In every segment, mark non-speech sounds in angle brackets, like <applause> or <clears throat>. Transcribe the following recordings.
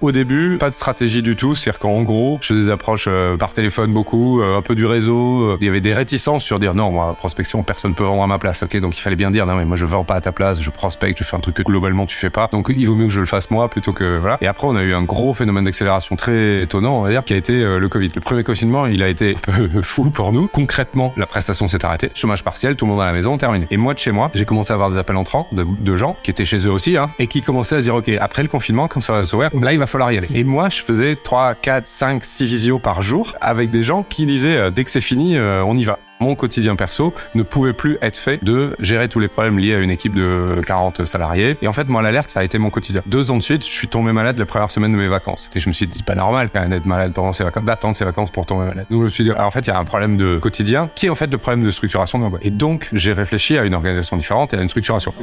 Au début, pas de stratégie du tout, c'est-à-dire qu'en gros, je faisais des approches euh, par téléphone beaucoup, euh, un peu du réseau. Il y avait des réticences sur dire non, moi, prospection, personne peut vendre à ma place. Ok, donc il fallait bien dire non, mais moi je vends pas à ta place, je prospecte, je fais un truc que globalement tu fais pas. Donc il vaut mieux que je le fasse moi plutôt que voilà. Et après, on a eu un gros phénomène d'accélération très étonnant, on va dire, qui a été euh, le Covid. Le premier confinement, il a été un peu <laughs> fou pour nous. Concrètement, la prestation s'est arrêtée, chômage partiel, tout le monde à la maison, terminé. Et moi de chez moi, j'ai commencé à avoir des appels entrants de, gens qui étaient chez eux aussi, hein, et qui commençaient à dire ok, après le confinement, quand ça va s'ouvrir, là il va falloir y aller. Et moi, je faisais 3, 4, 5, 6 visios par jour avec des gens qui disaient euh, dès que c'est fini, euh, on y va. Mon quotidien perso ne pouvait plus être fait de gérer tous les problèmes liés à une équipe de 40 salariés. Et en fait, moi, l'alerte, ça a été mon quotidien. Deux ans de suite, je suis tombé malade la première semaine de mes vacances. Et je me suis dit, c'est pas normal quand même d'être malade pendant ses vacances, d'attendre ses vacances pour tomber malade. Donc, je me suis dit, en fait, il y a un problème de quotidien qui est en fait le problème de structuration de ma boîte. Et donc, j'ai réfléchi à une organisation différente et à une structuration.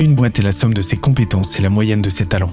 Une boîte est la somme de ses compétences et la moyenne de ses talents.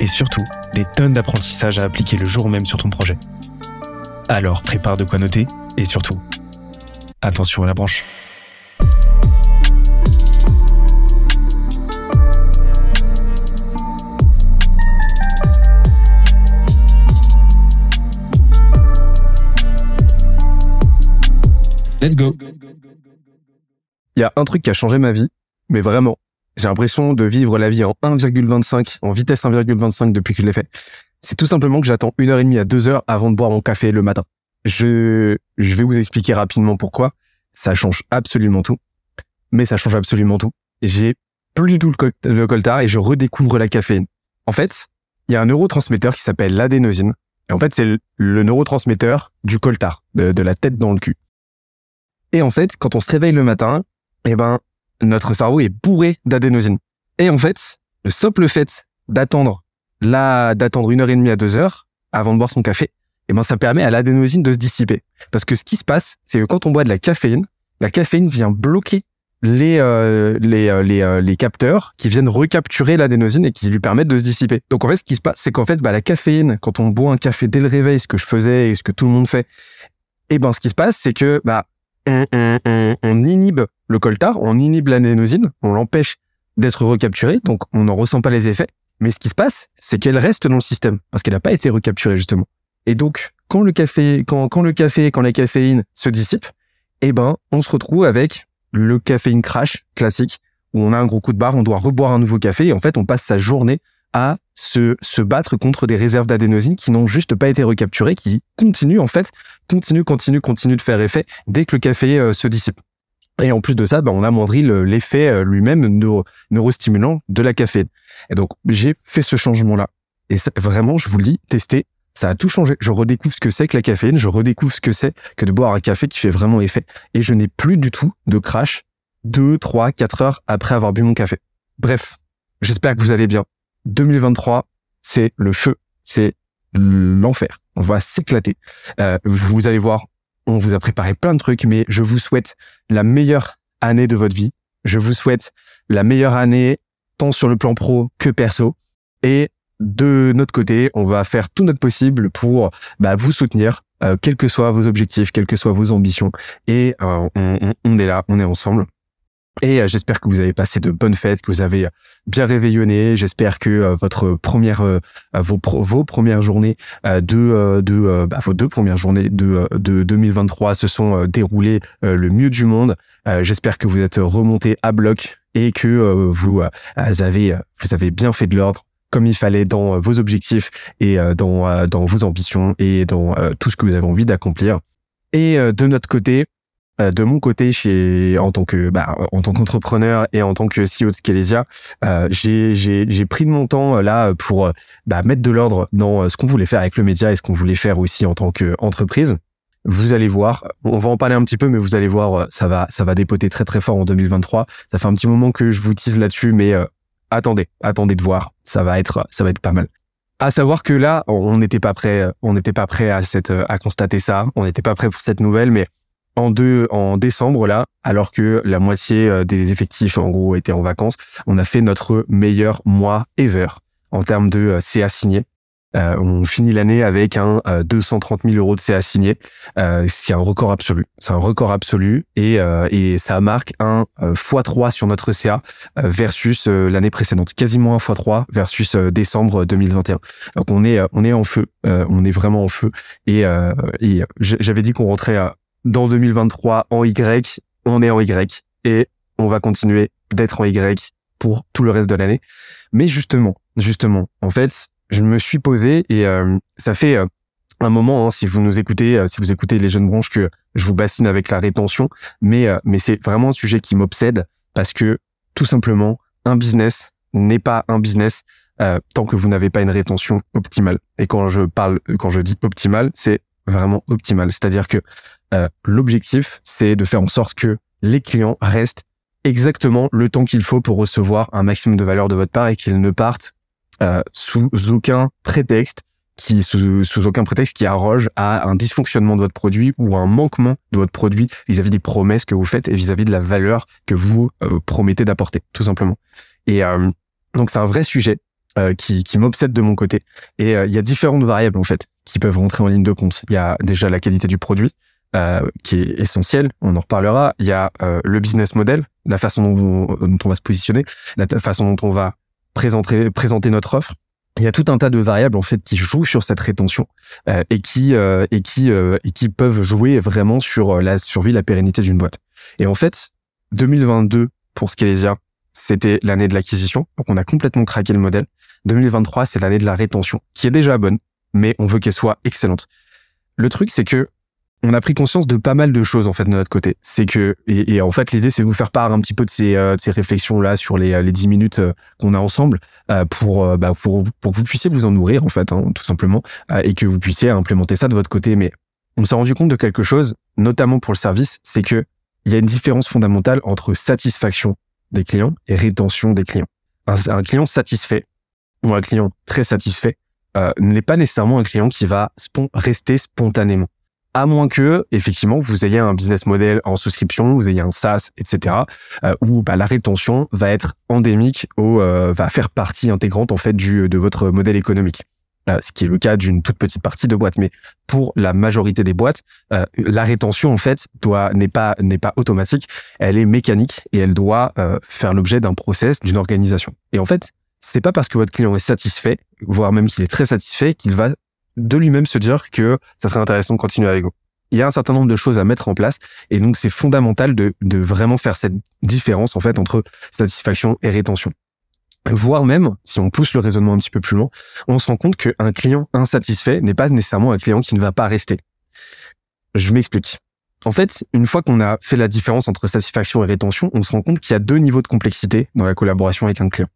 et surtout, des tonnes d'apprentissages à appliquer le jour même sur ton projet. Alors prépare de quoi noter, et surtout, attention à la branche. Let's go. Il y a un truc qui a changé ma vie, mais vraiment. J'ai l'impression de vivre la vie en 1,25, en vitesse 1,25 depuis que je l'ai fait. C'est tout simplement que j'attends une heure et demie à deux heures avant de boire mon café le matin. Je, je vais vous expliquer rapidement pourquoi. Ça change absolument tout. Mais ça change absolument tout. J'ai plus du tout le, co- le coltard et je redécouvre la caféine. En fait, il y a un neurotransmetteur qui s'appelle l'adénosine. Et en fait, c'est le, le neurotransmetteur du coltard, de, de la tête dans le cul. Et en fait, quand on se réveille le matin, eh ben, notre cerveau est bourré d'adénosine. Et en fait, le simple fait d'attendre là, d'attendre une heure et demie à deux heures avant de boire son café, eh ben, ça permet à l'adénosine de se dissiper. Parce que ce qui se passe, c'est que quand on boit de la caféine, la caféine vient bloquer les euh, les euh, les, euh, capteurs qui viennent recapturer l'adénosine et qui lui permettent de se dissiper. Donc en fait, ce qui se passe, c'est qu'en fait, bah, la caféine, quand on boit un café dès le réveil, ce que je faisais et ce que tout le monde fait, eh ben, ce qui se passe, c'est que bah on, inhibe le coltard, on inhibe l'adénosine, on l'empêche d'être recapturée, donc on n'en ressent pas les effets. Mais ce qui se passe, c'est qu'elle reste dans le système parce qu'elle n'a pas été recapturée justement. Et donc, quand le café, quand, quand le café, quand la caféine se dissipe, eh ben, on se retrouve avec le caféine crash classique où on a un gros coup de barre, on doit reboire un nouveau café et en fait, on passe sa journée à se, se battre contre des réserves d'adénosine qui n'ont juste pas été recapturées, qui continuent en fait, continuent, continuent, continuent de faire effet dès que le café euh, se dissipe. Et en plus de ça, bah, on amoindrit le- l'effet euh, lui-même neuro, neurostimulant de la caféine. Et donc, j'ai fait ce changement-là. Et ça- vraiment, je vous le dis, testez, ça a tout changé. Je redécouvre ce que c'est que la caféine, je redécouvre ce que c'est que de boire un café qui fait vraiment effet. Et je n'ai plus du tout de crash 2, 3, 4 heures après avoir bu mon café. Bref, j'espère que vous allez bien. 2023, c'est le feu, c'est l'enfer. On va s'éclater. Euh, vous allez voir, on vous a préparé plein de trucs, mais je vous souhaite la meilleure année de votre vie. Je vous souhaite la meilleure année tant sur le plan pro que perso. Et de notre côté, on va faire tout notre possible pour bah, vous soutenir, euh, quels que soient vos objectifs, quelles que soient vos ambitions. Et euh, on, on- on est là, on est ensemble. Et euh, j'espère que vous avez passé de bonnes fêtes, que vous avez bien réveillonné. J'espère que euh, votre première, euh, vos, premières journées euh, de, euh, de euh, bah, vos deux premières journées de, euh, de 2023 se sont euh, déroulées euh, le mieux du monde. Euh, J'espère que vous êtes remontés à bloc et que euh, vous euh, avez euh, vous avez bien fait de l'ordre comme il fallait dans euh, vos objectifs et euh, dans euh, dans vos ambitions et dans euh, tout ce que vous avez envie d'accomplir. Et euh, de notre côté, euh, de mon côté, chez en tant que bah, en tant qu'entrepreneur et en tant que CEO de Scalesia, euh, j'ai j'ai pris de mon temps euh, là pour euh, bah, mettre de l'ordre dans euh, ce qu'on voulait faire avec le média et ce qu'on voulait faire aussi en tant qu'entreprise. Vous allez voir, on va en parler un petit peu, mais vous allez voir, euh, ça va ça va dépoter très très fort en 2023. Ça fait un petit moment que je vous tease là-dessus, mais euh, attendez, attendez de voir, ça va être ça va être pas mal. À savoir que là, on n'était pas prêt, on n'était pas prêt à cette, à constater ça. On n'était pas prêt pour cette nouvelle, mais en deux, en décembre là, alors que la moitié euh, des effectifs en gros étaient en vacances, on a fait notre meilleur mois ever en termes de euh, CA signé. Euh, on finit l'année avec un 230 000 euros de CA signé. c'est un record absolu. C'est un record absolu et, et ça marque un x3 sur notre CA versus l'année précédente. Quasiment un x3 versus décembre 2021. Donc on est on est en feu. on est vraiment en feu. Et, et j'avais dit qu'on rentrait à dans 2023 en Y, on est en Y et on va continuer d'être en Y pour tout le reste de l'année. Mais justement, justement, en fait, je me suis posé et euh, ça fait euh, un moment, hein, si vous nous écoutez, euh, si vous écoutez les jeunes branches, que je vous bassine avec la rétention, mais mais c'est vraiment un sujet qui m'obsède parce que tout simplement, un business n'est pas un business tant que vous n'avez pas une rétention optimale. Et quand je parle, quand je dis optimale, c'est vraiment optimale. C'est-à-dire que euh, l'objectif, c'est de faire en sorte que les clients restent exactement le temps qu'il faut pour recevoir un maximum de valeur de votre part et qu'ils ne partent euh, sous aucun prétexte qui sous, sous, aucun prétexte qui arroge à un dysfonctionnement de votre produit ou un manquement de votre produit vis-à-vis des promesses que vous faites et vis-à-vis de la valeur que vous euh, promettez d'apporter, tout simplement. Et donc c'est un vrai sujet qui, qui m'obsède de mon côté. Et il y a différentes variables en fait qui peuvent rentrer en ligne de compte. Il y a déjà la qualité du produit, euh, qui est essentiel, on en reparlera. Il y a euh, le business model, la façon dont, on va se positionner, la façon dont on va présenter, présenter notre offre. Il y a tout un tas de variables en fait qui jouent sur cette rétention euh, et qui et qui et qui peuvent jouer vraiment sur la survie, la pérennité d'une boîte. Et en fait, 2022 pour Scalesia, c'était l'année de l'acquisition, donc on a complètement craqué le modèle. 2023, c'est l'année de la rétention, qui est déjà bonne, mais on veut qu'elle soit excellente. Le truc, c'est que on a pris conscience de pas mal de choses en fait de notre côté. C'est que et, en fait l'idée c'est de vous faire part un petit peu de ces, euh, réflexions là sur les les 10 minutes euh, qu'on a ensemble euh, pour bah, pour pour que vous puissiez vous en nourrir en fait hein, tout simplement et que vous puissiez implémenter ça de votre côté. Mais on s'est rendu compte de quelque chose, notamment pour le service, c'est que il y a une différence fondamentale entre satisfaction des clients et rétention des clients. Un client satisfait ou un client très satisfait n'est pas nécessairement un client qui va rester spontanément à moins que effectivement vous ayez un business model en souscription, vous ayez un SaaS, etc., euh, où bah, la rétention va être endémique ou euh, va faire partie intégrante en fait du de votre modèle économique. Euh, ce qui est le cas d'une toute petite partie de boîtes, mais pour la majorité des boîtes, la rétention en fait n'est pas n'est pas automatique, elle est mécanique et elle doit faire l'objet d'un process, d'une organisation. Et en fait, c'est pas parce que votre client est satisfait, voire même qu'il est très satisfait, qu'il va de lui-même se dire que ça serait intéressant de continuer avec vous. Il y a un certain nombre de choses à mettre en place et donc c'est fondamental de, vraiment faire cette différence en fait entre satisfaction et rétention. Voire même, si on pousse le raisonnement un petit peu plus loin, on se rend compte qu'un client insatisfait n'est pas nécessairement un client qui ne va pas rester. Je m'explique. En fait, une fois qu'on a fait la différence entre satisfaction et rétention, on se rend compte qu'il y a deux niveaux de complexité dans la collaboration avec un client.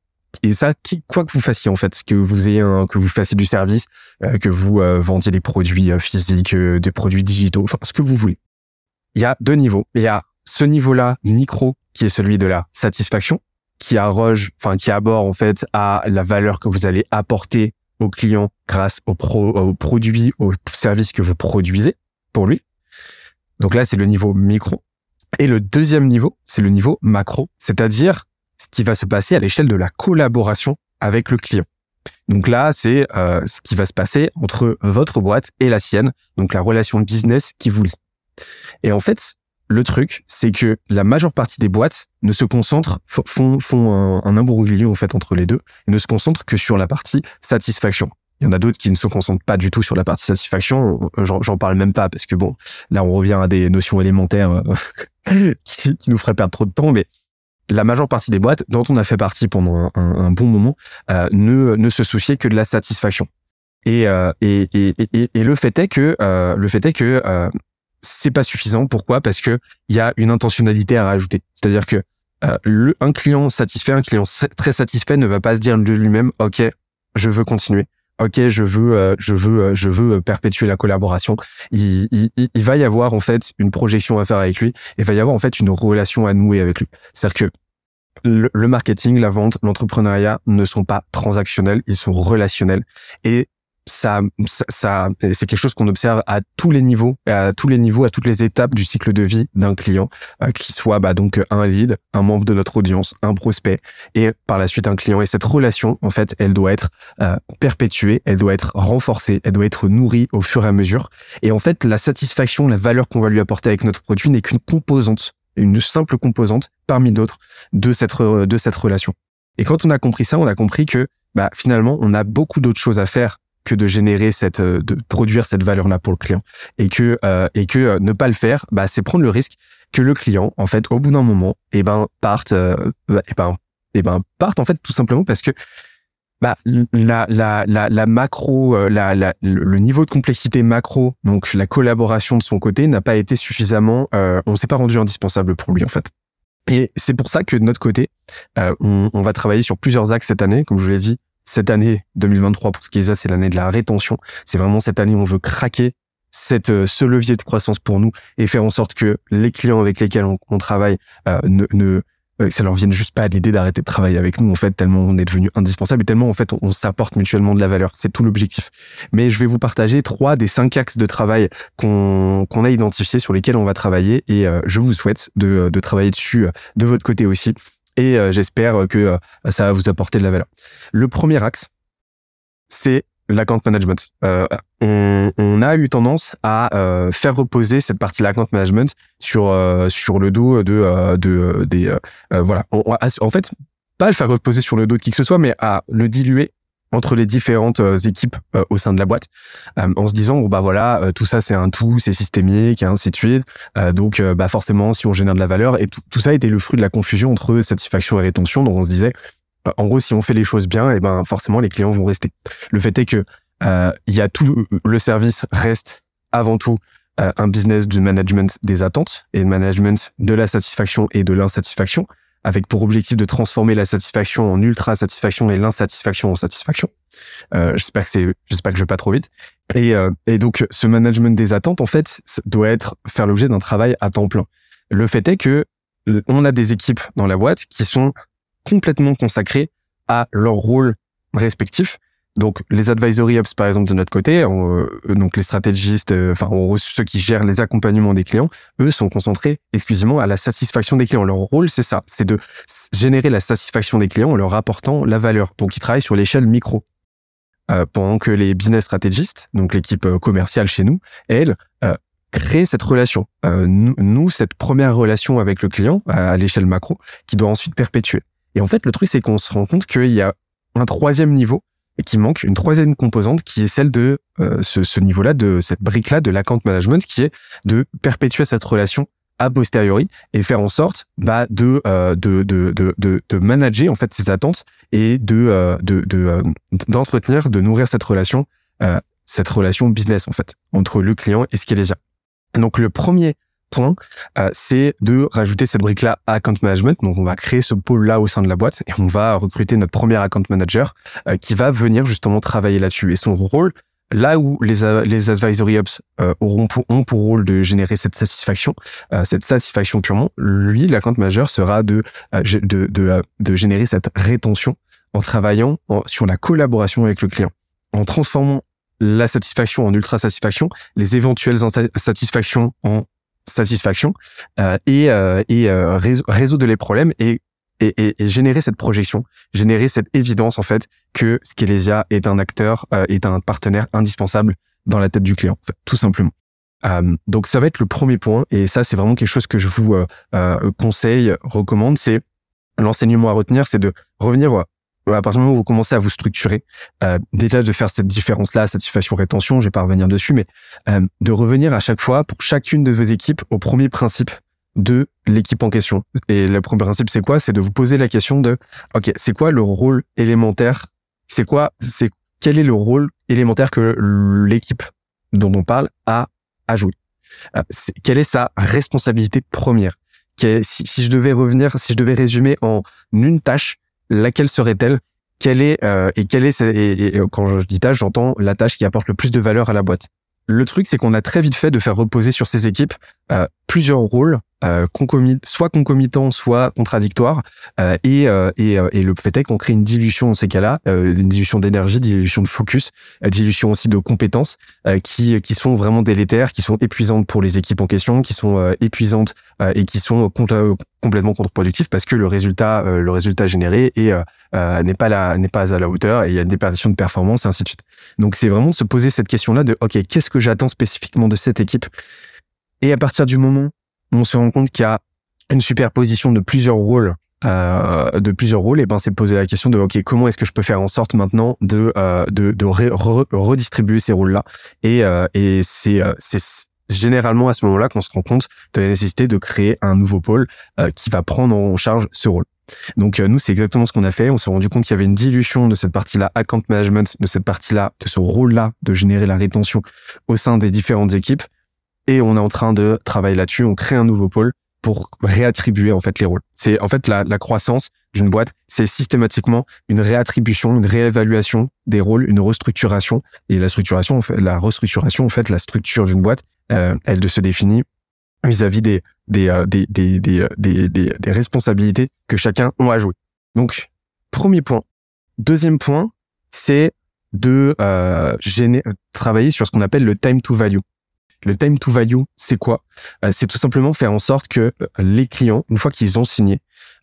Et ça, quoi que vous fassiez en fait, que vous ayez un, que vous fassiez du service, euh, que vous euh, vendiez des produits euh, physiques, des produits digitaux, enfin ce que vous voulez. Il y a deux niveaux. Il y a ce niveau-là micro qui est celui de la satisfaction, qui arroge, enfin qui aborde en fait à la valeur que vous allez apporter au client grâce aux, pro, aux produits, aux services que vous produisez pour lui. Donc là, c'est le niveau micro. Et le deuxième niveau, c'est le niveau macro, c'est-à-dire ce qui va se passer à l'échelle de la collaboration avec le client. Donc là, c'est euh, ce qui va se passer entre votre boîte et la sienne, donc la relation de business qui vous lie. Et en fait, le truc, c'est que la majeure partie des boîtes ne se concentrent, font, font un, un imbroglio en fait entre les deux, et ne se concentrent que sur la partie satisfaction. Il y en a d'autres qui ne se concentrent pas du tout sur la partie satisfaction. J'en parle même pas parce que bon, là on revient à des notions élémentaires euh, <laughs> qui, qui, nous feraient perdre trop de temps. Mais la majeure partie des boîtes, dont on a fait partie pendant un, bon moment, euh, ne, ne se souciaient que de la satisfaction. Et, euh, et, et, et, le fait est que euh, le fait est que euh, c'est pas suffisant. Pourquoi? Parce que il y a une intentionnalité à rajouter. C'est-à-dire que euh, le, un client satisfait, un client très satisfait ne va pas se dire de lui-même, ok, je veux continuer. Ok, je veux, euh, je veux, je veux perpétuer la collaboration. Il, il, il, va y avoir en fait une projection à faire avec lui. Et il va y avoir en fait une relation à nouer avec lui. C'est-à-dire que le, le marketing, la vente, l'entrepreneuriat ne sont pas transactionnels, ils sont relationnels. Et ça, ça, c'est quelque chose qu'on observe à tous les niveaux, à tous les niveaux, à toutes les étapes du cycle de vie d'un client, euh, qui soit bah, donc un lead, un membre de notre audience, un prospect, et par la suite un client. Et cette relation, en fait, elle doit être euh, perpétuée, elle doit être renforcée, elle doit être nourrie au fur et à mesure. Et en fait, la satisfaction, la valeur qu'on va lui apporter avec notre produit n'est qu'une composante, une simple composante parmi d'autres de cette de cette relation. Et quand on a compris ça, on a compris que bah, finalement, on a beaucoup d'autres choses à faire que de générer cette, euh, de produire cette valeur-là pour le client. Et que, euh, et que euh, ne pas le faire, bah, c'est prendre le risque que le client, en fait, au bout d'un moment, eh ben, parte, euh, eh ben, eh ben, parte, en fait, tout simplement parce que, bah, la, la, la, la macro, la, la, le niveau de complexité macro, donc la collaboration de son côté, n'a pas été suffisamment, euh, on s'est pas rendu indispensable pour lui, en fait. Et c'est pour ça que de notre côté, euh, on, on, va travailler sur plusieurs axes cette année, comme je vous l'ai dit, cette année 2023 pour ce qui est ça, c'est l'année de la rétention. C'est vraiment cette année où on veut craquer cette, euh, ce levier de croissance pour nous et faire en sorte que les clients avec lesquels on, on travaille euh, ne, ne euh, ça leur vienne juste pas à l'idée d'arrêter de travailler avec nous en fait tellement on est devenu indispensable et tellement en fait on, s'apporte mutuellement de la valeur. C'est tout l'objectif. Mais je vais vous partager trois des cinq axes de travail qu'on a identifiés sur lesquels on va travailler. Et euh, je vous souhaite de, travailler dessus de votre côté aussi. Et euh, j'espère que euh, ça va vous apporter de la valeur. Le premier axe, c'est l'account management. Euh, on, a eu tendance à euh, faire reposer cette partie l'account management sur euh, sur le dos de de des voilà. En fait, pas le faire reposer sur le dos de qui que ce soit, mais à le diluer entre les différentes équipes au sein de la boîte, en se disant bah voilà tout ça c'est un tout, c'est systémique et ainsi de suite. donc bah forcément si on génère de la valeur et tout, tout ça était le fruit de la confusion entre satisfaction et rétention. Donc on se disait en gros si on fait les choses bien et eh ben forcément les clients vont rester. Le fait est que il y a tout le service reste avant tout un business de management des attentes et de management de la satisfaction et de l'insatisfaction avec pour objectif de transformer la satisfaction en ultra satisfaction et l'insatisfaction en satisfaction. Euh, j'espère que c'est, j'espère que je vais pas trop vite. Et, euh, et donc ce management des attentes en fait doit être faire l'objet d'un travail à temps plein. Le fait est que euh, on a des équipes dans la boîte qui sont complètement consacrées à leur rôle respectif donc les advisory ops par exemple de notre côté, euh, donc les stratégistes, euh, enfin ceux qui gèrent les accompagnements des clients, eux sont concentrés exclusivement à la satisfaction des clients. Leur rôle c'est ça, c'est de générer la satisfaction des clients en leur apportant la valeur. Donc ils travaillent sur l'échelle micro. Euh, pendant que les business stratégistes, donc l'équipe commerciale chez nous, elle crée cette relation. nous, cette première relation avec le client à l'échelle macro, qui doit ensuite perpétuer. Et en fait, le truc c'est qu'on se rend compte qu'il y a un troisième niveau et qui manque une troisième composante qui est celle de euh, ce, ce niveau-là, de cette brique-là de l'account management, qui est de perpétuer cette relation a posteriori et faire en sorte bah, de, euh, de, de, de, de, manager en fait ces attentes et de euh, de euh, d'entretenir, de, nourrir cette relation, euh, cette relation business en fait entre le client et ce qu'il est Donc le premier point, euh, c'est de rajouter cette brique-là à account management. Donc, on va créer ce pôle-là au sein de la boîte et on va recruter notre premier account manager euh, qui va venir justement travailler là-dessus. Et son rôle, là où les, les advisory ops euh, auront ont pour rôle de générer cette satisfaction, cette satisfaction purement, lui, l'account manager sera de, de, de, de, générer cette rétention en travaillant sur la collaboration avec le client, en transformant la satisfaction en ultra satisfaction, les éventuelles insatisfactions en satisfaction euh, et, euh, et euh, résoudre les problèmes et, et, et, générer cette projection, générer cette évidence en fait que Skelesia est un acteur, euh, est un partenaire indispensable dans la tête du client, tout simplement. Euh, donc ça va être le premier point et ça c'est vraiment quelque chose que je vous conseille, recommande, c'est l'enseignement à retenir, c'est de revenir à partir du moment où vous commencez à vous structurer, euh, déjà de faire cette différence-là, satisfaction-rétention, je vais pas revenir dessus, mais euh, de revenir à chaque fois pour chacune de vos équipes au premier principe de l'équipe en question. Et le premier principe, c'est quoi? C'est de vous poser la question de, ok, c'est quoi le rôle élémentaire? C'est quoi C'est quel est le rôle élémentaire que l'équipe dont on parle a à jouer? Euh, Quelle est sa responsabilité première? Si je devais revenir, si je devais résumer en une tâche, laquelle serait-elle? Quelle est euh, et quelle est et, et, quand je dis tâche, j'entends la tâche qui apporte le plus de valeur à la boîte. Le truc, c'est qu'on a très vite fait de faire reposer sur ces équipes euh, plusieurs rôles euh, soit concomitants, soit contradictoires. Euh, et, euh, et, et, le fait est qu'on crée une dilution dans ces cas-là, une dilution d'énergie, dilution de focus, dilution aussi de compétences qui, qui sont vraiment délétères, qui sont épuisantes pour les équipes en question, qui sont épuisantes et qui sont complètement contre-productifs parce que le résultat, le résultat généré est n'est pas pas à la hauteur et il y a des perditions de performance et ainsi de suite. Donc c'est vraiment de se poser cette question-là de ok, qu'est-ce que j'attends spécifiquement de cette équipe? Et à partir du moment on se rend compte qu'il y a une superposition de plusieurs rôles euh, de plusieurs rôles, et ben c'est poser la question de ok comment est-ce que je peux faire en sorte maintenant de euh, de, de redistribuer ces rôles là et euh, et c'est euh, c'est généralement à ce moment-là qu'on se rend compte de la nécessité de créer un nouveau pôle euh, qui va prendre en charge ce rôle. Donc nous c'est exactement ce qu'on a fait. On s'est rendu compte qu'il y avait une dilution de cette partie-là account management, de cette partie-là, de ce rôle-là de générer la rétention au sein des différentes équipes et on est en train de travailler là-dessus. On crée un nouveau pôle pour réattribuer en fait les rôles. C'est en fait la, la croissance d'une boîte, c'est systématiquement une réattribution, une réévaluation des rôles, une restructuration. Et la structuration, en fait, la restructuration, en fait, la structure d'une boîte, euh, elle se définit vis-à-vis des des, euh, des, des, des, des, des, des responsabilités que chacun a à jouer. Donc, premier point. Deuxième point, c'est de euh, gêner, travailler sur ce qu'on appelle le time to value. Le time to value, c'est quoi? Euh, C'est tout simplement faire en sorte que euh, les clients, une fois qu'ils ont signé,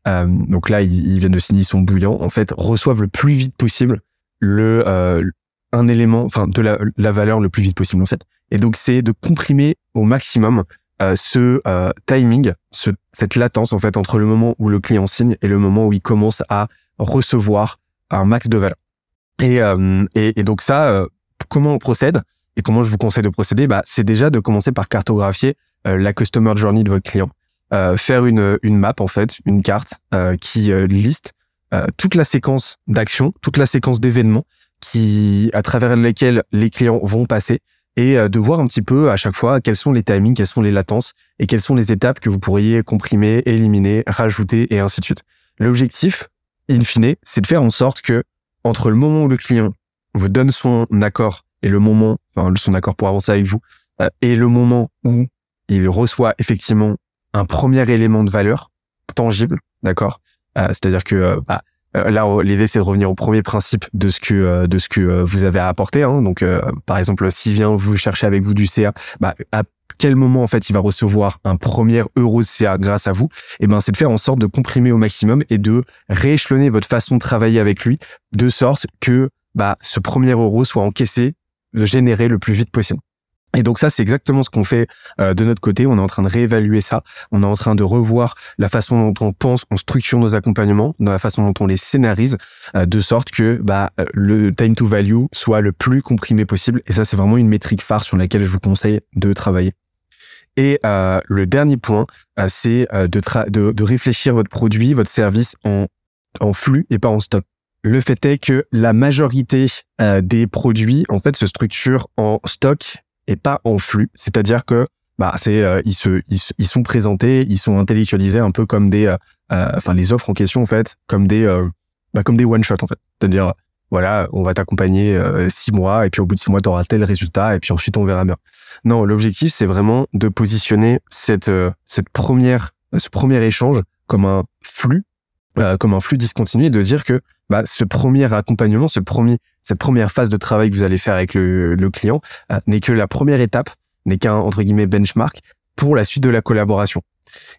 euh, donc là ils, viennent de signer, ils sont bouillants, en fait, reçoivent le plus vite possible le un élément, enfin de la, valeur le plus vite possible en fait. Et donc c'est de comprimer au maximum ce timing, ce, cette latence en fait entre le moment où le client signe et le moment où il commence à recevoir un max de valeur. Et, et donc ça, comment on procède? Et comment je vous conseille de procéder? Bah, C'est déjà de commencer par cartographier euh, la customer journey de votre client. Euh, faire une, une map, en fait, une carte euh, qui liste toute la séquence d'actions, toute la séquence d'événements qui, à travers lesquels les clients vont passer et de voir un petit peu à chaque fois quels sont les timings, quelles sont les latences et quelles sont les étapes que vous pourriez comprimer, éliminer, rajouter et ainsi de suite. L'objectif, in fine, c'est de faire en sorte que entre le moment où le client vous donne son accord et le moment, enfin, son accord pour avancer avec vous, euh, et le moment où il reçoit effectivement un premier élément de valeur tangible, d'accord euh, C'est-à-dire que euh, bah, là, l'idée c'est de revenir au premier principe de ce que de ce que vous avez à apporter. Hein. Donc, par exemple, s'il vient vous chercher avec vous du CA, bah, à quel moment en fait il va recevoir un premier euro de CA grâce à vous? Et eh ben, c'est de faire en sorte de comprimer au maximum et de rééchelonner votre façon de travailler avec lui, de sorte que bah, ce premier euro soit encaissé de générer le plus vite possible. Et donc ça, c'est exactement ce qu'on fait euh, de notre côté. On est en train de réévaluer ça. On est en train de revoir la façon dont on pense, on structure nos accompagnements, dans la façon dont on les scénarise, euh, de sorte que bah, le time to value soit le plus comprimé possible. Et ça, c'est vraiment une métrique phare sur laquelle je vous conseille de travailler. Et euh, le dernier point, c'est de, de, de réfléchir votre produit, votre service en, en flux et pas en stock. Le fait est que la majorité euh, des produits en fait se structurent en stock et pas en flux. C'est-à-dire que bah c'est euh, ils se ils, sont présentés, ils sont intellectualisés un peu comme des euh, enfin les offres en question en fait comme des bah, comme des one shot en fait. C'est-à-dire voilà, on va t'accompagner six mois et puis au bout de six mois tu auras tel résultat et puis ensuite on verra bien. Non, l'objectif c'est vraiment de positionner cette cette première ce premier échange comme un flux comme un flux discontinu et de dire que bah, ce premier accompagnement, ce premier, cette première phase de travail que vous allez faire avec le, le client euh, n'est que la première étape, n'est qu'un entre guillemets benchmark pour la suite de la collaboration.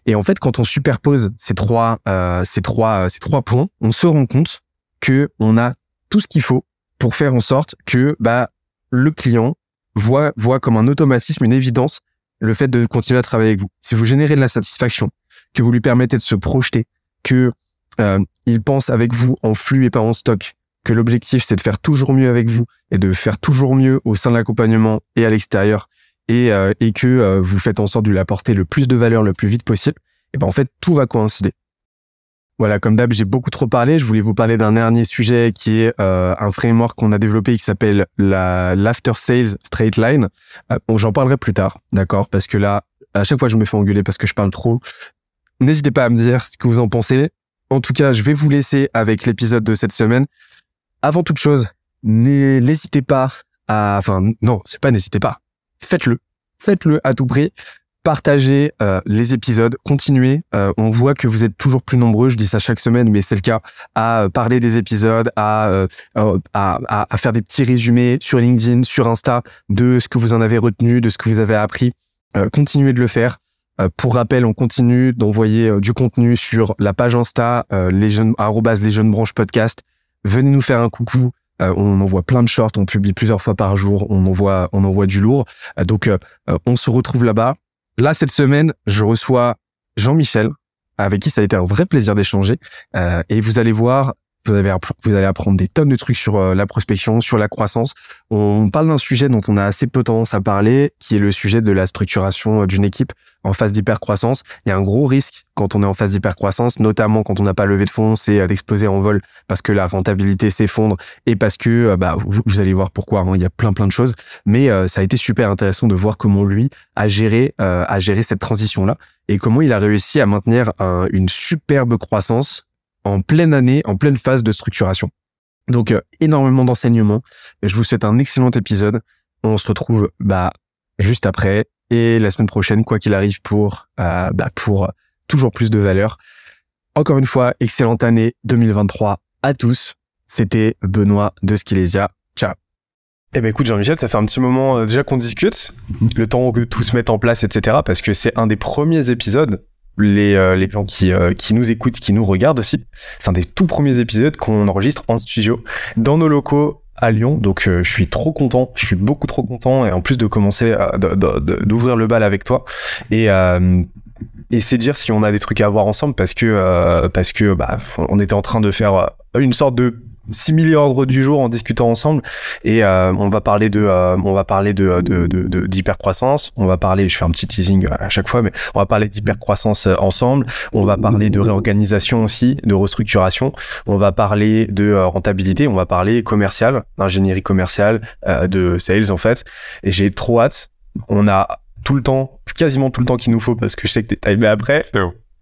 Et en fait, quand on superpose ces trois, euh, ces trois, ces trois points, on se rend compte que on a tout ce qu'il faut pour faire en sorte que bah le client voit voit comme un automatisme, une évidence, le fait de continuer à travailler avec vous. Si vous générez de la satisfaction, que vous lui permettez de se projeter, que euh, il pense avec vous en flux et pas en stock, que l'objectif c'est de faire toujours mieux avec vous et de faire toujours mieux au sein de l'accompagnement et à l'extérieur et, euh, et que euh, vous faites en sorte de lui apporter le plus de valeur le plus vite possible, et ben en fait tout va coïncider. Voilà, comme d'hab, j'ai beaucoup trop parlé. Je voulais vous parler d'un dernier sujet qui est euh, un framework qu'on a développé qui s'appelle la l'after sales straight line. Bon, j'en parlerai plus tard, d'accord? Parce que là, à chaque fois, je me fais engueuler parce que je parle trop. N'hésitez pas à me dire ce que vous en pensez. En tout cas, je vais vous laisser avec l'épisode de cette semaine. Avant toute chose, n'hésitez pas à, enfin, non, c'est pas n'hésitez pas. Faites-le. Faites-le à tout prix. partagez euh, les épisodes, continuez. Euh, on voit que vous êtes toujours plus nombreux, je dis ça chaque semaine, mais c'est le cas, à euh, parler des épisodes, à, à, à, à, faire des petits résumés sur LinkedIn, sur Insta, de ce que vous en avez retenu, de ce que vous avez appris. continuez de le faire. Pour rappel, on continue d'envoyer du contenu sur la page Insta, les jeunes, les jeunes branches podcast. Venez nous faire un coucou. on envoie plein de shorts, on publie plusieurs fois par jour, on envoie, on envoie du lourd. donc, on se retrouve là-bas. Là, cette semaine, je reçois Jean-Michel, avec qui ça a été un vrai plaisir d'échanger. Euh, et vous allez voir, vous, avez, vous allez apprendre des tonnes de trucs sur euh, la prospection, sur la croissance. On parle d'un sujet dont on a assez peu tendance à parler, qui est le sujet de la structuration euh, d'une équipe en phase d'hypercroissance. Il y a un gros risque quand on est en phase d'hypercroissance, notamment quand on n'a pas levé de fonds, c'est d'exploser en vol parce que la rentabilité s'effondre et parce que bah, vous, allez voir pourquoi. Hein, il y a plein plein de choses, mais ça a été super intéressant de voir comment lui a géré a géré cette transition là et comment il a réussi à maintenir une superbe croissance en pleine année, en pleine phase de structuration. Donc euh, énormément d'enseignements. Je vous souhaite un excellent épisode. On se retrouve bah juste après et la semaine prochaine, quoi qu'il arrive, pour euh, bah, pour toujours plus de valeur. Encore une fois, excellente année 2023 à tous. C'était Benoît de Skilesia. Ciao. Eh ben écoute Jean-Michel, ça fait un petit moment euh, déjà qu'on discute, le temps que tout se mette en place, etc. Parce que c'est un des premiers épisodes les, euh, les gens qui, euh, qui nous écoutent, qui nous regardent aussi. C'est un des tout premiers épisodes qu'on enregistre en studio dans nos locaux à Lyon. Donc euh, je suis trop content, je suis beaucoup trop content et en plus de commencer d'ouvrir le bal avec toi et et c'est dire si on a des trucs à voir ensemble parce que parce que bah on était en train de faire une sorte de simili ordre du jour en discutant ensemble. Et euh, on va parler de euh, on va parler de de de d'hypercroissance. On va parler je fais un petit teasing à chaque fois mais on va parler d'hypercroissance euh, ensemble. On va parler de réorganisation aussi de restructuration. On va parler de rentabilité. On va parler commercial d'ingénierie commerciale de sales en fait. Et j'ai trop hâte. On a tout le temps quasiment tout le temps qu'il nous faut parce que je sais que t'es timé après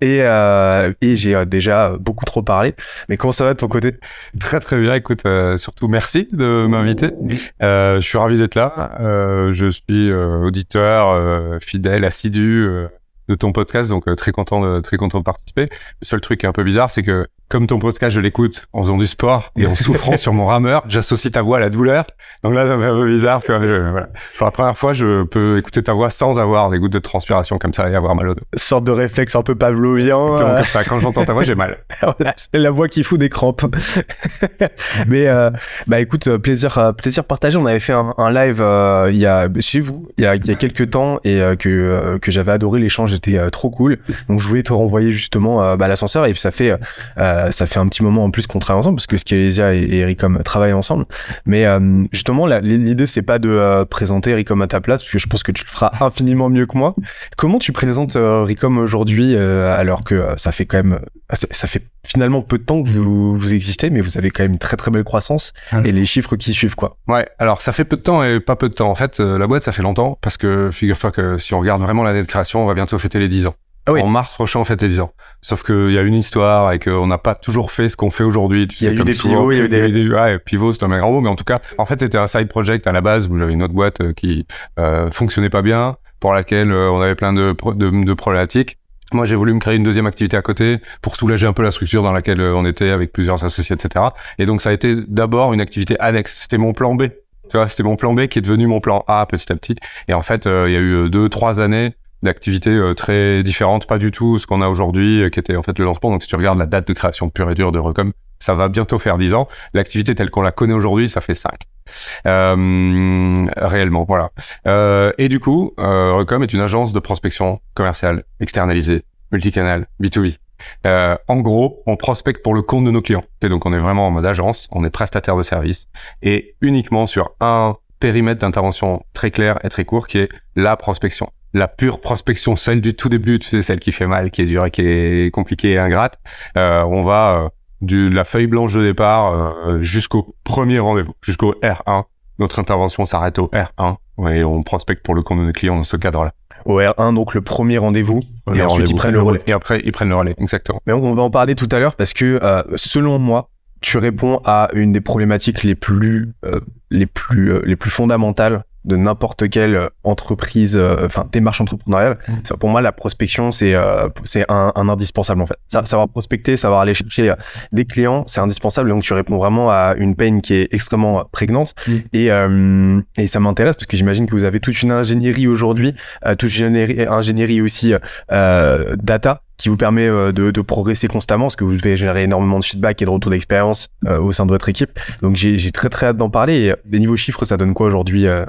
et, euh, et j'ai euh, déjà beaucoup trop parlé. Mais comment ça va de ton côté? Très très bien. Écoute, euh, surtout merci de m'inviter. Euh, je suis ravi d'être là. Euh, je suis auditeur fidèle, assidu de ton podcast, donc très content de très content de participer. Le seul truc qui est un peu bizarre, c'est que comme ton podcast, je l'écoute en faisant du sport et en <laughs> souffrant sur mon rameur, j'associe ta voix à la douleur. Donc là, fait un peu bizarre. voilà. Pour la première fois, je peux écouter ta voix sans avoir des gouttes de transpiration comme ça et avoir mal au dos. Sorte de réflexe un peu pavlovien. Euh... Comme ça. Quand j'entends ta voix, j'ai mal. <laughs> C'est la voix qui fout des crampes. <laughs> Mais euh, bah écoute, euh, plaisir, euh, plaisir partagé. On avait fait un, un live euh, il y a chez vous il y a, il y a quelques temps et que que j'avais adoré. L'échange était trop cool. Donc je voulais te renvoyer justement bah, l'ascenseur et ça fait ça fait un petit moment en plus qu'on travaille ensemble parce que Skelésia et, et Ericom travaillent ensemble. Mais euh, justement, l'idée c'est pas de euh, présenter Ericom à ta place parce que je pense que tu le feras <laughs> infiniment mieux que moi. Comment tu présentes euh, Ericom aujourd'hui alors que ça fait quand même ça fait finalement peu de temps que vous, vous, existez, mais vous avez quand même une très très belle croissance et les chiffres qui suivent quoi. Ouais, alors ça fait peu de temps et pas peu de temps. En fait, la boîte ça fait longtemps parce que figure-toi que si on regarde vraiment l'année de création, on va bientôt fêter les 10 ans. Ah oui. En mars prochain, on fait les 10 ans. Sauf qu'il y a une histoire et qu'on n'a pas toujours fait ce qu'on fait aujourd'hui. Il y a eu des pivots, il y a eu des... des... Ouais, pivot, c'est un grand mot, mais en tout cas, en fait, c'était un side project à la base où j'avais une autre boîte euh, qui euh, fonctionnait pas bien, pour laquelle euh, on avait plein de, de, de problématiques. Moi, j'ai voulu me créer une deuxième activité à côté pour soulager un peu la structure dans laquelle on était avec plusieurs associés, etc. Et donc, ça a été d'abord une activité annexe. C'était mon plan B. Tu vois, c'était mon plan B qui est devenu mon plan A petit à petit. Et en fait, il y a eu deux, trois années d'activités euh, très différentes, pas du tout ce qu'on a aujourd'hui, euh, qui était en fait le lancement. Donc si tu regardes la date de création pure et dure de Recom, ça va bientôt faire 10 ans. L'activité telle qu'on la connaît aujourd'hui, ça fait 5. Euh, réellement, voilà. Euh, et du coup, euh, Recom est une agence de prospection commerciale externalisée, multicanal, B2B. Euh, en gros, on prospecte pour le compte de nos clients. Et donc, on est vraiment en mode agence, on est prestataire de service et uniquement sur un périmètre d'intervention très clair et très court qui est la prospection la pure prospection, celle du tout début, tu sais, celle qui fait mal, qui est dure et qui est compliquée et ingrate, euh, on va euh, de la feuille blanche de départ euh, jusqu'au premier rendez-vous, jusqu'au R1. Notre intervention s'arrête au R1 et on prospecte pour le compte de nos clients dans ce cadre-là. Au R1, donc le premier rendez-vous, et ensuite ils prennent le relais. Et après, ils prennent le relais, exactement. Mais on va en parler tout à l'heure parce que, euh, selon moi, tu réponds à une des problématiques les plus, les plus, les plus fondamentales de n'importe quelle entreprise, euh, enfin démarche entrepreneuriale. Mm. Pour moi, la prospection, c'est euh, c'est un, un indispensable en fait. Sa- Savoir prospecter, savoir aller chercher euh, des clients, c'est indispensable. Donc tu réponds vraiment à une peine qui est extrêmement euh, prégnante. Mm. Et, euh, et ça m'intéresse parce que j'imagine que vous avez toute une ingénierie aujourd'hui, euh, toute une ingénierie, aussi euh, data qui vous permet de, de progresser constamment parce que vous devez générer énormément de feedback et de retour d'expérience euh, au sein de votre équipe. Donc j'ai j'ai très très hâte d'en parler. Et, des niveaux chiffres, ça donne quoi aujourd'hui euh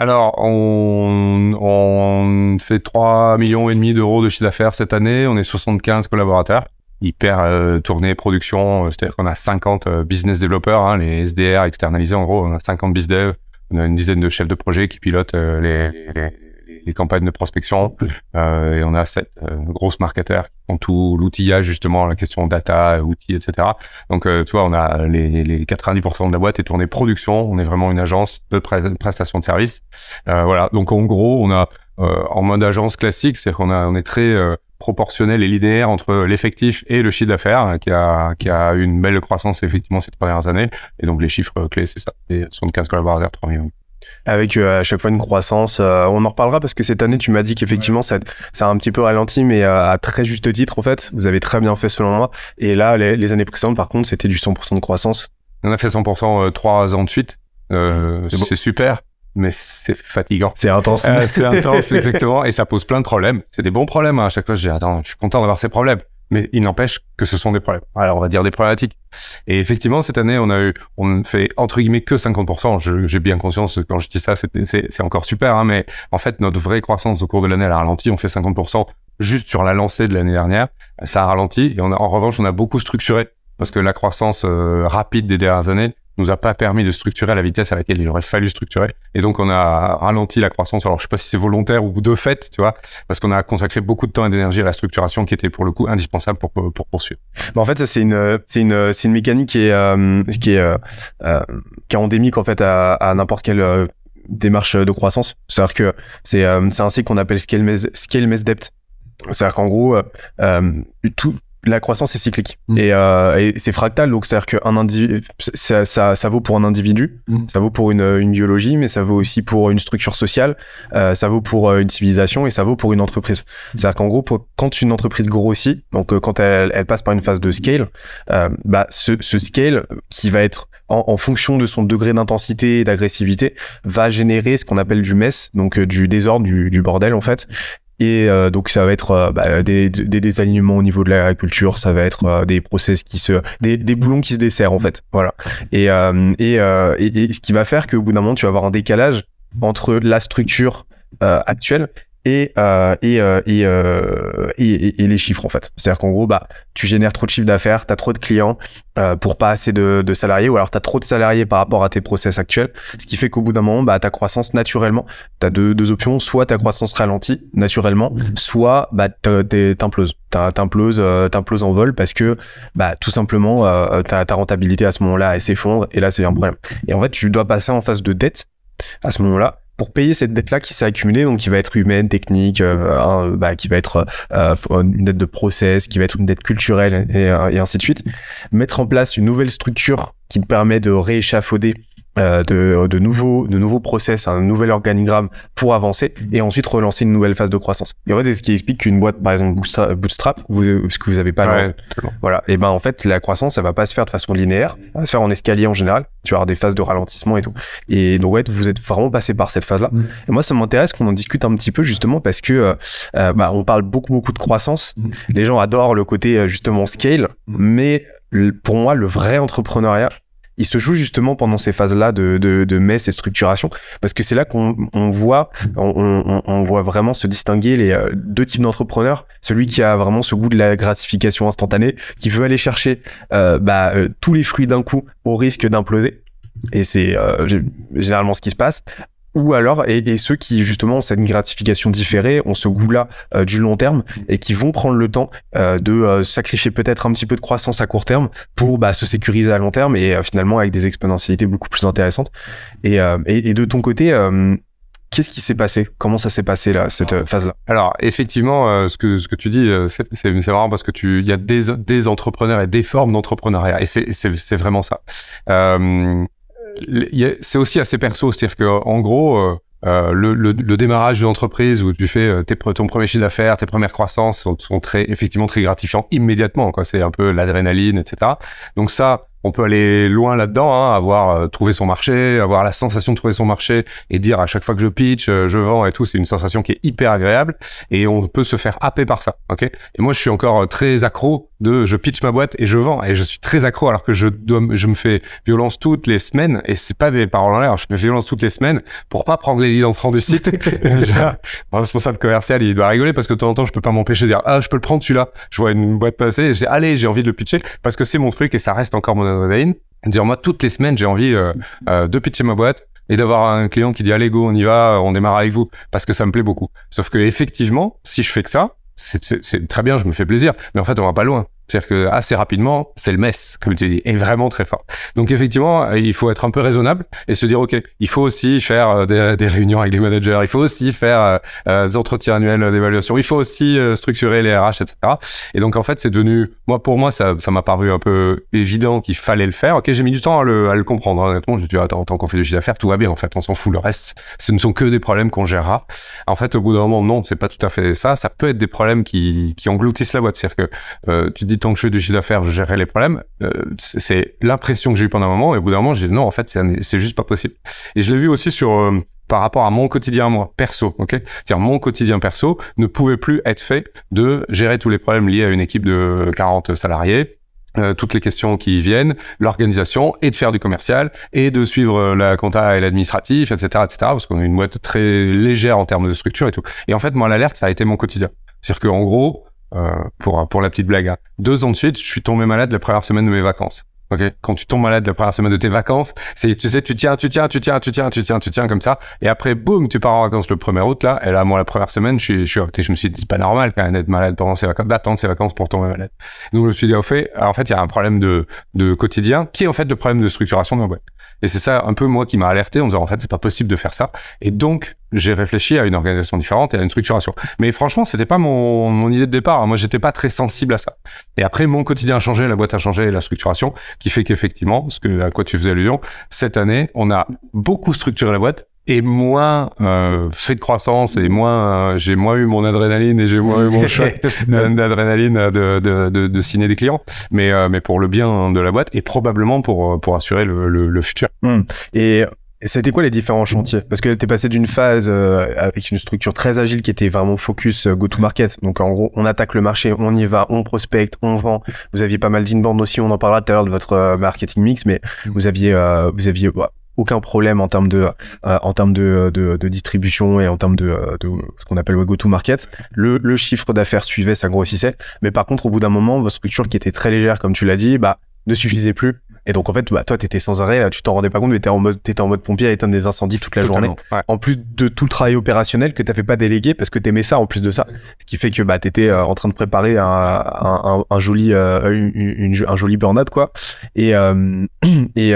Alors, on, on fait 3 millions et demi d'euros de chiffre d'affaires cette année. On est 75 collaborateurs. Hyper euh, tournée production, euh, c'est-à-dire qu'on a 50 euh, business développeurs, hein, les SDR externalisés en gros, on a 50 biz dev, on a une dizaine de chefs de projet qui pilotent les, les, les- campagnes de prospection, euh, et on a sept euh, grosses marketeurs qui font tout l'outillage justement, la question data, outils, etc. Donc, euh, tu vois, on a les, les 90% de la boîte est tournée production. On est vraiment une agence de pre- prestation de services. Euh, voilà. Donc, en gros, on a euh, en mode agence classique, c'est qu'on on est très euh, proportionnel et linéaire entre l'effectif et le chiffre d'affaires, hein, qui a, qui a une belle croissance effectivement ces premières années. Et donc, les chiffres clés, c'est ça. C'est 75 collaborateurs, 3 millions. Avec euh, à chaque fois une croissance. euh, on en reparlera parce que cette année, tu m'as dit qu'effectivement, ça, ça a un petit peu ralenti, mais euh, à très juste titre, en fait. Vous avez très bien fait selon moi. Et là, les, les années précédentes, par contre, c'était du 100% de croissance. On a fait 100% euh, trois ans de suite. Euh, C'est super, mais c'est fatigant. C'est intense. Euh, c'est <laughs> intense, exactement, et ça pose plein de problèmes. C'est des bons problèmes. hein. À chaque fois, je dis attends, je suis content d'avoir ces problèmes, mais il n'empêche que ce sont des problèmes. Alors, on va dire des problématiques. Et effectivement, cette année, on a eu, on fait entre guillemets que 50%. Je- J'ai bien conscience quand je dis ça, c'est encore super, hein, mais en fait, notre vraie croissance au cours de l'année, elle a ralenti. On fait 50% juste sur la lancée de l'année dernière. Ça a ralenti, et on a, en revanche, on a beaucoup structuré parce que la croissance euh, rapide des dernières années nous a pas permis de structurer à la vitesse à laquelle il aurait fallu structurer. Et donc, on a ralenti la croissance. Alors, je sais pas si c'est volontaire ou de fait, tu vois, parce qu'on a consacré beaucoup de temps et d'énergie à la structuration qui était pour le coup indispensable pour, pour poursuivre. En fait, ça c'est une, c'est une, c'est une mécanique qui est, euh, qui est, euh, euh, qui endémique en fait à, n'importe quelle démarche de croissance. C'est-à-dire que c'est, c'est un cycle qu'on appelle scale mes, scale mes depth. C'est-à-dire qu'en gros, tout, la croissance est cyclique Mm. et, euh, et c'est fractal. Donc c'est-à-dire qu'un individu, ça, ça, ça vaut pour un individu, Mm. ça vaut pour une, une biologie, mais ça vaut aussi pour une structure sociale, euh, ça vaut pour euh, une civilisation et ça vaut pour une entreprise. C'est-à-dire qu'en gros, quand une entreprise grossit, donc euh, quand elle, elle passe par une phase de scale, euh, bah, ce, ce scale qui va être en, en fonction de son degré d'intensité et d'agressivité va générer ce qu'on appelle du mess, donc du désordre, du, du bordel en fait. Et euh, donc ça va être euh, bah, des, des désalignements au niveau de l'agriculture, ça va être euh, des process qui se, des, des boulons qui se desserrent en fait, voilà. Et et, et, et ce qui va faire qu'au bout d'un moment tu vas avoir un décalage entre la structure actuelle et euh, et, euh, et, euh, et, et- les chiffres en fait. C'est-à-dire qu'en gros bah tu génères trop de chiffres d'affaires, tu as trop de clients euh, pour pas assez de, de salariés ou alors tu as trop de salariés par rapport à tes process actuels, ce qui fait qu'au bout d'un moment bah ta croissance naturellement, tu as deux, deux options, soit ta croissance ralentit naturellement, soit bah t'imploses. T'imploses euh, t'imploses en vol parce que bah tout simplement euh, ta, ta rentabilité à ce moment-là elle s'effondre et là c'est un problème. Et en fait tu dois passer en phase de dette à ce moment-là pour payer cette dette-là qui s'est accumulée, donc qui va être humaine, technique, euh, bah, qui va être euh, une dette de process, qui va être une dette culturelle et, et ainsi de suite. Mettre en place une nouvelle structure qui permet de rééchafauder euh, de, de nouveaux de nouveaux process, un nouvel organigramme pour avancer et ensuite relancer une nouvelle phase de croissance. Et en fait, c'est ce qui explique qu'une boîte, par exemple Bootstrap, vous, parce que vous avez pas Ouais, voilà. Et ben en fait, la croissance, ça va pas se faire de façon linéaire, elle va se faire en escalier en général. Tu vas avoir des phases de ralentissement et tout. Et donc ouais, vous êtes vraiment passé par cette phase-là. Mm. Et moi, ça m'intéresse qu'on en discute un petit peu justement parce que euh, euh, bah, on parle beaucoup beaucoup de croissance. Mm. Les gens adorent le côté justement scale, Mm. mais pour moi, le vrai entrepreneuriat. Il se joue justement pendant ces phases-là de, de, de messe et structuration, parce que c'est là qu'on on voit, on, voit vraiment se distinguer les euh, deux types d'entrepreneurs. Celui qui a vraiment ce goût de la gratification instantanée, qui veut aller chercher euh, bah, euh, tous les fruits d'un coup au risque d'imploser. Et c'est gé- généralement ce qui se passe. Ou alors, et, et ceux qui justement ont cette gratification différée, ont ce goût-là euh, du long terme et qui vont prendre le temps euh, de euh, sacrifier peut-être un petit peu de croissance à court terme pour bah, se sécuriser à long terme et euh, finalement avec des exponentialités beaucoup plus intéressantes. Et, euh, et, et de ton côté, euh, qu'est-ce qui s'est passé? Comment ça s'est passé là cette phase-là? Alors effectivement, euh, ce que ce que tu dis, euh, c'est c'est marrant parce que tu il y a des des entrepreneurs et des formes d'entrepreneuriat et c'est c'est vraiment ça. C'est aussi assez perso, c'est-à-dire que en gros, euh, euh, le, le, le, démarrage d'une entreprise où tu fais euh, tes, ton premier chiffre d'affaires, tes premières croissances sont, sont, très effectivement très gratifiants immédiatement. C'est un peu l'adrénaline, etc. Donc ça, on peut aller loin là-dedans, hein, avoir euh, trouvé son marché, avoir la sensation de trouver son marché et dire à chaque fois que je pitch, euh, je vends et tout, c'est une sensation qui est hyper agréable et on peut se faire happer par ça, ok? Et moi, je suis encore euh, très accro de je pitch ma boîte et je vends et je suis très accro alors que je dois, je me fais violence toutes les semaines et c'est pas des paroles en l'air, je me fais violence toutes les semaines pour pas prendre les leads entrants du site. <laughs> mon responsable commercial, il doit rigoler parce que de temps en temps, je peux pas m'empêcher de dire ah je peux le prendre celui-là. Je vois une boîte passer, et je dis allez, j'ai envie de le pitcher parce que c'est mon truc et ça reste encore mon adrénaline. Dire moi toutes les semaines j'ai envie euh, euh, de pitcher ma boîte et d'avoir un client qui dit allez go on y va on démarre avec vous parce que ça me plaît beaucoup. Sauf que effectivement si je fais que ça c'est très bien je me fais plaisir mais en fait on va pas loin. C'est-à-dire que assez rapidement, c'est le mess, comme tu dis, est vraiment très fort. Donc effectivement, il faut être un peu raisonnable et se dire, OK, il faut aussi faire euh, des, des réunions avec les managers, il faut aussi faire euh, euh, des entretiens annuels d'évaluation, il faut aussi structurer les RH, etc. Et donc en fait, c'est devenu, moi pour moi, ça m'a paru un peu évident qu'il fallait le faire. OK, j'ai mis du temps à le, à le comprendre. Honnêtement, je me dit, attends, tant qu'on fait du chiffre d'affaires, tout va bien. En fait, on s'en fout. Le reste, ce ne sont que des problèmes qu'on gérera. En fait, au bout d'un moment, non, c'est pas tout à fait ça. Ça peut être des problèmes qui, qui engloutissent la boîte. C'est-à-dire que tu dis tant que je fais du chiffre d'affaires, je gérerai les problèmes. Euh, c'est l'impression que j'ai eu pendant un moment. Et au bout d'un moment, j'ai dit non, en fait, c'est juste pas possible. Et je l'ai vu aussi sur euh, par rapport à mon quotidien moi perso, ok? C'est-à-dire mon quotidien perso ne pouvait plus être fait de gérer tous les problèmes liés à une équipe de 40 salariés. Euh, toutes les questions qui viennent, l'organisation et de faire du commercial et de suivre la compta et l'administratif, etc., etc. Parce qu'on a une boîte très légère en termes de structure et tout. Et en fait, moi, l'alerte, ça a été mon quotidien. C'est-à-dire qu'en gros, euh, pour pour la petite blague. Hein. Deux ans de suite, je suis tombé malade la première semaine de mes vacances. Ok, quand tu tombes malade la première semaine de tes vacances, c'est tu sais tu tiens, tu tiens, tu tiens, tu tiens, tu tiens, tu tiens comme ça, et après boum, tu pars en vacances le 1er août là, et là moi la première semaine, je suis, je je me suis dit c'est pas normal quand même d'être malade pendant ses vacances, d'attendre ses vacances pour tomber malade. Donc je me suis dit au fait, en fait il y a un problème de de quotidien qui est en fait le problème de structuration de ma boîte. Et c'est ça un peu moi qui m'a alerté en disant en fait c'est pas possible de faire ça. Et donc j'ai réfléchi à une organisation différente et à une structuration. Mais franchement c'était pas mon, mon idée de départ. Moi j'étais pas très sensible à ça. Et après mon quotidien a changé, la boîte a changé, la structuration qui fait qu'effectivement, ce que à quoi tu faisais allusion, cette année on a beaucoup structuré la boîte et moins euh, fait de croissance et moins euh, j'ai moins eu mon adrénaline et j'ai moins eu mon <laughs> shot <laughs> d'adrénaline de, de, de, de signer des clients mais euh, mais pour le bien de la boîte et probablement pour pour assurer le, le, le futur hmm. et c'était quoi les différents chantiers? Parce que tu es passé d'une phase euh, avec une structure très agile qui était vraiment focus go-to-market. Donc en gros, on attaque le marché, on y va, on prospecte, on vend. Vous aviez pas mal d'inbound aussi, on en parlera tout à l'heure de votre marketing mix, mais vous aviez vous aviez aucun problème en termes de euh, en termes de, de, de, distribution et en termes de, de ce qu'on appelle le go to market. Le, le chiffre d'affaires suivait ça grossissait. Mais par contre au bout d'un moment votre structure qui était très légère comme tu l'as dit bah ne suffisait plus. Et donc en fait bah toi t'étais sans arrêt tu t'en rendais pas compte mais t'étais en mode t'étais en mode pompier à éteindre des incendies toute la journée. en plus de tout le travail opérationnel que t'avais pas délégué parce que t'aimais ça en plus de ça. Ce qui fait que bah t'étais euh, en train de préparer un, un, un, joli euh, une, un joli burn-out quoi. Et euh, <clears throat> et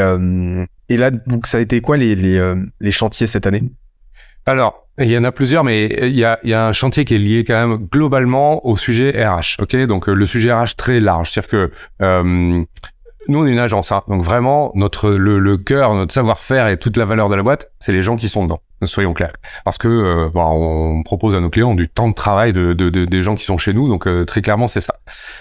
et là, donc, ça a été quoi les, les, euh, les chantiers cette année? Alors, il y en a plusieurs, mais il y a, il y a un chantier qui est lié quand même globalement au sujet RH. Ok, donc euh, le sujet RH très large, c'est-à-dire que euh, nous on est une agence, hein, donc vraiment notre le, le cœur, notre savoir-faire et toute la valeur de la boîte, c'est les gens qui sont dedans soyons clairs. Parce que euh, bon, on propose à nos clients du temps de travail de, de, de des gens qui sont chez nous, donc euh, très clairement c'est ça.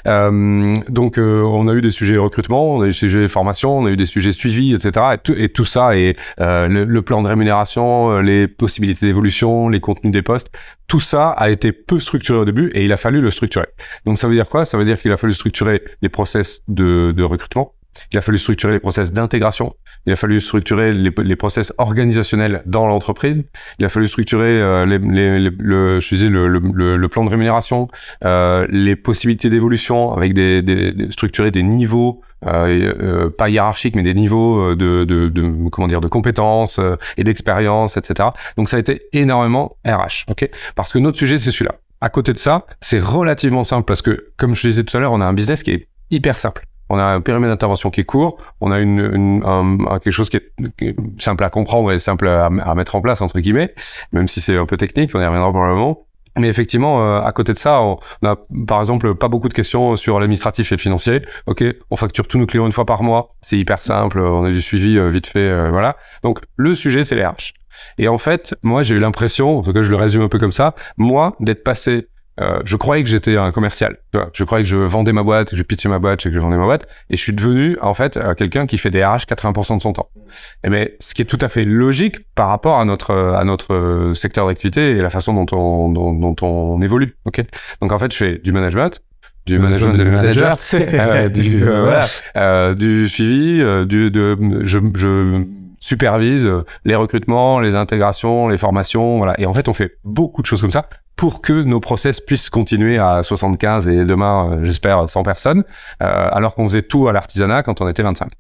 Euh, donc euh, on a eu des sujets recrutement, on a eu des sujets formation, on a eu des sujets suivi, etc. Et tout, et tout ça et le, le, plan de rémunération, les possibilités d'évolution, les contenus des postes, tout ça a été peu structuré au début et il a fallu le structurer. Donc ça veut dire quoi? Ça veut dire qu'il a fallu structurer les process de, de recrutement, il a fallu structurer les process d'intégration. Il a fallu structurer les, les process organisationnels dans l'entreprise. Il a fallu structurer euh, les, les, le, je disais, le, le, le, plan de rémunération, euh, les possibilités d'évolution avec des, des, structurer des niveaux euh, euh, pas hiérarchiques, mais des niveaux de, de, de comment dire de compétences et d'expérience, etc. Donc ça a été énormément RH, ok? Parce que notre sujet c'est celui-là. À côté de ça, c'est relativement simple parce que, comme je disais tout à l'heure, on a un business qui est hyper simple on a un périmètre d'intervention qui est court, on a une, une un, quelque chose qui est, simple à comprendre et simple à, mettre en place entre guillemets, même si c'est un peu technique, on y reviendra probablement. Mais effectivement, euh, à côté de ça, on a par exemple pas beaucoup de questions sur l'administratif et le financier. Ok, on facture tous nos clients une fois par mois, c'est hyper simple, on a du suivi euh, vite fait, euh, voilà. Donc le sujet c'est les RH. Et en fait, moi, j'ai eu l'impression, en tout cas, je le résume un peu comme ça, moi, d'être passé euh, je croyais que j'étais un commercial. Tu vois. Je croyais que je vendais ma boîte, que je pitchais ma boîte, que je vendais ma boîte. Et je suis devenu, en fait, euh, quelqu'un qui fait des RH 80% de son temps. Et mais ce qui est tout à fait logique par rapport à notre à notre secteur d'activité et la façon dont on dont, dont on évolue. Ok? Donc en fait, je fais du management, du management de manager, <laughs> euh, du euh, voilà, euh, du suivi, euh, du de je, je supervise les recrutements, les intégrations, les formations, voilà. Et en fait, on fait beaucoup de choses comme ça pour que nos process puissent continuer à 75 et demain, euh, j'espère, 100 personnes, euh, alors qu'on faisait tout à l'artisanat quand on était 25.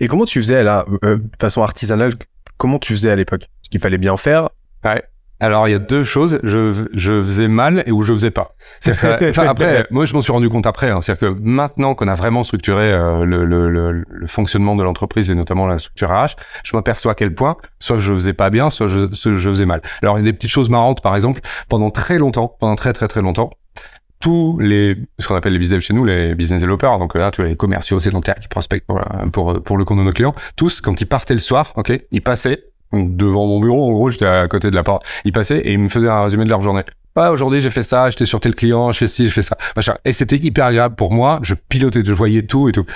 Et comment tu faisais là, euh, de façon artisanale, comment tu faisais à l'époque? Parce qu'il fallait bien faire? Ouais. Alors il y a deux choses, je, je faisais mal et où je faisais pas. Que, <laughs> après, moi je m'en suis rendu compte après. Hein, C'est-à-dire que maintenant qu'on a vraiment structuré euh, le, le, le, le, fonctionnement de l'entreprise et notamment la structure RH, je m'aperçois à quel point soit je faisais pas bien, soit je, soit je faisais mal. Alors il y a des petites choses marrantes, par exemple, pendant très longtemps, pendant très très très longtemps, tous les ce qu'on appelle les business chez nous les business développeurs donc là tu as les commerciaux sédentaires qui prospectent pour, pour pour le compte de nos clients tous quand ils partaient le soir ok ils passaient devant mon bureau, en gros, j'étais à côté de la porte. Ils passaient et ils me faisaient un résumé de leur journée. Ah, aujourd'hui, j'ai fait ça, j'étais sur tel client, je fais ci, je fais ça. Et c'était hyper agréable pour moi. Je pilotais, je voyais tout et tout.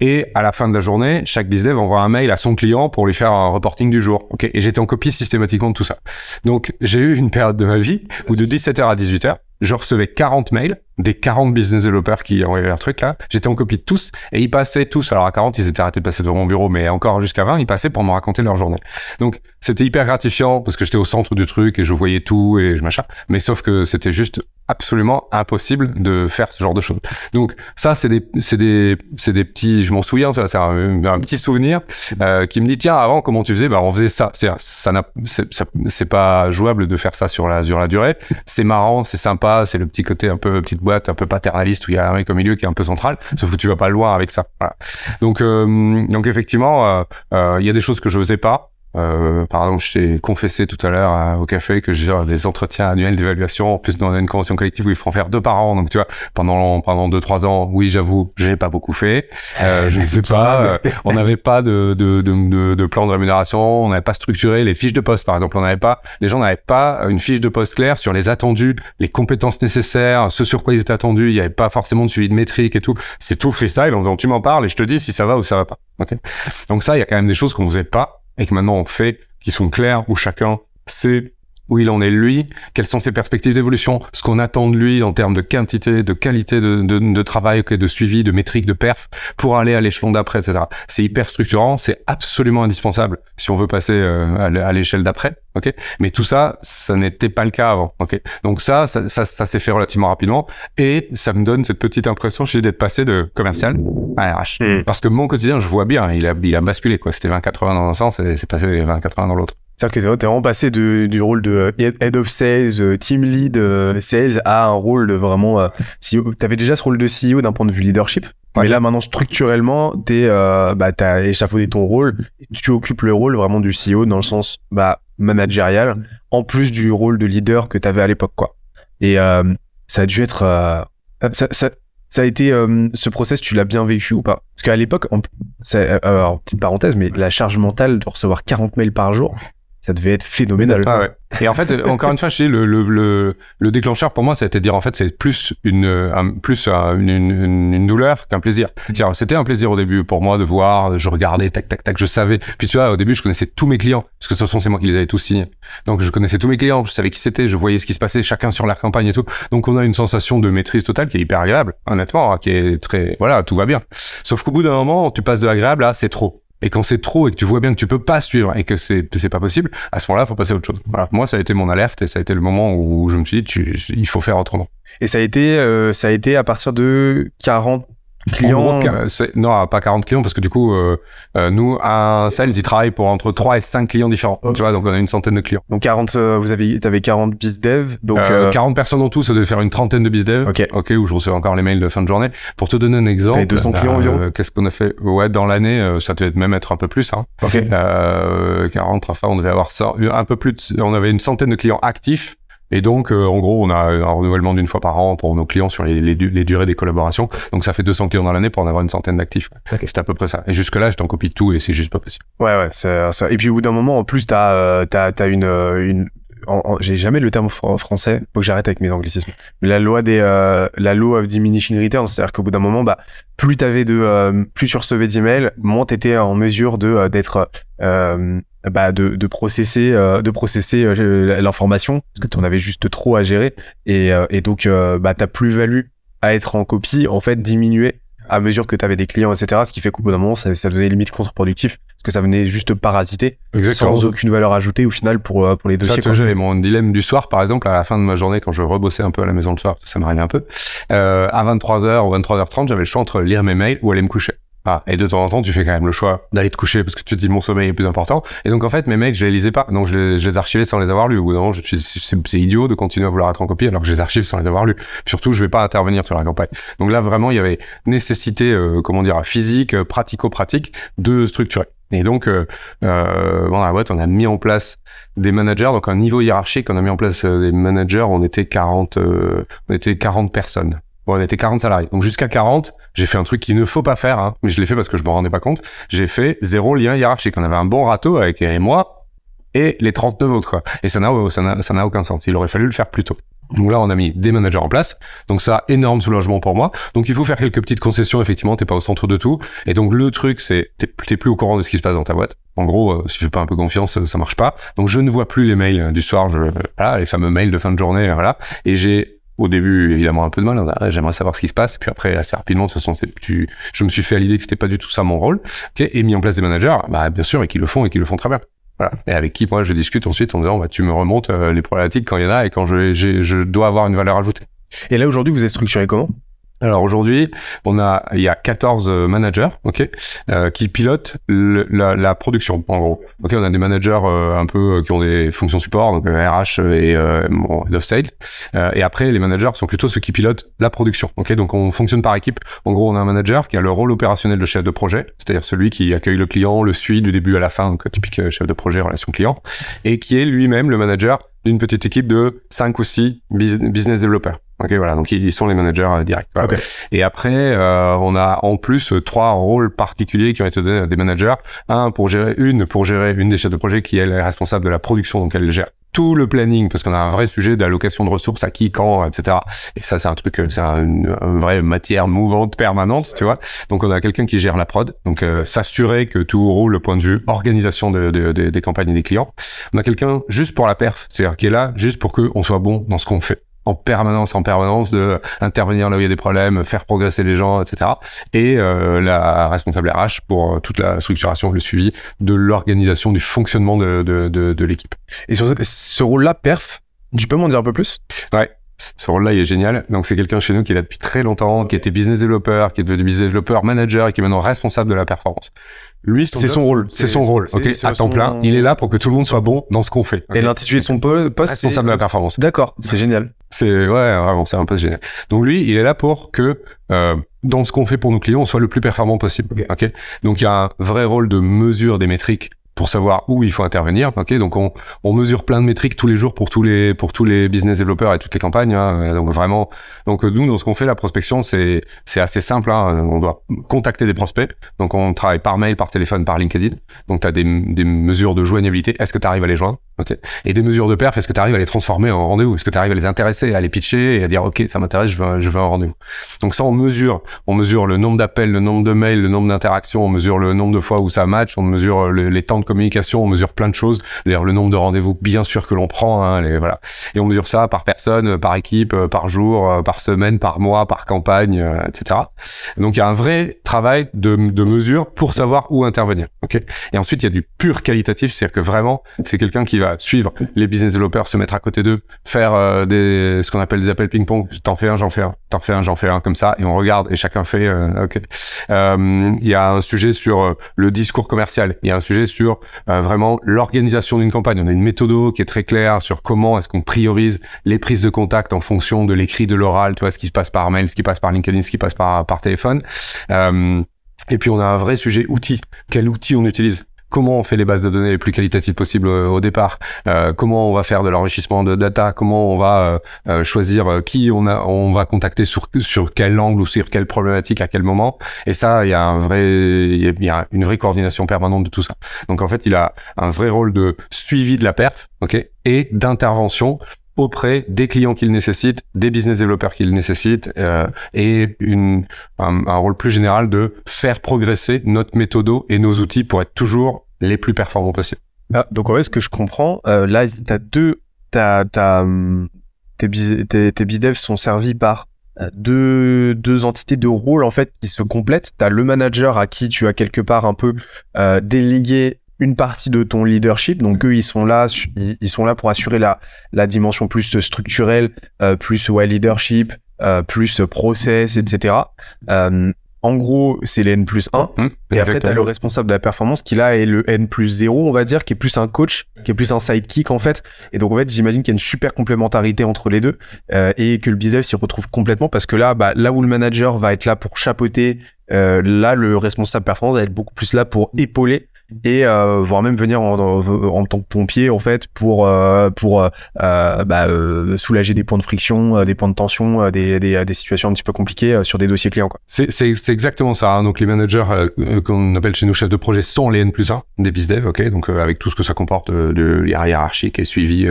Et à la fin de la journée, chaque business envoie un mail à son client pour lui faire un reporting du jour. Ok. Et j'étais en copie systématiquement de tout ça. Donc, j'ai eu une période de ma vie où de 17h à 18h, je recevais 40 mails des 40 business developers qui envoyaient leur truc là. J'étais en copie de tous et ils passaient tous. Alors à 40, ils étaient arrêtés de passer devant mon bureau, mais encore jusqu'à 20, ils passaient pour me raconter leur journée. Donc c'était hyper gratifiant parce que j'étais au centre du truc et je voyais tout et machin. Mais sauf que c'était juste absolument impossible de faire ce genre de choses. Donc ça, c'est des, c'est des, c'est des petits. Je m'en souviens. C'est un, petit souvenir euh, qui me dit tiens avant comment tu faisais? Bah on faisait ça. C'est ça n'a, c'est pas jouable de faire ça sur la sur la durée. C'est marrant, c'est sympa, c'est le petit côté un peu petite boîte, un peu paternaliste où il y a un mec au milieu qui est un peu central. Sauf que tu vas pas loin avec ça. Voilà. Donc euh, donc effectivement, euh, euh, il y a des choses que je faisais pas. Euh, par exemple, je t'ai confessé tout à l'heure euh, au café que j'ai des entretiens annuels d'évaluation. En plus, on a une convention collective où il faut en faire deux par an. Donc, tu vois, pendant pendant deux trois ans, oui, j'avoue, j'ai pas beaucoup fait. Euh, <laughs> je ne sais pas. Euh, on n'avait pas de de, de, de de, plan de rémunération. On n'avait pas structuré les fiches de poste, par exemple. On n'avait pas. Les gens n'avaient pas une fiche de poste claire sur les attendus, les compétences nécessaires, ce sur quoi ils étaient attendus. Il n'y avait pas forcément de suivi de métrique et tout. C'est tout freestyle en disant tu m'en parles et je te dis si ça va ou ça va pas. Ok? Donc ça, il y a quand même des choses qu'on faisait pas et que maintenant on fait, qui sont clairs, où chacun sait où il en est lui, quelles sont ses perspectives d'évolution, ce qu'on attend de lui en termes de quantité, de qualité de, de, de travail, de suivi, de métrique, de perf, pour aller à l'échelon d'après, etc. C'est hyper structurant, c'est absolument indispensable si on veut passer euh, à l'échelle d'après. Ok, mais tout ça, ça n'était pas le cas avant. Ok, donc ça, ça, ça, ça s'est fait relativement rapidement et ça me donne cette petite impression chez d'être passé de commercial à RH. Mmh. Parce que mon quotidien, je vois bien, il a, il a basculé quoi. C'était 20-80 dans un sens et c'est passé 20-80 dans l'autre. C'est-à-dire que t'es vraiment passé de, du rôle de head of sales, team lead sales à un rôle de vraiment euh, CEO. T'avais déjà ce rôle de CEO d'un point de vue leadership. Ouais. Mais là, maintenant, structurellement, t'es, euh, bah, t'as échafaudé ton rôle. Tu occupes le rôle vraiment du CEO dans le sens, bah, managérial, en plus du rôle de leader que t'avais à l'époque, quoi. Et euh, ça a dû être, euh, ça, ça, ça a été euh, ce process, tu l'as bien vécu ou pas? Parce qu'à l'époque, euh, alors petite parenthèse, mais la charge mentale de recevoir 40 mails par jour, ça devait être phénoménal. Ah ouais. Et en fait, encore une fois, je sais, le, le, le, le déclencheur pour moi, été de dire en fait, c'est plus une, un, plus une, une, une, douleur qu'un plaisir. C'était un plaisir au début pour moi de voir, je regardais, tac, tac, tac, je savais. Puis tu vois, au début, je connaissais tous mes clients, parce que de toute façon, c'est moi qui les avais tous signés. Donc, je connaissais tous mes clients, je savais qui c'était, je voyais ce qui se passait, chacun sur leur campagne et tout. Donc, on a une sensation de maîtrise totale qui est hyper agréable, honnêtement, hein, qui est très, voilà, tout va bien. Sauf qu'au bout d'un moment, tu passes de agréable à c'est trop. Et quand c'est trop et que tu vois bien que tu peux pas suivre et que c'est pas possible, à ce moment-là, faut passer à autre chose. Voilà. Moi, ça a été mon alerte et ça a été le moment où je me suis dit, tu, il faut faire autrement. Et ça a été, euh, ça a été à partir de 40 clients Non, pas 40 clients parce que du coup, euh, euh, nous, un sales, il travaille pour entre 3 et 5 clients différents. Okay. Tu vois, donc on a une centaine de clients. Donc 40, euh, vous avez, t'avais 40 bizdev. Donc euh, 40 personnes en tout, ça devait faire une trentaine de bizdev. Ok. Ok, où je recevais encore les mails de fin de journée. Pour te donner un exemple. 200 clients environ. Qu'est-ce qu'on a fait? Ouais, dans l'année, ça devait même être un peu plus. Hein. Ok. 40, enfin, on devait avoir ça, un peu plus. De, on avait une centaine de clients actifs Et donc, euh, en gros, on a un renouvellement d'une fois par an pour nos clients sur les, les, les durées des collaborations. Donc, ça fait 200 clients dans l'année pour en avoir une centaine d'actifs. Ok. C'est à peu près ça. Et jusque-là, je t'en copie de tout et c'est juste pas possible. Ouais, ouais, c'est ça. Et puis au bout d'un moment, en plus, t'as, euh, t'as, t'as une, euh, une, j'ai jamais le terme fr- français. Faut que j'arrête avec mes anglicismes. Mais la loi des, euh, la law of diminishing returns, c'est-à-dire qu'au bout d'un moment, bah, plus t'avais de, euh, plus tu recevais d'emails, moins t'étais en mesure de, euh, d'être, euh, bah, de, de processer, euh, de processer l'information, parce que tu en avais juste trop à gérer, et, et donc, bah, ta plus-value à être en copie, en fait, diminuait à mesure que tu avais des clients, etc. Ce qui fait qu'au bout d'un moment, ça, ça devenait limite contre-productif parce que ça venait juste parasiter sans aucune valeur ajoutée au final pour, euh, pour les Ça, dossiers. vois, j'avais mon dilemme du soir, par exemple, à la fin de ma journée, quand je rebossais un peu à la maison le soir, ça m'arrivait un peu. Euh, à 23h ou 23h30, j'avais le choix entre lire mes mails ou aller me coucher. Ah, et de temps en temps, tu fais quand même le choix d'aller te coucher parce que tu te dis mon sommeil est plus important. Et donc, en fait, mes mails, je les lisais pas. Donc, je les, je archivais sans les avoir lus. Dit, c'est c'est idiot de continuer à vouloir être en copie alors que je les archive sans les avoir lus. Surtout, je vais pas intervenir sur la campagne. Donc là, vraiment, il y avait nécessité, euh, comment dire, physique, euh, pratico-pratique de structurer. Et donc, euh, euh, dans la boîte, on a mis en place des managers, donc un niveau hiérarchique, on a mis en place euh, des managers, on était 40, euh, on était 40 personnes. On était 40 salariés. Donc jusqu'à 40, j'ai fait un truc qu'il ne faut pas faire, hein, mais je l'ai fait parce que je me rendais pas compte. J'ai fait zéro lien hiérarchique. On avait un bon râteau avec et moi et les 39 autres. Et ça n'a ça n'a aucun sens. Il aurait fallu le faire plus tôt. Donc là, on a mis des managers en place. Donc ça, énorme soulagement pour moi. Donc il faut faire quelques petites concessions. Effectivement, t'es pas au centre de tout. Et donc le truc, c'est t'es plus au courant de ce qui se passe dans ta boîte. En gros, euh, si tu fais pas un peu confiance, euh, ça marche pas. Donc je ne vois plus les mails euh, du soir. Je, voilà, les fameux mails de fin de journée. euh, Voilà. Et j'ai au début, évidemment, un peu de mal. J'aimerais savoir ce qui se passe. Puis après, assez rapidement, de toute façon, tu, je me suis fait à l'idée que c'était pas du tout ça mon rôle. et mis en place des managers, bah, bien sûr, et qui le font et qui le font très bien. Voilà. Et avec qui, moi, je discute ensuite en disant, bah, tu me remontes euh, les problématiques quand il y en a et quand je, je dois avoir une valeur ajoutée. Et là aujourd'hui, vous êtes structuré comment? Alors aujourd'hui, on a, il y a 14 euh, managers, ok, euh, qui pilotent le- la, la production, en gros. Ok, on a des managers euh, un peu euh, qui ont des fonctions support, donc RH et euh, bon, head of sales. Et après, les managers sont plutôt ceux qui pilotent la production. Ok, donc on fonctionne par équipe. En gros, on a un manager qui a le rôle opérationnel de chef de projet, c'est-à-dire celui qui accueille le client, le suit du début à la fin, donc typique chef de projet relation client, et qui est lui-même le manager d'une petite équipe de 5 ou 6 business développeurs. Ok, voilà, donc ils sont les managers euh, directs. Voilà. Ok. Et après, euh, on a en plus euh, trois rôles particuliers qui ont été donnés à des managers. Un pour gérer une, pour gérer une des chefs de projet qui elle est responsable de la production, donc elle gère tout le planning parce qu'on a un vrai sujet d'allocation de ressources à qui, quand, etc. Et ça, c'est un truc, euh, c'est un- une, une vraie matière mouvante permanente, tu vois. Donc on a quelqu'un qui gère la prod, donc euh, s'assurer que tout roule au point de vue organisation de, de- de- des campagnes et des clients. On a quelqu'un juste pour la perf, c'est-à-dire qui est là juste pour que on soit bon dans ce qu'on fait en permanence, en permanence, de intervenir là où il y a des problèmes, faire progresser les gens, etc. Et euh, la responsable RH pour euh, toute la structuration, le suivi de l'organisation, du fonctionnement de, de, de, de l'équipe. Et sur ce, ce rôle-là, perf, tu peux m'en dire un peu plus? Ce rôle-là, il est génial. Donc, c'est quelqu'un chez nous qui est là depuis très longtemps, qui était business développeur, qui est devenu business développeur, manager et qui est maintenant responsable de la performance. Lui, C'est son rôle. C'est son rôle, ok, à temps plein. Il est là pour que tout le monde soit bon dans ce qu'on fait. Et l'intitulé de son po- poste responsable de la performance. D'accord, c'est génial. C'est ouais, vraiment, c'est un peu génial. Donc lui, il est là pour que euh, dans ce qu'on fait pour nos clients, on soit le plus performant possible. Ok. Donc il y a un vrai rôle de mesure des métriques pour savoir où il faut intervenir. Ok. Donc on, on mesure plein de métriques tous les jours pour tous les pour tous les business développeurs et toutes les campagnes. hein. Donc vraiment. Donc nous, dans ce qu'on fait, la prospection, c'est c'est assez simple. hein. On doit contacter des prospects. Donc on travaille par mail, par téléphone, par LinkedIn. Donc tu as des, des mesures de joignabilité. Est-ce que tu arrives à les joindre? Ok. Et des mesures de perf, est-ce que tu arrives à les transformer en rendez-vous Est-ce que tu arrives à les intéresser, à les pitcher et à dire ok, ça m'intéresse, je veux, je veux un rendez-vous. Donc ça, on mesure, on mesure le nombre d'appels, le nombre de mails, le nombre d'interactions, on mesure le nombre de fois où ça match, on mesure euh, le- les temps de communication, on mesure plein de choses. D'ailleurs, le nombre de rendez-vous, bien sûr que l'on prend, hein, les, voilà. Et on mesure ça par personne, euh, par équipe, euh, par jour, par semaine, par mois, par campagne, etc. Donc il y a un vrai travail de, de mesure pour savoir où intervenir. Ok. Et ensuite, il y a du pur qualitatif, c'est-à-dire que vraiment, c'est quelqu'un qui va suivre les business développeurs, se mettre à côté d'eux, faire euh, des ce qu'on appelle des appels ping-pong. T'en fais un, j'en fais un. T'en fais un, j'en fais un, comme ça, et on regarde et chacun fait. euh, ok. Euh, Il y a un sujet sur euh, le discours commercial. Il y a un sujet sur euh, vraiment l'organisation d'une campagne. On a une méthode qui est très claire sur comment est-ce qu'on priorise les prises de contact en fonction de l'écrit, de l'oral, tu vois, ce qui se passe par mail, ce qui passe par LinkedIn, ce qui passe par par téléphone. Euh, et puis on a un vrai sujet outil. Quel outil on utilise? Comment on fait les bases de données les plus qualitatives possibles au, départ, comment on va faire de l'enrichissement de data, comment on va choisir qui on a, on va contacter sur sur quel angle ou sur quelle problématique à quel moment. Et ça, il y a un vrai, il y a une vraie coordination permanente de tout ça. Donc en fait, il a un vrai rôle de suivi de la perf, ok, et d'intervention auprès des clients qu'il nécessite, des business développeurs qu'il nécessite, euh, et un, rôle plus général de faire progresser notre méthodo et nos outils pour être toujours les plus performants possibles. Ah, donc en fait, ce que je comprends, euh, là, t'as deux, t'as, t'as, hum, tes, tes, tes bidevs sont servis par euh, deux, deux entités de rôle en fait qui se complètent. Tu as le manager à qui tu as quelque part un peu euh, délégué une partie de ton leadership. Donc eux, ils sont là, ils sont là pour assurer la, la dimension plus structurelle, euh, plus ouais, leadership, euh, plus process, etc. Euh, en gros, c'est les N plus 1. Mmh, et après, tu as le responsable de la performance qui là est le N plus 0, on va dire, qui est plus un coach, qui est plus un sidekick en fait. Et donc en fait, j'imagine qu'il y a une super complémentarité entre les deux euh, et que le business s'y retrouve complètement parce que là, bah, là où le manager va être là pour chapeauter, euh, là, le responsable performance va être beaucoup plus là pour épauler et euh, voire même venir en, en, tant que pompier en fait pour euh, pour euh, bah, euh, soulager des points de friction, euh, des points de tension, des, des, des, situations un petit peu compliquées sur des dossiers clients. C'est, c'est, exactement ça. Hein. Donc les managers qu'on appelle chez nous chefs de projet sont les N plus 1 des BizDev, ok? Donc avec tout ce que ça comporte de hiérarchique et suivi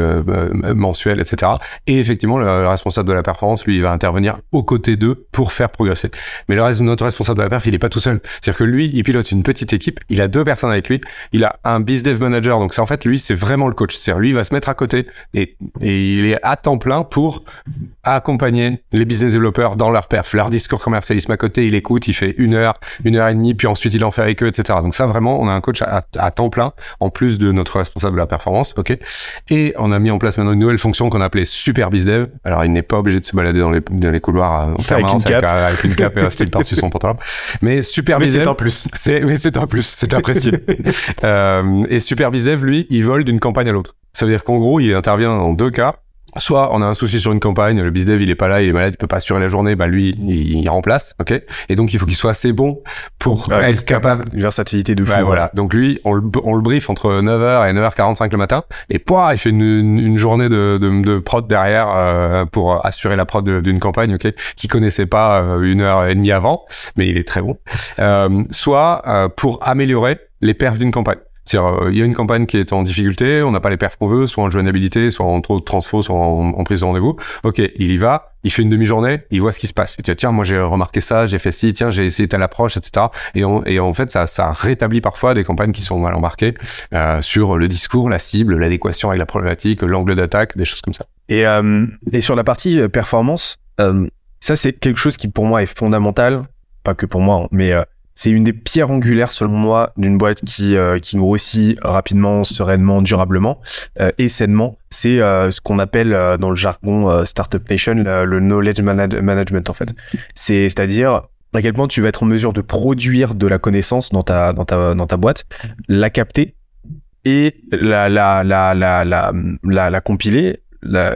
mensuel, etc. Et effectivement le, responsable de la performance lui il va intervenir aux côtés d'eux pour faire progresser. Mais le reste, notre responsable de la perf il est pas tout seul. C'est-à-dire que lui il pilote une petite équipe, il a deux personnes avec lui. Il a un business manager, donc c'est en fait lui, c'est vraiment le coach. C'est lui, il va se mettre à côté et, et, il est à temps plein pour accompagner les business développeurs dans leur perf, leur discours commercialisme à côté. Il écoute, il fait une heure, une heure et demie, puis ensuite il en fait avec eux, etc. Donc ça vraiment, on a un coach à, à temps plein en plus de notre responsable de la performance, ok? Et on a mis en place maintenant une nouvelle fonction qu'on appelait super bizdev. Alors il n'est pas obligé de se balader dans les, dans les couloirs en permanence avec une cape, avec, une cape et un style par-dessus son pantalon. Mais super bizdev, c'est un plus. C'est mais c'est un plus, c'est apprécié. <laughs> <laughs> Euh, et Superbisev, lui, il vole d'une campagne à l'autre. Ça veut dire qu'en gros, il intervient dans deux cas. Soit on a un souci sur une campagne, le bizdev il est pas là, il est malade, il peut pas assurer la journée, bah lui il, remplace, ok? Et donc il faut qu'il soit assez bon pour être capable. Une versatilité de fou. voilà. Donc lui on le, on le brief entre 9h et 9h45 le matin, et pouah, il fait une, une journée de, de, de, prod derrière euh, pour assurer la prod d'une campagne, ok, qui connaissait pas euh, une heure et demie avant, mais il est très bon. Euh, soit euh, pour améliorer les perfs d'une campagne. Euh, il y a une campagne qui est en difficulté, on n'a pas les perfs qu'on veut, soit en joignabilité, soit en trop de transfo, soit en, prise de rendez-vous. Ok, il y va, il fait une demi-journée, il voit ce qui se passe. Il dit, tiens, moi j'ai remarqué ça, j'ai fait ci, tiens, j'ai essayé telle approche, etc. Et, en fait, ça, rétablit parfois des campagnes qui sont mal embarquées euh, sur le discours, la cible, l'adéquation avec la problématique, l'angle d'attaque, des choses comme ça. Et, euh, sur la partie performance, ça c'est quelque chose qui pour moi est fondamental, pas que pour moi, hein, mais c'est une des pierres angulaires, selon moi, d'une boîte qui, euh, qui grossit rapidement, sereinement, durablement euh, et sainement. C'est euh, ce qu'on appelle dans le jargon Startup Nation le, knowledge management, en fait. C'est, c'est-à-dire à quel point tu vas être en mesure de produire de la connaissance dans ta, dans ta, dans ta boîte, la capter et la, la, la, la, la, la, la compiler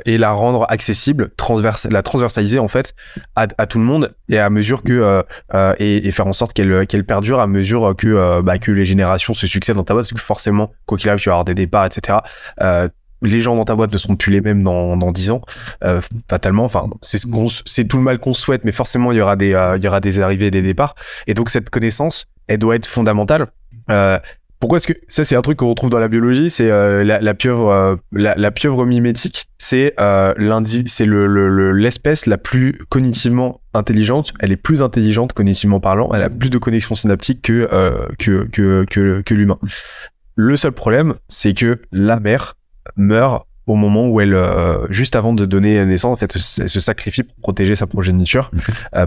et la rendre accessible, transverse, la transversaliser en fait à, à, tout le monde et à mesure que euh, euh et, et, faire en sorte qu'elle qu'elle perdure à mesure que euh, bah, que les générations se succèdent dans ta boîte. Parce que forcément quoi qu'il arrive tu vas avoir des départs etc. Euh, les gens dans ta boîte ne seront plus les mêmes dans dans dix ans. Euh, fatalement. Enfin c'est ce c'est tout le mal qu'on souhaite mais forcément il y aura des il y aura des arrivées et des départs. Et donc cette connaissance elle doit être fondamentale. Euh, pourquoi est-ce que ça c'est un truc qu'on retrouve dans la biologie, c'est euh, la, la, pieuvre, euh, la, la, pieuvre mimétique, c'est euh, c'est le, l'espèce la plus cognitivement intelligente. Elle est plus intelligente cognitivement parlant, elle a plus de connexions synaptiques que euh, que, que, que, que l'humain. Le seul problème, c'est que la mère meurt au moment où elle, juste avant de donner naissance, en fait, elle se sacrifie pour protéger sa progéniture,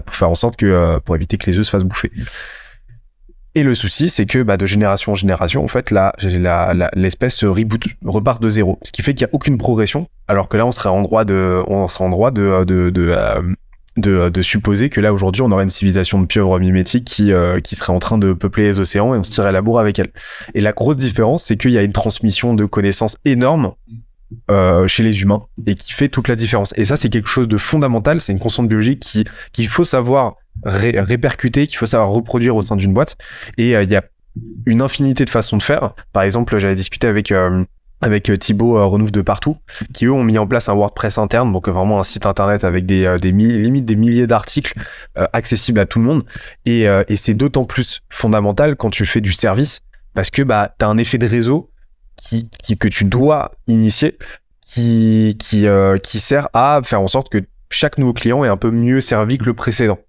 pour faire en sorte que, pour éviter que les œufs se fassent bouffer. Et le souci, c'est que bah, de génération en génération, en fait, l'espèce reboot, repart de zéro, ce qui fait qu'il n'y a aucune progression. Alors que là, on serait en droit de, on serait en droit de, de, de, euh, de, de, supposer que là aujourd'hui on aurait une civilisation de pieuvres mimétiques qui, euh, qui serait en train de peupler les océans et on se tirait la bourre avec elle. Et la grosse différence, c'est qu'il y a une transmission de connaissances énorme euh, chez les humains et qui fait toute la différence. Et ça, c'est quelque chose de fondamental. C'est une constante biologique qui qu'il faut savoir répercuter, qu'il faut savoir reproduire au sein d'une boîte. Et euh, il y a une infinité de façons de faire. Par exemple, j'avais discuté avec euh, avec euh, Thibaut euh, de partout, qui eux ont mis en place un WordPress interne, donc vraiment un site internet avec des, euh, des limites des milliers d'articles accessibles à tout le monde. Et, et c'est d'autant plus fondamental quand tu fais du service, parce que bah t'as un effet de réseau qui, qui que tu dois initier, qui qui qui sert à faire en sorte que chaque nouveau client est un peu mieux servi que le précédent.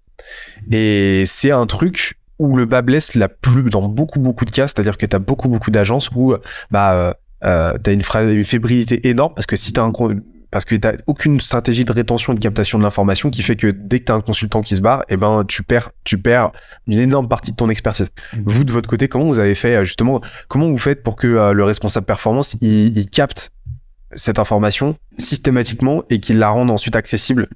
Et c'est un truc où le bas blesse la plus dans beaucoup beaucoup de cas, c'est-à-dire que tu as beaucoup beaucoup d'agences où bah euh, euh tu as une, une, fébrilité énorme parce que si tu un parce que t'as aucune stratégie de rétention et de captation de l'information qui fait que dès que tu as un consultant qui se barre, et eh ben tu perds tu perds une énorme partie de ton expertise. Mmh. Vous de votre côté, comment vous avez fait justement comment vous faites pour que euh, le responsable performance il, il capte cette information systématiquement et qu'il la rende ensuite accessible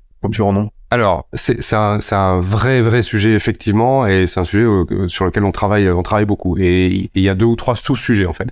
alors, c'est un, un, vrai, vrai sujet, effectivement, et c'est un sujet euh, sur lequel on travaille, on travaille beaucoup. Et il y a deux ou trois sous-sujets, en fait.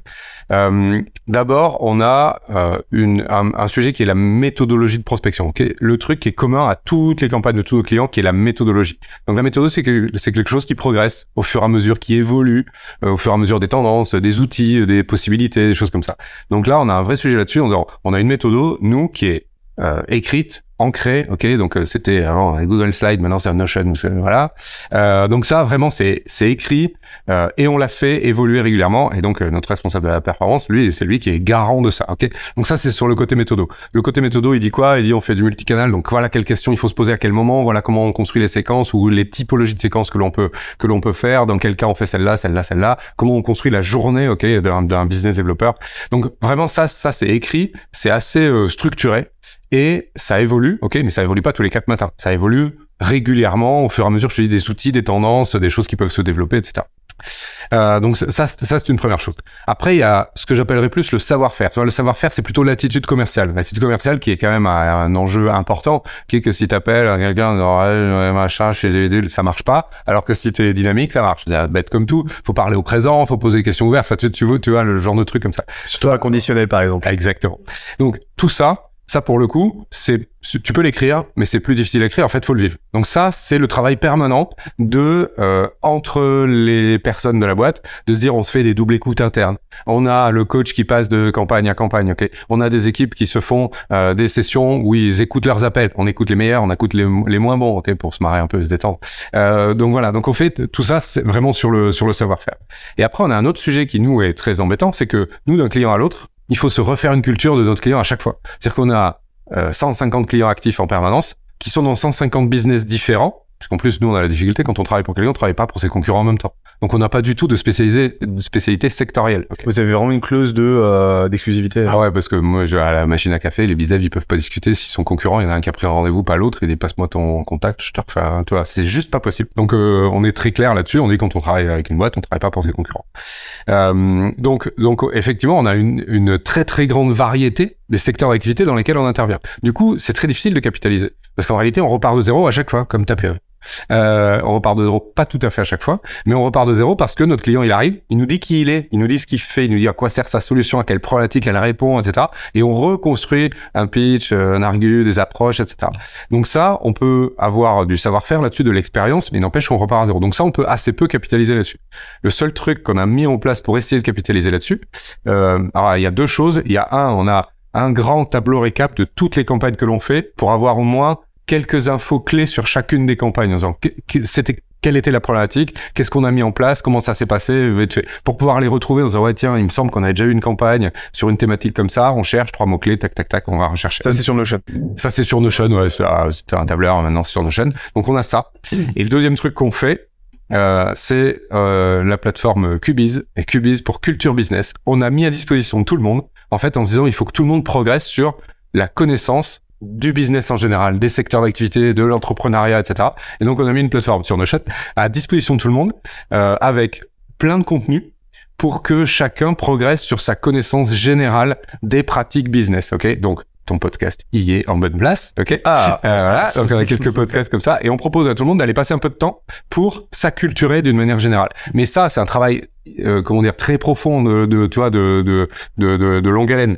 Euh, D'abord, on a euh, une, un, sujet qui est la méthodologie de prospection. Le truc qui est commun à toutes les campagnes de tous nos clients, qui est la méthodologie. Donc, la méthode, c'est que, quelque chose qui progresse au fur et à mesure, qui évolue, au fur et à mesure des tendances, des outils, des possibilités, des choses comme ça. Donc là, on a un vrai sujet là-dessus. On a une méthode, nous, qui est euh, écrite, ancrée, ok. Donc euh, c'était avant Google Slide, maintenant c'est Notion, voilà. Euh, donc ça vraiment c'est c'est écrit euh, et on l'a fait évoluer régulièrement. Et donc notre responsable de la performance, lui, c'est lui qui est garant de ça, ok. Donc ça c'est sur le côté méthodo. Le côté méthodo, il dit quoi? Il dit on fait du multicanal. Donc voilà quelles questions il faut se poser à quel moment. Voilà comment on construit les séquences ou les typologies de séquences que l'on peut que l'on peut faire. Dans quel cas on fait celle-là, celle-là, celle-là. Comment on construit la journée, ok, d'un business développeur. Donc vraiment ça ça c'est écrit, c'est assez structuré et ça évolue, ok, mais ça évolue pas tous les quatre matins. Ça évolue régulièrement au fur et à mesure, je te dis, des outils, des tendances, des choses qui peuvent se développer, etc. Euh, donc ça, ça c'est une première chose. Après, il y a ce que j'appellerais plus le savoir-faire. Tu vois, le savoir-faire, c'est plutôt l'attitude commerciale. L'attitude commerciale qui est quand même un, enjeu important, qui est que si t'appelles quelqu'un, ouais, machin, chez ça marche pas. Alors que si t'es dynamique, ça marche. C'est bête comme tout. Faut parler au présent, faut poser des questions ouvertes. Enfin, tu, tu veux, tu vois, le genre de truc comme ça. Surtout un conditionnel, par exemple. Exactement. Donc tout ça, ça, pour le coup, c'est, tu peux l'écrire, mais c'est plus difficile à écrire. En fait, faut le vivre. Donc ça, c'est le travail permanent de euh, entre les personnes de la boîte, de se dire, on se fait des doubles écoutes internes. On a le coach qui passe de campagne à campagne. Ok? On a des équipes qui se font euh, des sessions où ils écoutent leurs appels. On écoute les meilleurs, on écoute les, moins bons. Ok, pour se marrer un peu, se détendre. Euh, donc voilà. Donc on fait tout ça, c'est vraiment sur le sur le savoir-faire. Et après, on a un autre sujet qui nous est très embêtant, c'est que nous, d'un client à l'autre, il faut se refaire une culture de notre client à chaque fois. C'est-à-dire qu'on a 150 euh, clients actifs en permanence qui sont dans 150 business différents. Parce qu'en plus, nous, on a la difficulté quand on travaille pour quelqu'un, on travaille pas pour ses concurrents en même temps. Donc on n'a pas du tout de, spécialisé, de spécialité sectorielle. Vous avez vraiment une clause de euh, d'exclusivité. Ah ouais, parce que moi, je, à la machine à café, les bizdev, ils peuvent pas discuter. Si son concurrent, il y en a un qui a pris un rendez-vous, pas l'autre, et dit passe-moi ton contact, je te refais un, toi. C'est juste pas possible. Donc euh, on est très clair là-dessus. On dit quand on travaille avec une boîte, on travaille pas pour ses concurrents. Euh, donc donc effectivement, on a une, une très très grande variété des secteurs d'activité dans lesquels on intervient. Du coup, c'est très difficile de capitaliser. Parce qu'en réalité, on repart de zéro à chaque fois, comme PE. Euh, on repart de zéro, pas tout à fait à chaque fois, mais on repart de zéro parce que notre client il arrive, il nous dit qui il est, il nous dit ce qu'il fait, il nous dit à quoi sert sa solution, à quelle problématique elle répond, etc. Et on reconstruit un pitch, euh, un argument, des approches, etc. Donc ça, on peut avoir du savoir-faire là-dessus, de l'expérience, mais n'empêche on repart à zéro. Donc ça, on peut assez peu capitaliser là-dessus. Le seul truc qu'on a mis en place pour essayer de capitaliser là-dessus, euh, alors il y a deux choses. Il y a un, on a un grand tableau récap de toutes les campagnes que l'on fait pour avoir au moins quelques infos clés sur chacune des campagnes en disant c'était quelle était la problématique, qu'est-ce qu'on a mis en place, comment ça s'est passé, pour pouvoir les retrouver en disant ouais tiens il me semble qu'on a déjà eu une campagne sur une thématique comme ça, on cherche trois mots clés, tac tac tac, on va rechercher. Ça c'est sur Notion. Ça c'est sur Notion, ouais, c'était un tableur maintenant c'est sur Notion. Donc on a ça. Et le deuxième truc qu'on fait, euh, c'est euh, la plateforme Cubiz et Cubiz pour Culture Business. On a mis à disposition tout le monde, en fait en se disant il faut que tout le monde progresse sur la connaissance du business en général, des secteurs d'activité, de l'entrepreneuriat, etc. Et donc on a mis une plateforme sur Notion à disposition de tout le monde euh, avec plein de contenus pour que chacun progresse sur sa connaissance générale des pratiques business. Ok, donc ton podcast y est en bonne place. Ok, ah. Euh, voilà. Donc on a quelques podcasts comme ça et on propose à tout le monde d'aller passer un peu de temps pour s'acculturer d'une manière générale. Mais ça, c'est un travail, euh, comment dire, très profond de, de tu vois, de, de, de, de longue haleine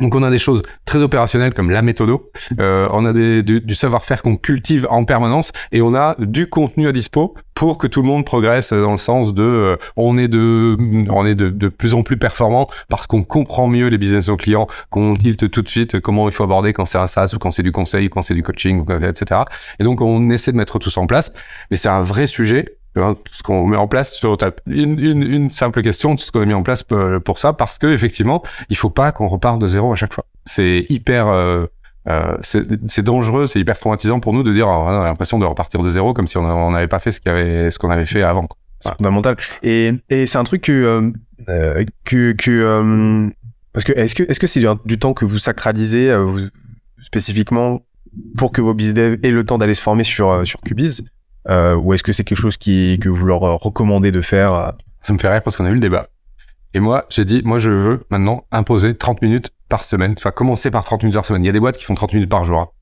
Donc on a des choses très opérationnelles comme la méthodo, euh, on a des, du, du savoir-faire qu'on cultive en permanence et on a du contenu à dispo pour que tout le monde progresse dans le sens de euh, on est de on est de, de plus en plus performant parce qu'on comprend mieux les business nos clients, qu'on tilte tout de suite comment il faut aborder quand c'est un SaaS ou quand c'est du conseil, quand c'est du coaching, etc. Et donc on essaie de mettre tout ça en place, mais c'est un vrai sujet ce qu'on met en place sur une, une, une simple question, tout ce qu'on a mis en place pour, ça, parce que effectivement, il faut pas qu'on reparte de zéro à chaque fois. C'est hyper, euh, euh, c'est dangereux, c'est hyper traumatisant pour nous de dire, on a l'impression de repartir de zéro comme si on n'avait pas fait ce qu'on avait, ce qu'on avait fait avant. C'est fondamental. Et, et c'est un truc que, euh, euh que, que euh, parce que est-ce que est-ce que c'est du, temps que vous sacralisez vous, spécifiquement pour que vos business aient le temps d'aller se former sur sur Cubiz? Euh, ou est-ce que c'est quelque chose qui, que vous leur recommandez de faire euh? Ça me fait rire parce qu'on a eu le débat. Et moi, j'ai dit, moi, je veux maintenant imposer 30 minutes par semaine. Enfin, commencer par 30 minutes par semaine. Il y a des boîtes qui font 30 minutes par jour.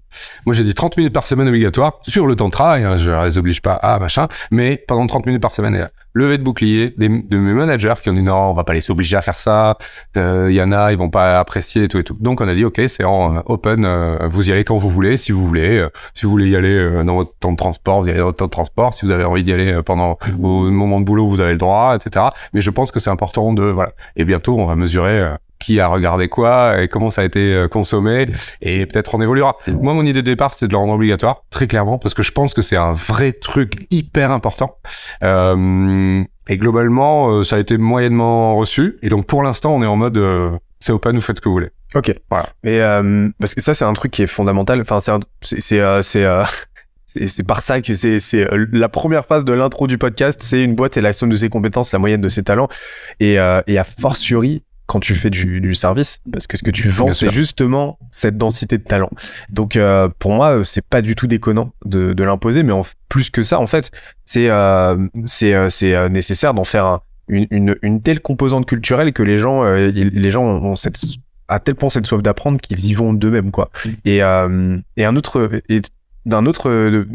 Moi, j'ai dit 30 minutes par semaine obligatoire sur le temps de travail. Hein, je les oblige pas à machin, mais pendant 30 minutes par semaine. Levé de bouclier des, de mes managers qui ont dit non, on va pas les obliger à faire ça. Il euh, y en a, ils vont pas apprécier et tout et tout. Donc, on a dit ok, c'est en euh, open. Euh, vous y allez quand vous voulez, si vous voulez. si vous voulez y aller dans votre temps de transport, vous y allez dans votre temps de transport. Si vous avez envie d'y aller pendant vos moments de boulot, vous avez le droit, etc. Mais je pense que c'est important de voilà. Et bientôt, on va mesurer qui a regardé quoi et comment ça a été euh, consommé et peut-être on évoluera. Moi, mon idée de départ, c'est de le rendre obligatoire, très clairement, parce que je pense que c'est un vrai truc hyper important. Euh, et globalement, euh, ça a été moyennement reçu. Et donc, pour l'instant, on est en mode, euh, c'est open, vous faites ce que vous voulez. Ok. Voilà. Mais parce que ça, c'est un truc qui est fondamental. Enfin, c'est c'est <laughs> c'est c'est par ça que c'est c'est la première phase de l'intro du podcast, c'est une boîte et la somme de ses compétences, la moyenne de ses talents et et a fortiori quand tu fais du, du service parce que ce que tu vends c'est justement cette densité de talent. Donc euh, pour moi c'est pas du tout déconnant de, de l'imposer mais en, plus que ça en fait c'est euh, c'est euh, euh, nécessaire d'en faire une, une, une, telle composante culturelle que les gens les gens ont cette à tel point cette soif d'apprendre qu'ils y vont d'eux-mêmes quoi. Et et un autre et d'un autre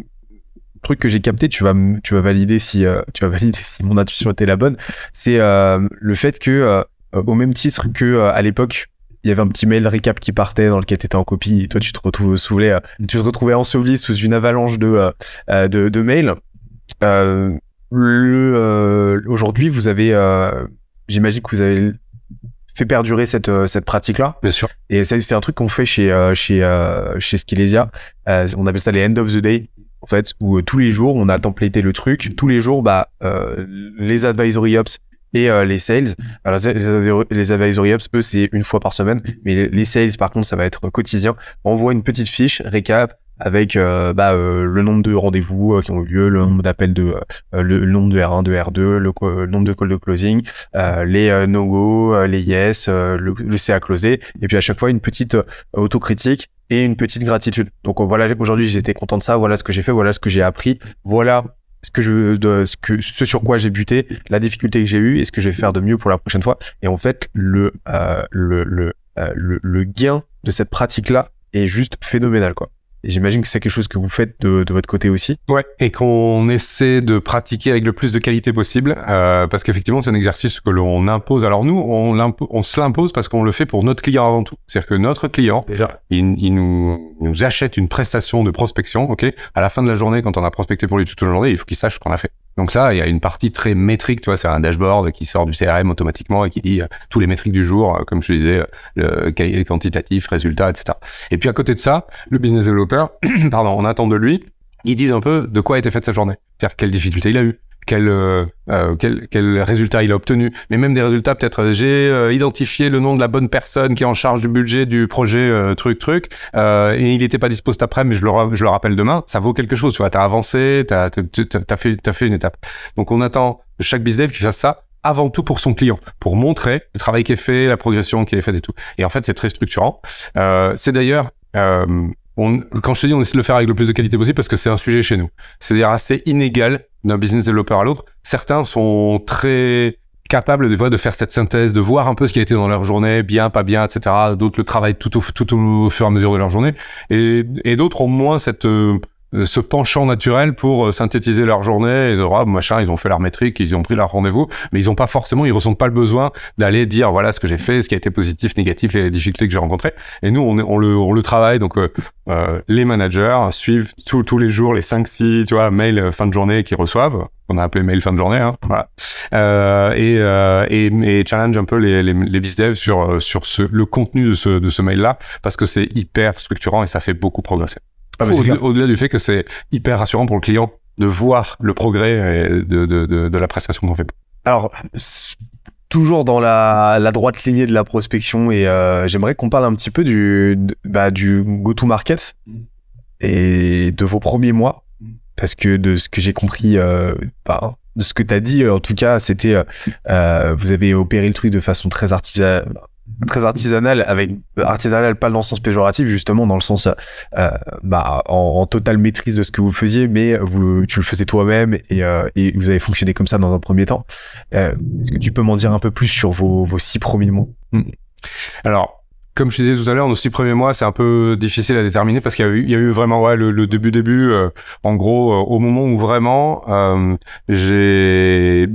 truc que j'ai capté, tu vas tu vas valider si tu vas valider si mon intuition était la bonne, c'est le fait que euh, au même titre que euh, à l'époque il y avait un petit mail récap qui partait dans lequel tu étais en copie et toi tu te retrouves sous euh, tu te retrouvais enseveli sous une avalanche de de, de mails. Aujourd'hui vous avez j'imagine que vous avez fait perdurer cette cette pratique là bien sûr. Et c'est un truc qu'on fait chez chez chez Skelesia. On appelle ça les end of the day en fait où tous les jours on a templaté le truc. Tous les jours bah les advisory ops et euh, les sales. Alors, les, advisory ups, eux, c'est une fois par semaine, mais les, sales, par contre, ça va être quotidien. On voit une petite fiche récap avec euh, bah, euh, le nombre de rendez-vous qui ont eu lieu, le nombre d'appels de le, nombre de R1, de R2, le, nombre de calls de closing, les no-go, les yes, le, le CA closé, et puis à chaque fois une petite autocritique et une petite gratitude. Donc voilà, aujourd'hui j'étais content de ça, voilà ce que j'ai fait, voilà ce que j'ai appris, voilà ce que je ce que ce sur quoi j'ai buté, la difficulté que j'ai eue et ce que je vais faire de mieux pour la prochaine fois. Et en fait, le euh, le le, euh, le, le gain de cette pratique là est juste phénoménal quoi. J'imagine que c'est quelque chose que vous faites de, de, votre côté aussi. Ouais, et qu'on essaie de pratiquer avec le plus de qualité possible, euh, parce qu'effectivement, c'est un exercice que l'on impose. Alors nous, on, on se l'impose parce qu'on le fait pour notre client avant tout. C'est-à-dire que notre client, Déjà. Il, il, nous, nous achète une prestation de prospection, ok? À la fin de la journée, quand on a prospecté pour lui toute la journée, il faut qu'il sache ce qu'on a fait. Donc ça, il y a une partie très métrique, tu vois, c'est un dashboard qui sort du CRM automatiquement et qui dit euh, tous les métriques du jour, euh, comme je disais, euh, le quantitatif, résultat, etc. Et puis à côté de ça, le business developer, <clears throat> pardon, on attend de lui, il dise un peu de quoi a été faite sa journée, c'est-à-dire quelle difficulté il a eu, quel, euh, euh, quel, résultat il a obtenu, mais même des résultats peut-être euh, j'ai euh, identifié le nom de la bonne personne qui est en charge du budget du projet truc truc et il était pas dispo cet après mais je le je le rappelle demain, ça vaut quelque chose, tu vois, t'as avancé, t'as as fait fait une étape. Donc on attend de chaque business qui fasse ça avant tout pour son client, pour montrer le travail qui est fait, la progression qui est faite et tout. Et en fait, c'est très structurant. c'est d'ailleurs on, quand je te dis, on essaie de le faire avec le plus de qualité possible parce que c'est un sujet chez nous. C'est-à-dire assez inégal d'un business developer à l'autre. Certains sont très capables des fois de faire cette synthèse, de voir un peu ce qui a été dans leur journée, bien, pas bien, etc. D'autres le travaillent tout au, tout au fur et à mesure de leur journée. Et, et d'autres ont moins cette, euh, ce penchant naturel pour synthétiser leur journée et de oh, machin, ils ont fait leur métrique, ils ont pris leur rendez-vous, mais ils ont pas forcément, ils ressentent pas le besoin d'aller dire voilà ce que j'ai fait, ce qui a été positif, négatif, les difficultés que j'ai rencontrées. Et nous, on, on, le, on le travaille. Donc, euh, les managers suivent tous les jours les 5-6 tu vois mails fin de journée qu'ils reçoivent qu'on a appelé mail fin de journée hein, voilà. euh, et, euh, et, challenge un peu les, les, les devs sur sur ce, le contenu de ce, de ce mail là parce que c'est hyper structurant et ça fait beaucoup progresser ah, au-delà du fait que c'est hyper rassurant pour le client de voir le progrès de, de, de, de la prestation qu'on fait. Alors toujours dans la, la, droite lignée de la prospection et euh, j'aimerais qu'on parle un petit peu du, bah, du go-to-market et de vos premiers mois. Parce que de ce que j'ai compris euh, bah, de ce que tu as dit en tout cas c'était euh, vous avez opéré le truc de façon très artisanale très artisanal avec artisanal pas dans le sens péjoratif justement dans le sens euh, bah en, en, totale maîtrise de ce que vous faisiez mais vous tu le faisais toi-même et, euh, et vous avez fonctionné comme ça dans un premier temps euh, est-ce que tu peux m'en dire un peu plus sur vos, vos six premiers mois hmm. alors comme je disais tout à l'heure, nos six premiers mois, c'est un peu difficile à déterminer parce qu'il y y a eu vraiment ouais, le, le début début. Euh, en gros, euh, au moment où vraiment euh, j'ai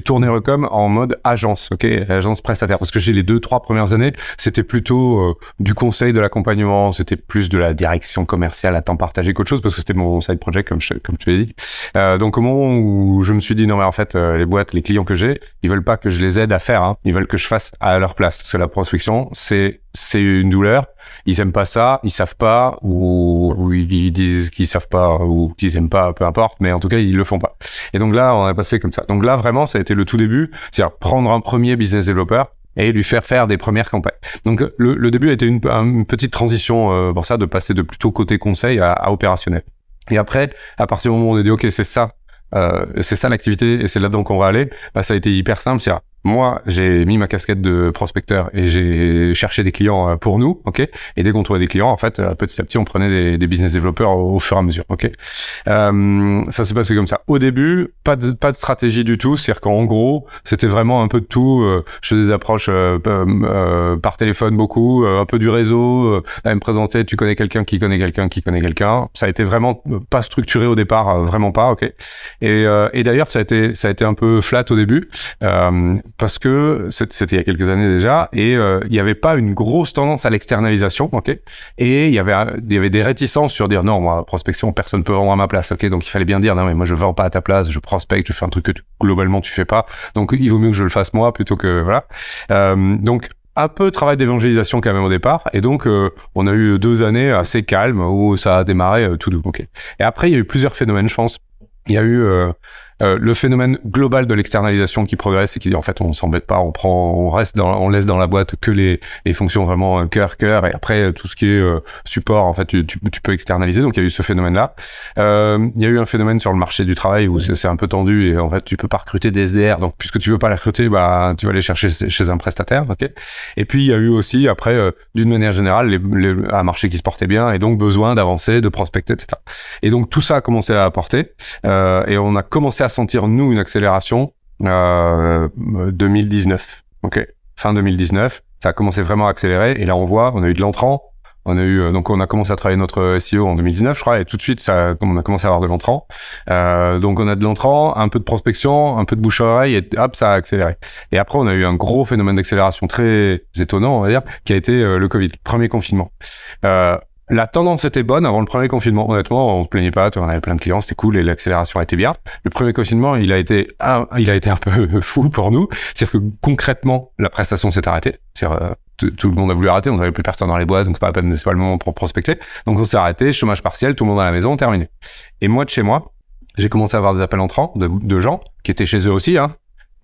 tourné Recom en mode agence, ok, agence prestataire, parce que j'ai les deux trois premières années, c'était plutôt euh, du conseil, de l'accompagnement, c'était plus de la direction commerciale à temps partagé qu'autre chose parce que c'était mon side project comme je, comme tu l'as dit. donc au moment où je me suis dit non mais en fait les boîtes, les clients que j'ai, ils veulent pas que je les aide à faire, hein, ils veulent que je fasse à leur place parce que la prospection c'est c'est une douleur. Ils aiment pas ça, ils savent pas ou, ils disent qu'ils savent pas ou qu'ils aiment pas, peu importe. Mais en tout cas, ils le font pas. Et donc là, on a passé comme ça. Donc là, vraiment, ça a été le tout début, c'est-à-dire prendre un premier business développeur et lui faire faire des premières campagnes. Donc le, début a été une, petite transition euh, pour ça, de passer de plutôt côté conseil à, opérationnel. Et après, à partir du moment où on a dit ok, c'est ça, euh, c'est ça l'activité et c'est là-dedans qu'on va aller, bah, ça a été hyper simple. C'est moi, j'ai mis ma casquette de prospecteur et j'ai cherché des clients euh, pour nous, ok? Et dès qu'on trouvait des clients, en fait, euh, petit à petit, on prenait des, business développeurs au, fur et à mesure, ok? Euh, ça s'est passé comme ça. Au début, pas de pas de stratégie du tout, c'est-à-dire qu'en gros, c'était vraiment un peu de tout. Euh, je faisais des approches par téléphone beaucoup, un peu du réseau. à me présenter, tu connais quelqu'un qui connaît quelqu'un qui connaît quelqu'un. Ça a été vraiment pas structuré au départ, vraiment pas, ok? Et, et d'ailleurs, ça a été ça a été un peu flat au début parce que c'était il y a quelques années déjà et euh, il n'y avait pas une grosse tendance à l'externalisation, ok? Et il y avait il y avait des réticences sur dire non, moi prospection, personne peut vendre à ma place, ok? Donc il fallait bien dire non mais moi je vends pas à ta place, je prospecte, je fais un truc que globalement tu fais pas, donc il vaut mieux que je le fasse moi plutôt que voilà. Euh, donc un peu de travail d'évangélisation quand même au départ et donc euh, on a eu deux années assez calmes où ça a démarré euh, tout doux ok? Et après il y a eu plusieurs phénomènes je pense il y a eu euh, euh, le phénomène global de l'externalisation qui progresse et qui dit en fait on s'embête pas, on prend, on reste dans, on laisse dans la boîte que les, les fonctions vraiment euh, cœur cœur et après euh, tout ce qui est support en fait tu, tu, peux externaliser. Donc il y a eu ce phénomène là. Euh, il y a eu un phénomène sur le marché du travail où c'est un peu tendu et en fait tu peux pas recruter des SDR. Donc puisque tu veux pas les recruter, bah tu vas les chercher chez un prestataire. Ok. Et puis il y a eu aussi après d'une manière générale les, les, un marché qui se portait bien et donc besoin d'avancer, de prospecter, etc. Et donc tout ça a commencé à apporter et on a commencé à sentir, nous, une accélération euh, 2019. Ok, fin 2019, ça a commencé vraiment à accélérer. Et là, on voit, on a eu de l'entrant. On a eu euh, donc on a commencé à travailler notre SEO en 2019, je crois, et tout de suite, ça, on a commencé à avoir de l'entrant. Euh, donc on a de l'entrant, un peu de prospection, un peu de bouche à oreille, et hop, ça a accéléré. Et après, on a eu un gros phénomène d'accélération très étonnant, on va dire, qui a été euh, le Covid, premier confinement. Euh, la tendance était bonne avant le premier confinement. Honnêtement, on se plaignait pas. On avait plein de clients, c'était cool et l'accélération était bien. Le premier confinement, il a été, un, il a été un <laughs> peu fou pour nous. C'est-à-dire que concrètement, la prestation s'est arrêtée. Euh, tout le monde a voulu arrêter. On n'avait plus personne dans les boîtes, donc c'est pas la peine, c'est le moment pour prospecter. Donc on s'est arrêté, chômage partiel, tout le monde à la maison, terminé. Et moi de chez moi, j'ai commencé à avoir des appels entrants de, de gens qui étaient chez eux aussi, hein,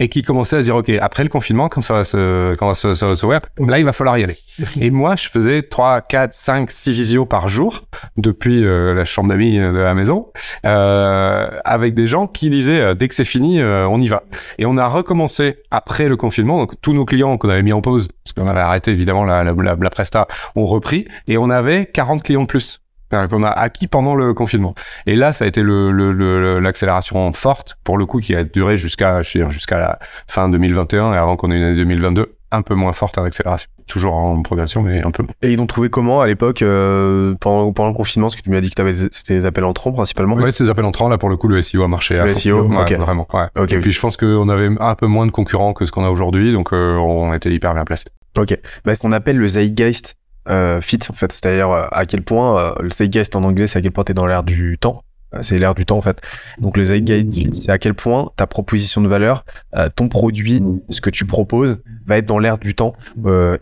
et qui commençait à dire ok après le confinement quand ça va se quand ça va se, se, là il va falloir y aller. Et moi je faisais 3 4 5 6 visios par jour depuis euh, la chambre d'amis de la maison euh, avec des gens qui disaient euh, dès que c'est fini euh, on y va. Et on a recommencé après le confinement. Donc tous nos clients qu'on avait mis en pause parce qu'on avait arrêté évidemment la, la, la, la presta ont repris. Et on avait 40 clients de plus qu'on a acquis pendant le confinement. Et là, ça a été l'accélération le, forte, pour le coup, qui a duré jusqu'à jusqu'à la fin 2021 et avant qu'on ait une année 2022 un peu moins forte en accélération. Toujours en progression, mais un peu. Et ils l'ont trouvé comment à l'époque euh, pendant, pendant le confinement? Parce que tu m'as dit que avais, c'était des appels entrants principalement. Ouais, c'est des appels entrants. Là, pour le coup, le SEO a marché. Le SEO, ouais, vraiment. Ouais. Ok. Et puis, je pense qu'on avait un peu moins de concurrents que ce qu'on a aujourd'hui, donc euh, on était hyper bien placé. Ok. Bah, ce qu'on appelle le zeitgeist euh, fit, en fait, c'est-à-dire euh, à quel point euh, le zeitgeist en anglais, c'est à quel point t'es dans l'air du temps. C'est l'air du temps en fait. Donc le zeitgeist, c'est à quel point ta proposition de valeur, ton produit, ce que tu proposes, va être dans l'air du temps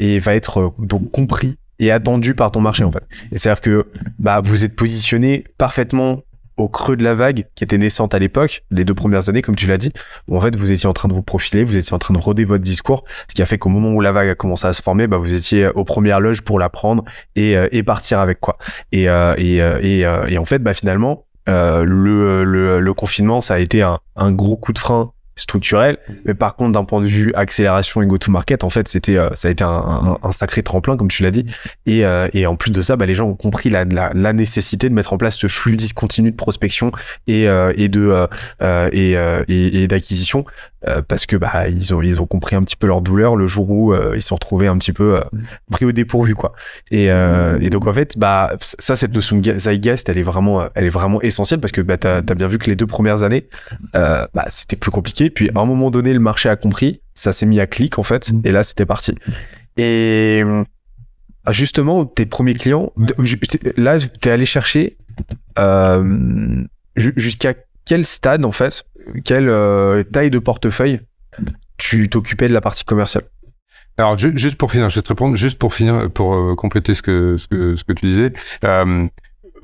et va être donc compris et attendu par ton marché en fait. Et c'est-à-dire que bah vous êtes positionné parfaitement au creux de la vague qui était naissante à l'époque, les deux premières années comme tu l'as dit, où en fait vous étiez en train de vous profiler, vous étiez en train de roder votre discours, ce qui a fait qu'au moment où la vague a commencé à se former, bah vous étiez aux premières loges pour la prendre et, euh, et partir avec quoi. Et, euh, et, euh, et, euh, et en fait bah finalement euh, le, le, le confinement ça a été un gros coup de frein structurel mais par contre d'un point de vue accélération et go to market en fait c'était euh, ça a été un, sacré tremplin comme tu l'as dit. Et, euh, et en plus de ça bah, les gens ont compris la, la, nécessité de mettre en place ce flux discontinu de prospection et, euh, et de et, et, d'acquisition parce que bah ils ont ils ont compris un petit peu leur douleur le jour où ils se sont retrouvés un petit peu pris au dépourvu quoi. Et, et donc en fait bah ça cette notion de zeitgeist elle est vraiment elle est vraiment essentielle parce que bah t'as as bien vu que les deux premières années bah c'était plus compliqué puis à un moment donné le marché a compris ça s'est mis à clic en fait et là c'était parti et ah, justement tes premiers clients là t'es allé chercher euh, ju- jusqu'à quel stade en fait quelle euh, taille de portefeuille tu t'occupais de la partie commerciale? Alors ju- juste pour finir, je vais te répondre juste pour finir, pour euh, compléter ce que ce que ce que tu disais. Euh,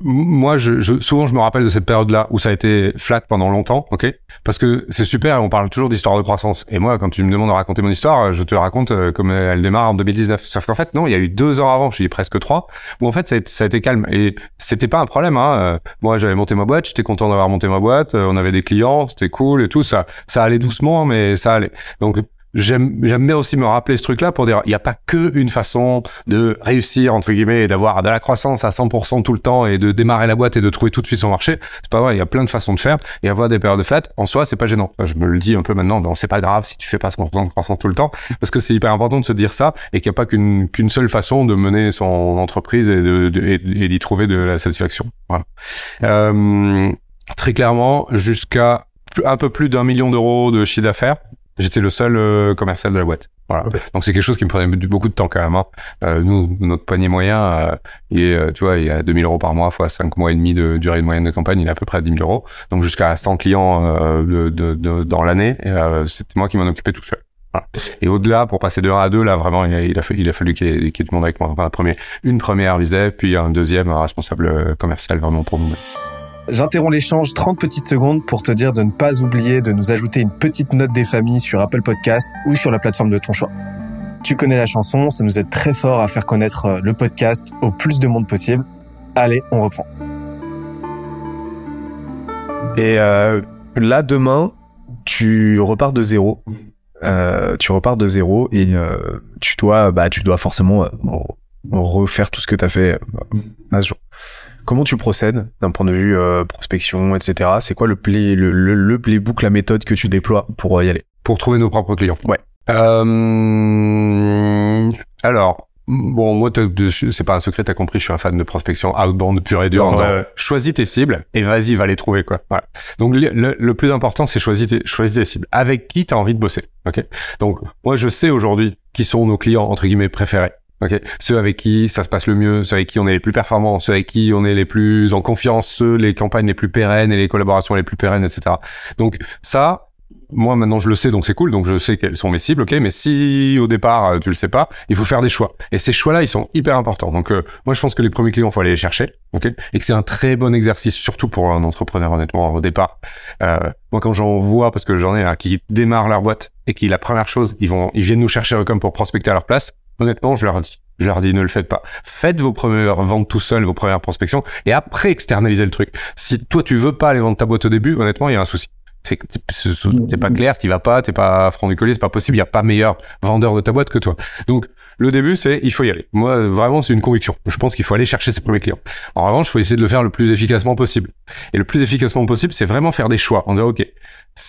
moi, je, je, souvent, je me rappelle de cette période-là où ça a été flat pendant longtemps, ok? Parce que c'est super, on parle toujours d'histoire de croissance. Et moi, quand tu me demandes de raconter mon histoire, je te raconte euh, comme elle démarre en 2019. Sauf qu'en fait, non, il y a eu deux ans avant, je dis presque trois, où en fait, ça a été, calme. Et c'était pas un problème. Hein. Euh, Moi, j'avais monté ma boîte, j'étais content d'avoir monté ma boîte. euh, On avait des clients, c'était cool et tout. Ça, ça allait doucement, mais ça allait. Donc J'aime, bien aussi me rappeler ce truc-là pour dire, il n'y a pas que une façon de réussir, entre guillemets, et d'avoir de la croissance à 100% tout le temps et de démarrer la boîte et de trouver tout de suite son marché. C'est pas vrai, il y a plein de façons de faire et avoir des périodes de flat, en soi, c'est pas gênant. Je me le dis un peu maintenant, non, c'est pas grave si tu fais pas 100% de croissance tout le temps parce que c'est hyper important de se dire ça et qu'il n'y a pas qu'une, qu'une seule façon de mener son entreprise et de, et d'y trouver de la satisfaction. Voilà. Euh, très clairement, jusqu'à un peu plus d'un million d'euros de chiffre d'affaires, J'étais le seul euh, commercial de la boîte. Voilà. Donc c'est quelque chose qui me prenait beaucoup de temps quand même. hein. Euh, nous, notre panier moyen, euh, il est, euh, tu vois, il est à 2000 euros par mois fois 5 mois et demi de durée de moyenne de campagne, il est à peu près à 10 000 euros. Donc jusqu'à 100 clients euh, de, de, de- dans l'année, euh, c'était moi qui m'en occupais tout seul. Voilà. Et au-delà, pour passer de 1 à 2, là vraiment, il a, il a, fait- il a fallu qu'il y, ait, y du monde avec moi. Enfin, un premier, une première visée, puis un deuxième un responsable commercial vraiment pour nous. J'interromps l'échange 30 petites secondes pour te dire de ne pas oublier de nous ajouter une petite note des familles sur Apple Podcast ou sur la plateforme de ton choix. Tu connais la chanson, ça nous aide très fort à faire connaître euh, le podcast au plus de monde possible. Allez, on reprend. Et euh, là, demain, tu repars de zéro. Euh, tu repars de zéro et tu dois, bah, tu dois forcément refaire tout ce que tu as fait à ce jour. Comment tu procèdes d'un point de vue euh, prospection, etc. C'est quoi le play, le, le, le playbook, la méthode que tu déploies pour euh, y aller? Pour trouver nos propres clients. Ouais. Euh, alors, bon, moi, c'est pas un secret, t'as compris, je suis un fan de prospection outbound pure et Donc, ouais. Choisis tes cibles et vas-y, va les trouver, quoi. Voilà. Donc, le, le- le plus important, c'est choisis tes, choisis tes cibles. Avec qui t'as envie de bosser, ok? Donc, moi, je sais aujourd'hui qui sont nos clients, entre guillemets, préférés. Ok, ceux avec qui ça se passe le mieux, ceux avec qui on est les plus performants, ceux avec qui on est les plus en confiance, ceux les campagnes les plus pérennes et les collaborations les plus pérennes, etc. Donc ça, moi maintenant je le sais, donc c'est cool, donc je sais quelles sont mes cibles, ok. Mais si au départ euh, tu le sais pas, il faut faire des choix. Et ces choix-là, ils sont hyper importants. Donc euh, moi je pense que les premiers clients, faut aller les chercher, ok. Et que c'est un très bon exercice, surtout pour un entrepreneur honnêtement au départ. Euh, moi quand j'en vois, parce que j'en ai là, qui démarrent leur boîte et qui la première chose, ils vont, ils viennent nous chercher comme pour prospecter à leur place. Honnêtement, je leur dis. Je leur dis, ne le faites pas. Faites vos premières ventes tout seul, vos premières prospections, et après externalisez le truc. Si toi, tu veux pas aller vendre ta boîte au début, honnêtement, il y a un souci. C'est pas clair, t'y vas pas, t'es pas franc du collier, c'est pas possible, il y a pas meilleur vendeur de ta boîte que toi. Donc, Le début, c'est il faut y aller. Moi, vraiment, c'est une conviction. Je pense qu'il faut aller chercher ses premiers clients. En revanche, il faut essayer de le faire le plus efficacement possible. Et le plus efficacement possible, c'est vraiment faire des choix. En disant, OK,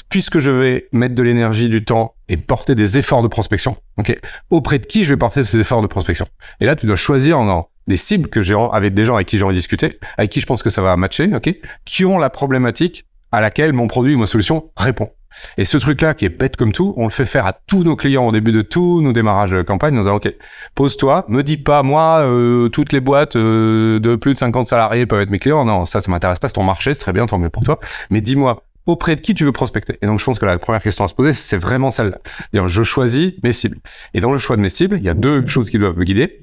puisque je vais mettre de l'énergie, du temps et porter des efforts de prospection, OK, auprès de qui je vais porter ces efforts de prospection? Et là, tu dois choisir en des cibles que j'ai avec des gens avec qui j'ai envie de avec qui je pense que ça va matcher, OK, qui ont la problématique à laquelle mon produit ou ma solution répond. Et ce truc-là, qui est bête comme tout, on le fait faire à tous nos clients au début de tous nos démarrages campagne. Nous disant, OK, pose-toi, me dis pas, moi, euh, toutes les boîtes euh, de plus de 50 salariés peuvent être mes clients. Non, ça, ça m'intéresse pas, c'est ton marché, c'est très bien, tant mieux pour toi. Mais dis-moi, auprès de qui tu veux prospecter? Et donc, je pense que la première question à se poser, c'est vraiment celle-là. Je choisis mes cibles. Et dans le choix de mes cibles, il y a deux choses qui doivent me guider.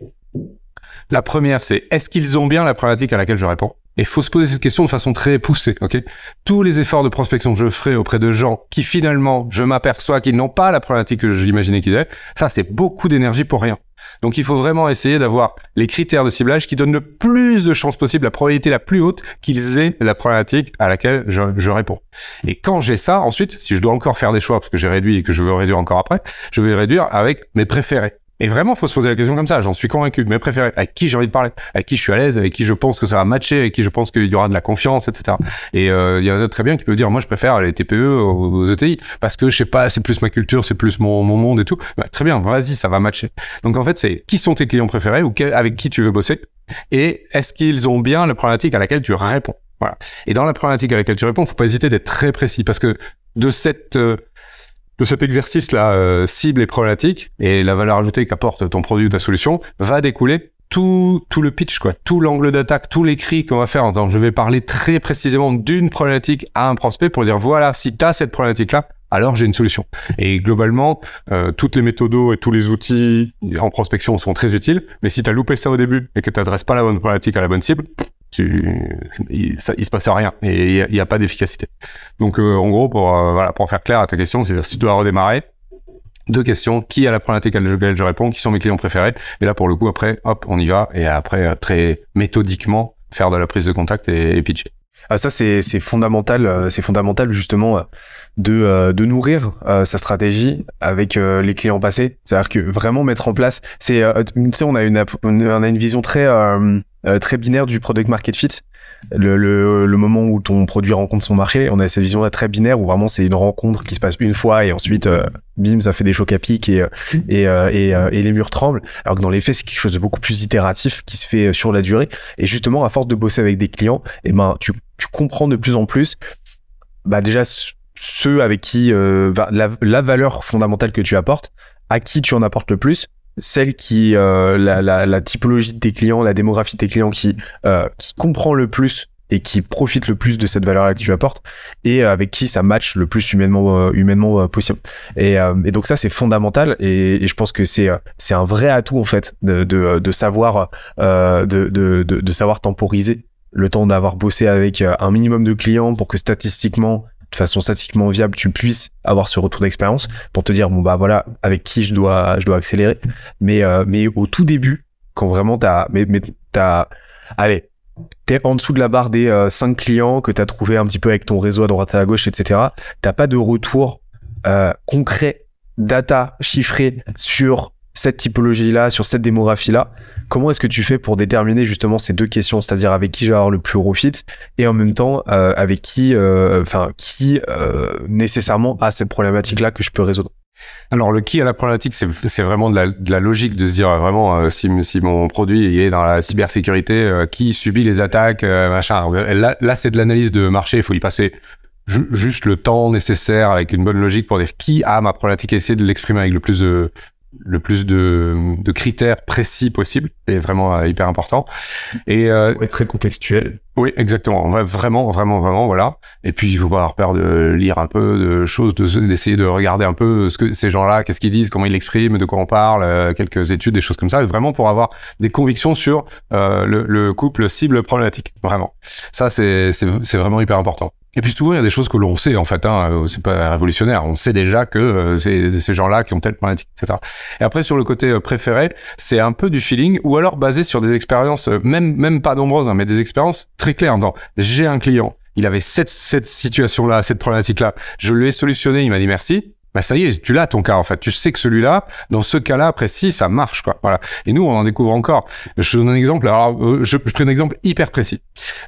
La première, c'est est-ce qu'ils ont bien la problématique à laquelle je réponds? Et faut se poser cette question de façon très poussée, ok? Tous les efforts de prospection que je ferai auprès de gens qui finalement, je m'aperçois qu'ils n'ont pas la problématique que j'imaginais qu'ils avaient, ça c'est beaucoup d'énergie pour rien. Donc il faut vraiment essayer d'avoir les critères de ciblage qui donnent le plus de chances possible, la probabilité la plus haute qu'ils aient la problématique à laquelle je, je réponds. Et quand j'ai ça, ensuite, si je dois encore faire des choix, parce que j'ai réduit et que je veux réduire encore après, je vais réduire avec mes préférés. Et vraiment, faut se poser la question comme ça. J'en suis convaincu. Mes préférés, avec qui j'ai envie de parler, avec qui je suis à l'aise, avec qui je pense que ça va matcher, avec qui je pense qu'il y aura de la confiance, etc. Et euh, il y en a très bien qui peut dire, moi, je préfère les TPE aux, ETI parce que je sais pas, c'est plus ma culture, c'est plus mon, mon monde et tout. Bah, très bien, vas-y, ça va matcher. Donc en fait, c'est qui sont tes clients préférés ou avec qui tu veux bosser et est-ce qu'ils ont bien la problématique à laquelle tu réponds? Voilà. Et dans la problématique à laquelle tu réponds, faut pas hésiter d'être très précis parce que de cette euh, de cet exercice-là, euh, cible et problématique, et la valeur ajoutée qu'apporte ton produit ou ta solution, va découler tout, tout le pitch, quoi, tout l'angle d'attaque, tout l'écrit qu'on va faire. Donc, je vais parler très précisément d'une problématique à un prospect pour dire, voilà, si tu as cette problématique-là, alors j'ai une solution. Et globalement, euh, toutes les méthodos et tous les outils en prospection sont très utiles, mais si tu as loupé ça au début et que tu n'adresses pas la bonne problématique à la bonne cible, il, ça, il se passe rien et il n'y a, pas d'efficacité. Donc euh, en gros, pour euh, voilà, pour faire clair à ta question, c'est si tu dois redémarrer, deux questions qui a la problématique à laquelle je réponds, qui sont mes clients préférés, et là pour le coup après, hop, on y va et après euh, très méthodiquement faire de la prise de contact et, pitcher. Ah, ça c'est c'est fondamental, c'est fondamental justement de, de nourrir sa stratégie avec les clients passés. C'est-à-dire que vraiment mettre en place, c'est tu sais on a une on a une vision très euh, très binaire du product market fit. Le, le, le, moment où ton produit rencontre son marché, on a cette vision là très binaire où vraiment c'est une rencontre qui se passe une fois et ensuite euh, bim ça fait des chocs à pic et et, et, et, les murs tremblent. Alors que dans les faits c'est quelque chose de beaucoup plus itératif qui se fait sur la durée et justement à force de bosser avec des clients, eh ben tu, tu comprends de plus en plus bah déjà ceux avec qui euh, la, la valeur fondamentale que tu apportes, à qui tu en apportes le plus celle qui euh, la, la, la, typologie de tes clients, la démographie de tes clients qui, euh, comprend le plus et qui profite le plus de cette valeur-là que tu apportes et euh, avec qui ça match le plus humainement humainement possible. Et, et, donc ça c'est fondamental et, je pense que c'est c'est un vrai atout en fait de de, de savoir de, de, de savoir temporiser le temps d'avoir bossé avec un minimum de clients pour que statistiquement façon statistiquement viable, tu puisses avoir ce retour d'expérience pour te dire bon bah voilà avec qui je dois je dois accélérer. Mais euh, mais au tout début, quand vraiment t'as mais mais t'as allez t'es en dessous de la barre des euh, 5 clients que t'as trouvé un petit peu avec ton réseau à droite à gauche, etc. T'as pas de retour euh, concret, data chiffré sur cette typologie-là, sur cette démographie-là, comment est-ce que tu fais pour déterminer justement ces deux questions, c'est-à-dire avec qui je vais avoir le plus gros fit et en même temps euh, avec qui, euh, enfin qui euh, nécessairement a cette problématique-là que je peux résoudre? Alors le qui a la problématique, c'est vraiment de la, logique de se dire vraiment si, si, mon produit est dans la cybersécurité, qui subit les attaques, machin. Là, là c'est de l'analyse de marché, il faut y passer juste le temps nécessaire avec une bonne logique pour dire qui a ma problématique et essayer de l'exprimer avec le plus de, le plus de, de, critères précis possible. C'est vraiment euh, hyper important. Et euh, très contextuel. Oui, exactement. Vraiment, vraiment, vraiment, voilà. Et puis, il faut pas avoir peur de lire un peu de choses, d'essayer de, regarder un peu ce que ces gens-là, qu'est-ce qu'ils disent, comment ils l'expriment, de quoi on parle, euh, quelques études, des choses comme ça, vraiment pour avoir des convictions sur euh, le, le, couple cible problématique. Vraiment. Ça, c'est vraiment hyper important. Et puis souvent, il y a des choses que l'on sait, en fait. Hein, euh, c'est pas révolutionnaire. On sait déjà que euh, c'est ces gens-là qui ont telle problématique, etc. Et après, sur le côté euh, préféré, c'est un peu du feeling, ou alors basé sur des expériences, même même pas nombreuses, hein, mais des expériences très claires. J'ai un client, il avait cette, cette situation-là, cette problématique-là. Je lui ai solutionné, il m'a dit merci. Bah ça y est, tu l'as ton cas en fait. Tu sais que celui-là, dans ce cas-là précis, ça marche quoi. Voilà. Et nous, on en découvre encore. Je te donne un exemple. Alors, euh, je, je prends un exemple hyper précis.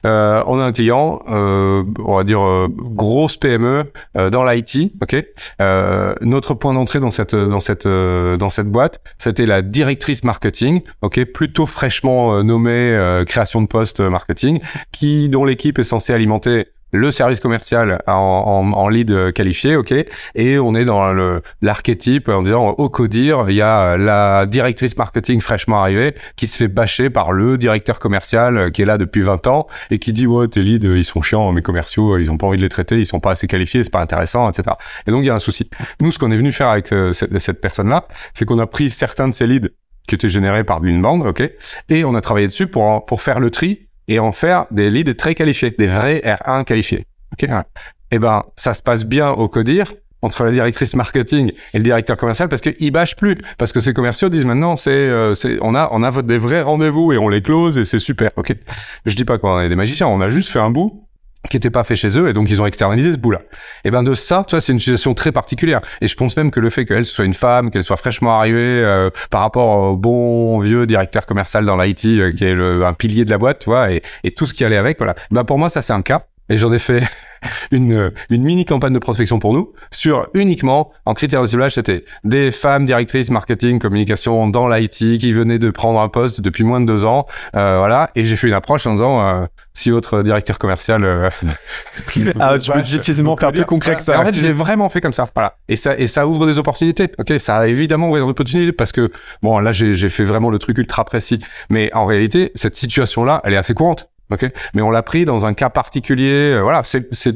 Euh, on a un client, euh, on va dire euh, grosse PME euh, dans l'IT. Ok? Euh, notre point d'entrée dans cette dans cette dans cette boîte, c'était la directrice marketing. Ok? Plutôt fraîchement nommée création de poste marketing, qui dont l'équipe est censée alimenter le service commercial en, lead qualifié, ok, et on est dans l'archétype en disant au codir, il y a la directrice marketing fraîchement arrivée qui se fait bâcher par le directeur commercial qui est là depuis 20 ans et qui dit ouais tes leads ils sont chiants, mes commerciaux ils ont pas envie de les traiter, ils sont pas assez qualifiés, c'est pas intéressant, etc. Et donc il y a un souci. Nous ce qu'on est venu faire avec euh, cette, cette personne là, c'est qu'on a pris certains de ces leads qui étaient générés par une bande, ok, et on a travaillé dessus pour pour faire le tri et en faire des leads très qualifiés, des vrais R1 qualifiés. Ok. Eh ben, ça se passe bien au codir entre la directrice marketing et le directeur commercial parce qu'ils bâchent plus parce que ces commerciaux disent maintenant c'est euh, on a on a des vrais rendez-vous et on les close et c'est super ok je dis pas qu'on est des magiciens on a juste fait un bout qui n'était pas fait chez eux et donc ils ont externalisé ce bout-là. Et ben de ça, tu vois, c'est une situation très particulière. Et je pense même que le fait qu'elle soit une femme, qu'elle soit fraîchement arrivée euh, par rapport au bon vieux directeur commercial dans l'IT euh, qui est le, un pilier de la boîte, tu vois, et, et tout ce qui allait avec, voilà. Ben pour moi, ça c'est un cas. Et j'en ai fait <laughs> une, une mini campagne de prospection pour nous sur uniquement en critères de ciblage, c'était des femmes directrices marketing, communication dans l'IT qui venaient de prendre un poste depuis moins de deux ans, euh, voilà. Et j'ai fait une approche en disant euh, si votre directeur commercial, euh, <laughs> ah, tu peux difficilement faire plus concret que ça. En fait, j'ai vraiment fait comme ça, voilà. Et ça et ça ouvre des opportunités. Ok, ça a évidemment ouvert des opportunités parce que bon là j'ai fait vraiment le truc ultra précis, mais en réalité cette situation là, elle est assez courante. Ok, mais on l'a pris dans un cas particulier. Euh, voilà, c'est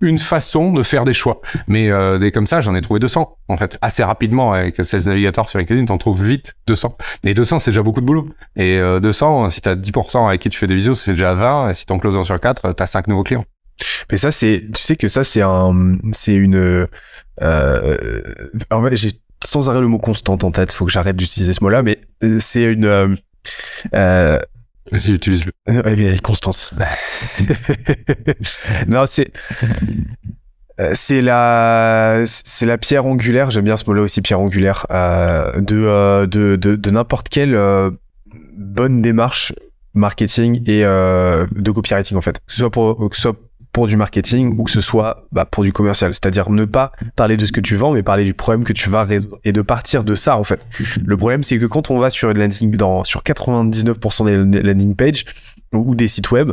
une façon de faire des choix. Mais euh, des comme ça, j'en ai trouvé 200 en fait assez rapidement avec Sales Navigator sur LinkedIn. T'en trouves vite 200. Et 200, c'est déjà beaucoup de boulot. Et euh, 200, si t'as 10% avec qui tu fais des visios, ça fait déjà 20. Et si t'en closes sur 4, t'as 5 nouveaux clients. Mais ça, c'est, tu sais que ça, c'est un, c'est une, euh, en fait, j'ai sans arrêt le mot constante en tête. Faut que j'arrête d'utiliser ce mot-là, mais c'est une, euh, euh Vas-y, utilise-le. Eh bien, Constance. <laughs> non, c'est euh, c'est la c'est la pierre angulaire. J'aime bien ce mot-là aussi, pierre angulaire, euh, de, euh, de, de de n'importe quelle euh, bonne démarche marketing et euh, de copywriting en fait. Que ce soit pour que ce soit pour du marketing ou que ce soit bah, pour du commercial. C'est-à-dire ne pas parler de ce que tu vends, mais parler du problème que tu vas résoudre et de partir de ça en fait. Le problème, c'est que quand on va sur une landing, dans sur 99% des landing pages ou des sites web,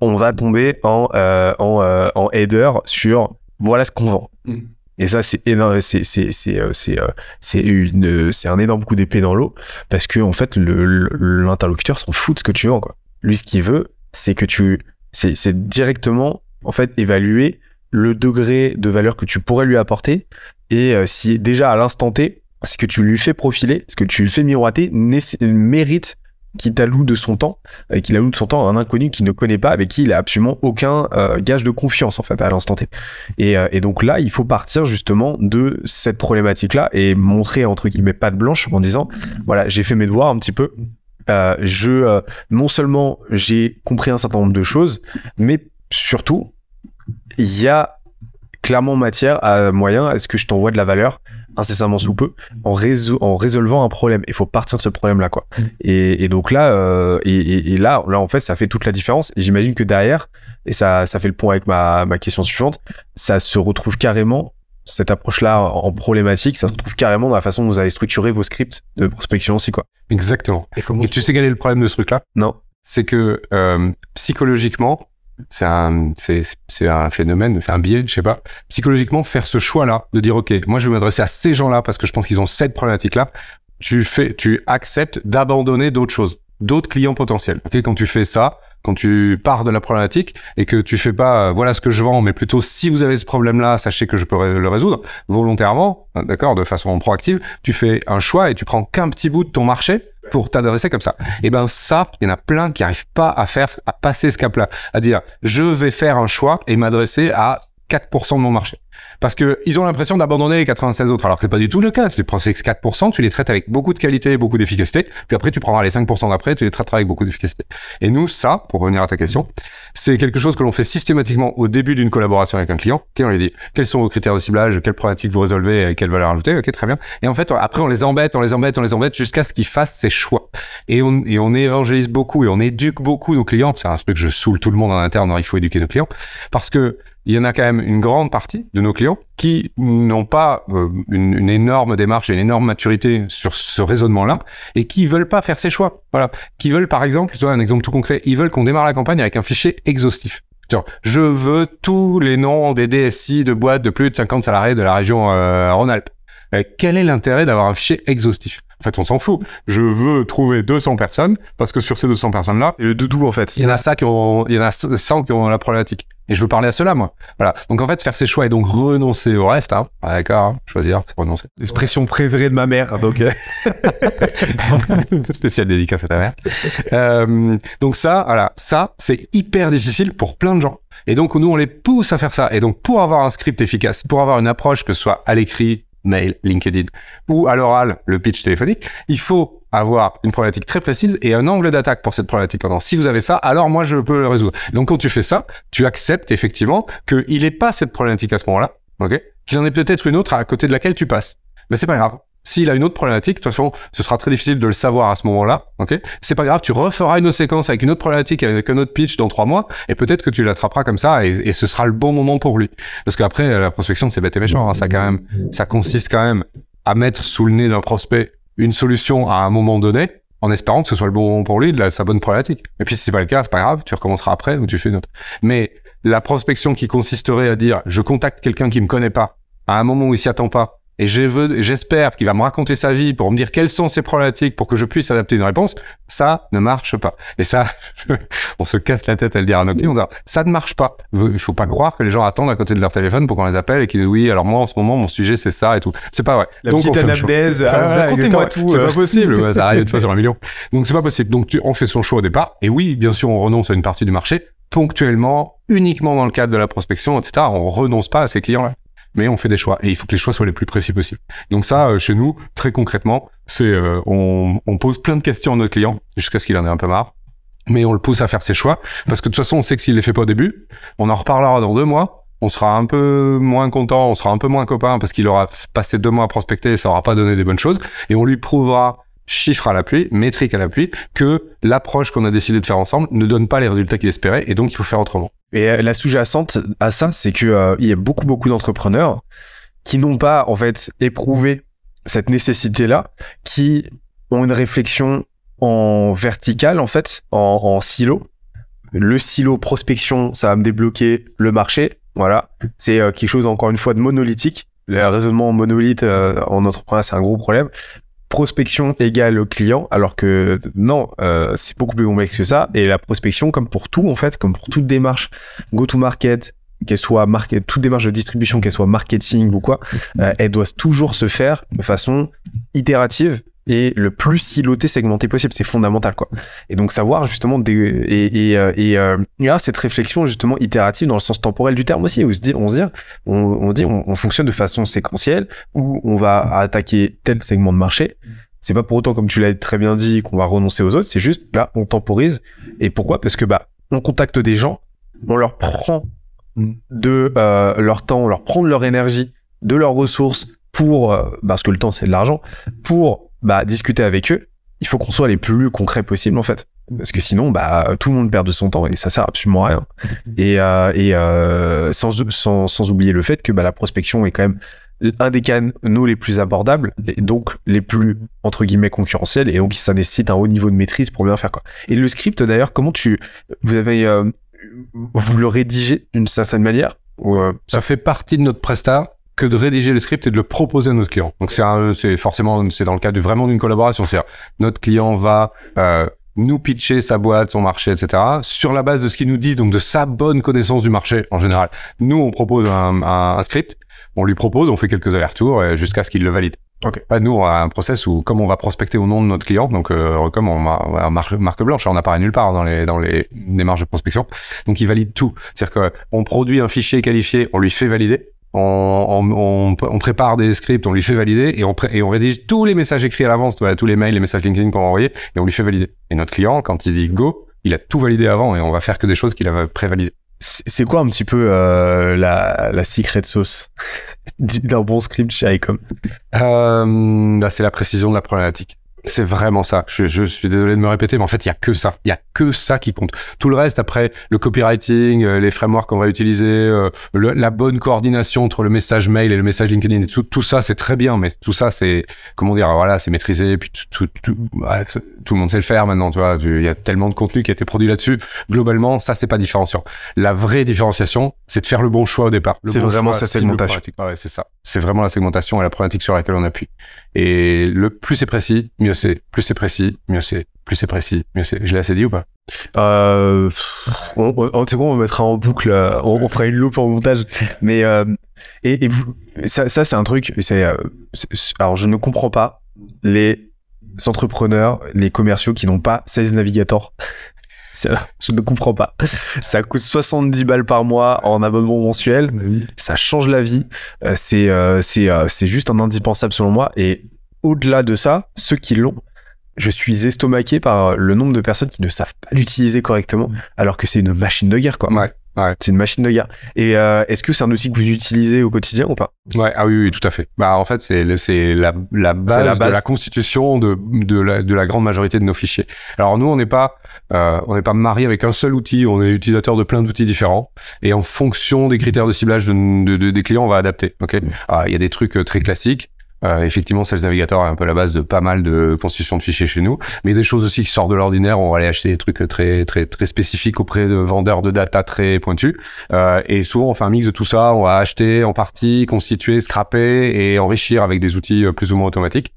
on va tomber en euh, en, euh, en header sur voilà ce qu'on vend. Mm. Et ça, c'est énorme, c'est, c'est, c'est, euh, c'est, euh, c'est une, c'est un énorme coup d'épée dans l'eau parce que, en fait, le, l'interlocuteur s'en fout de ce que tu vends, quoi. Lui, ce qu'il veut, c'est que tu, c'est, c'est directement en fait évaluer le degré de valeur que tu pourrais lui apporter. Et euh, si déjà à l'instant T ce que tu lui fais profiler ce que tu lui fais miroiter mérite qu'il t'alloue de son temps et qu'il alloue de son temps à un inconnu qu'il ne connaît pas avec qui il a absolument aucun euh, gage de confiance en fait à l'instant T. Et, euh, et donc là il faut partir justement de cette problématique là et montrer entre guillemets pas de blanche en disant voilà j'ai fait mes devoirs un petit peu. Euh, je non seulement j'ai compris un certain nombre de choses mais surtout, il y a clairement matière à moyen à ce que je t'envoie de la valeur incessamment sous peu en, en résolvant un problème. Il faut partir de ce problème-là, quoi. Mm. Et, donc là, euh, et, là, là, en fait, ça fait toute la différence. Et j'imagine que derrière, et ça, ça fait le pont avec ma, ma question suivante, ça se retrouve carrément cette approche-là en problématique, ça se retrouve carrément dans la façon dont vous avez structuré vos scripts de prospection aussi, quoi. Exactement. Et, tu sais quel est le problème de ce truc-là? Non. C'est que euh, psychologiquement, c'est un, c'est, un phénomène, c'est un biais, je sais pas. Psychologiquement, faire ce choix-là, de dire, OK, moi, je vais m'adresser à ces gens-là parce que je pense qu'ils ont cette problématique-là. Tu fais, tu acceptes d'abandonner d'autres choses, d'autres clients potentiels. OK, quand tu fais ça, quand tu pars de la problématique et que tu fais pas euh, voilà ce que je vends mais plutôt si vous avez ce problème là sachez que je peux le résoudre volontairement hein, d'accord de façon proactive tu fais un choix et tu prends qu'un petit bout de ton marché pour t'adresser comme ça. Et ben ça il y en a plein qui arrivent pas à faire à passer ce cap là à dire je vais faire un choix et m'adresser à 4% de mon marché Parce que ils ont l'impression d'abandonner les 96 autres, alors que c'est pas du tout le cas. Tu prends ces 4%, tu les traites avec beaucoup de qualité et beaucoup d'efficacité, puis après tu prendras les 5% d'après, tu les traiteras avec beaucoup d'efficacité. Et nous, ça, pour revenir à ta question, c'est quelque chose que l'on fait systématiquement au début d'une collaboration avec un client. Ok, on lui dit quels sont vos critères de ciblage, quelles problématiques vous résolvez, quelle valeur ajoutée? Ok, très bien. Et en fait, après on les embête, on les embête, on les embête jusqu'à ce qu'ils fassent ses choix. Et on, et on évangélise beaucoup et on éduque beaucoup nos clients. C'est un truc que je saoule tout le monde en interne. Il faut éduquer nos clients parce que il y en a quand même une grande partie de nos clients qui n'ont pas euh, une, énorme démarche et une énorme maturité sur ce raisonnement-là et qui veulent pas faire ces choix. Voilà. Qui veulent, par exemple, tu vois, un exemple tout concret, ils veulent qu'on démarre la campagne avec un fichier exhaustif. Je veux tous les noms des DSI de boîtes de plus de 50 salariés de la région euh, Rhône-Alpes. Euh, quel est l'intérêt d'avoir un fichier exhaustif? En fait, on s'en fout. Je veux trouver 200 personnes parce que sur ces 200 personnes-là, c'est le doudou en fait. Il y en a ça qui ont, il y en a 100 qui ont la problématique. Et je veux parler à ceux-là, moi. Voilà. Donc en fait, faire ses choix et donc renoncer au reste, hein. Ah, d'accord, hein. choisir, c'est renoncer. L'expression préférée de ma mère, donc. Euh. <laughs> Spécial dédicace à ta mère. Euh, donc ça, voilà, ça, c'est hyper difficile pour plein de gens. Et donc nous, on les pousse à faire ça. Et donc pour avoir un script efficace, pour avoir une approche que ce soit à l'écrit, mail, LinkedIn ou à l'oral, le pitch téléphonique, il faut avoir une problématique très précise et un angle d'attaque pour cette problématique. Pendant si vous avez ça, alors moi je peux le résoudre. Donc quand tu fais ça, tu acceptes effectivement qu'il n'est pas cette problématique à ce moment-là, ok? Qu'il en ait peut-être une autre à côté de laquelle tu passes. Mais c'est pas grave. S'il a une autre problématique, de toute façon, ce sera très difficile de le savoir à ce moment-là. Ok, c'est pas grave, tu referas une autre séquence avec une autre problématique, avec un autre pitch dans trois mois, et peut-être que tu l'attraperas comme ça, et, ce sera le bon moment pour lui. Parce qu'après, la prospection, c'est bête et méchant. Hein, ça quand même, ça consiste quand même à mettre sous le nez d'un prospect une solution à un moment donné, en espérant que ce soit le bon moment pour lui, de sa bonne problématique. Et puis si c'est pas le cas, c'est pas grave, tu recommenceras après ou tu fais une autre. Mais la prospection qui consisterait à dire, je contacte quelqu'un qui me connaît pas, à un moment où il s'y attend pas, et j'espère qu'il va me raconter sa vie pour me dire quelles sont ses problématiques pour que je puisse adapter une réponse, ça ne marche pas. Et ça, <laughs> on se casse la tête à le dire à nos clients, ça ne marche pas. Il faut pas croire que les gens attendent à côté de leur téléphone pour qu'on les appelle et qu'ils disent oui, alors moi en ce moment mon sujet c'est ça et tout. C'est pas vrai. La Donc, petite anamnèse, racontez-moi tout. C'est pas possible. <laughs> ça arrive une fois sur un million. Donc c'est pas possible. Donc tu, on fait son choix au départ. Et oui, bien sûr, on renonce à une partie du marché ponctuellement, uniquement dans le cadre de la prospection, etc. On renonce pas à ces clients-là mais on fait des choix et il faut que les choix soient les plus précis possibles. Donc ça, euh, chez nous, très concrètement, c'est euh, on, on, pose plein de questions à notre client jusqu'à ce qu'il en ait un peu marre, mais on le pousse à faire ses choix parce que de toute façon, on sait que s'il les fait pas au début, on en reparlera dans deux mois. On sera un peu moins content, on sera un peu moins copain parce qu'il aura passé deux mois à prospecter et ça aura pas donné des bonnes choses. Et on lui prouvera chiffre à l'appui, métrique à l'appui, que l'approche qu'on a décidé de faire ensemble ne donne pas les résultats qu'il espérait et donc il faut faire autrement. Et euh, la sous-jacente à ça, c'est que euh, il y a beaucoup beaucoup d'entrepreneurs qui n'ont pas en fait éprouvé cette nécessité-là, qui ont une réflexion en verticale en fait, en, silo. Le silo prospection, ça va me débloquer le marché. Voilà, c'est euh, quelque chose encore une fois de monolithique. Le raisonnement monolithe en entrepreneur, c'est un gros problème prospection égale client, alors que non, euh, c'est beaucoup plus complexe que ça. Et la prospection, comme pour tout en fait, comme pour toute démarche go-to-market, qu'elle soit market, toute démarche de distribution, qu'elle soit marketing ou quoi, euh, elle doit toujours se faire de façon itérative et le plus siloté, segmenté possible. C'est fondamental, quoi. Et donc savoir justement des, et et euh, et euh, il y a cette réflexion justement itérative dans le sens temporel du terme aussi, où on se dit, on se dit, on, on dit, on, fonctionne de façon séquentielle où on va attaquer tel segment de marché. C'est pas pour autant, comme tu l'as très bien dit, qu'on va renoncer aux autres. C'est juste là, on temporise. Et pourquoi? Parce que bah, on contacte des gens, on leur prend de euh, leur temps, on leur prend de leur énergie, de leurs ressources pour, euh, parce que le temps c'est de l'argent, pour bah, discuter avec eux, il faut qu'on soit les plus concrets possibles en fait. Parce que sinon, bah, tout le monde perd de son temps et ça sert absolument à rien. <laughs> Et, euh, et euh, sans, sans, sans, oublier le fait que bah, la prospection est quand même un des canaux les plus abordables et donc les plus entre guillemets concurrentiels et donc ça nécessite un haut niveau de maîtrise pour bien faire quoi. Et le script d'ailleurs, comment tu vous avez euh, vous le rédigez d'une certaine manière ou, euh, Ça fait partie de notre prestat que de rédiger le script et de le proposer à notre client. Donc c'est c'est forcément c'est dans le cadre de vraiment d'une collaboration. C'est notre client va euh, nous pitcher sa boîte, son marché, etc. Sur la base de ce qu'il nous dit, donc de sa bonne connaissance du marché en général. Nous on propose un, un, script, on lui propose, on fait quelques allers-retours euh, jusqu'à ce qu'il le valide. Okay. Pas nous, on a un process où, comme on va prospecter au nom de notre client, donc euh, comme on a, marque, marque blanche, on n'apparaît nulle part dans les dans les démarches de prospection, donc il valide tout. C'est-à-dire qu'on produit un fichier qualifié, on lui fait valider, on, on, on, prépare des scripts, on lui fait valider et on, et on rédige tous les messages écrits à l'avance, tous les mails, les messages LinkedIn qu'on a envoyés et on lui fait valider. Et notre client, quand il dit go, il a tout validé avant et on va faire que des choses qu'il avait prévalidées. C'est quoi un petit peu euh, la, la secret sauce <laughs> d'un bon script chez ICOM? Euh, bah, C'est la précision de la problématique. C'est vraiment ça. Je, je, suis désolé de me répéter, mais en fait, il y a que ça. Il y a que ça qui compte. Tout le reste, après, le copywriting, euh, les frameworks qu'on va utiliser, euh, la bonne coordination entre le message mail et le message LinkedIn, tout, tout ça, c'est très bien. Mais tout ça, c'est comment dire, voilà, c'est maîtrisé. Puis tout, tout, tout, le monde sait le faire maintenant. Tu vois, il y a tellement de contenu qui a été produit là-dessus. Globalement, ça, c'est pas différenciant. La vraie différenciation, c'est de faire le bon choix au départ. C'est vraiment sa segmentation. Ouais, c'est ça. C'est vraiment la segmentation et la problématique sur laquelle on appuie. Et le plus c'est précis, mieux c'est. Plus c'est précis, mieux c'est. Plus c'est précis, mieux c'est. Je l'ai assez dit ou pas? Euh, on, on, C'est bon, on mettra en boucle, euh, on, fera une loupe en montage. Mais euh, et, ça, ça c'est un truc. C'est euh, alors je ne comprends pas les entrepreneurs, les commerciaux qui n'ont pas 16 Navigator. <laughs> Je ne comprends pas. Ça coûte 70 balles par mois en abonnement mensuel. Ça change la vie. C'est c'est c'est juste un indispensable selon moi. Et au-delà de ça, ceux qui l'ont, je suis estomaqué par le nombre de personnes qui ne savent pas l'utiliser correctement, alors que c'est une machine de guerre, quoi. Ouais. Ouais. C'est une machine de guerre. Et euh, est-ce que c'est un outil que vous utilisez au quotidien ou pas? Ouais, ah oui, oui, tout à fait. Bah en fait, c'est c'est la, la base, la base de la constitution de de la, de la grande majorité de nos fichiers. Alors nous, on n'est pas euh, on n'est pas marié avec un seul outil. On est utilisateur de plein d'outils différents et en fonction des critères de ciblage de, de, des clients, on va adapter. Ok? Ah, il y a des trucs euh, très classiques euh, effectivement, Sales Navigator est un peu la base de pas mal de constitution de fichiers chez nous, mais des choses aussi qui sortent de l'ordinaire. On va aller acheter des trucs très très très spécifiques auprès de vendeurs de data très pointus. Euh, et souvent, on fait un mix de tout ça. On va acheter en partie, constituer, scraper et enrichir avec des outils euh, plus ou moins automatiques.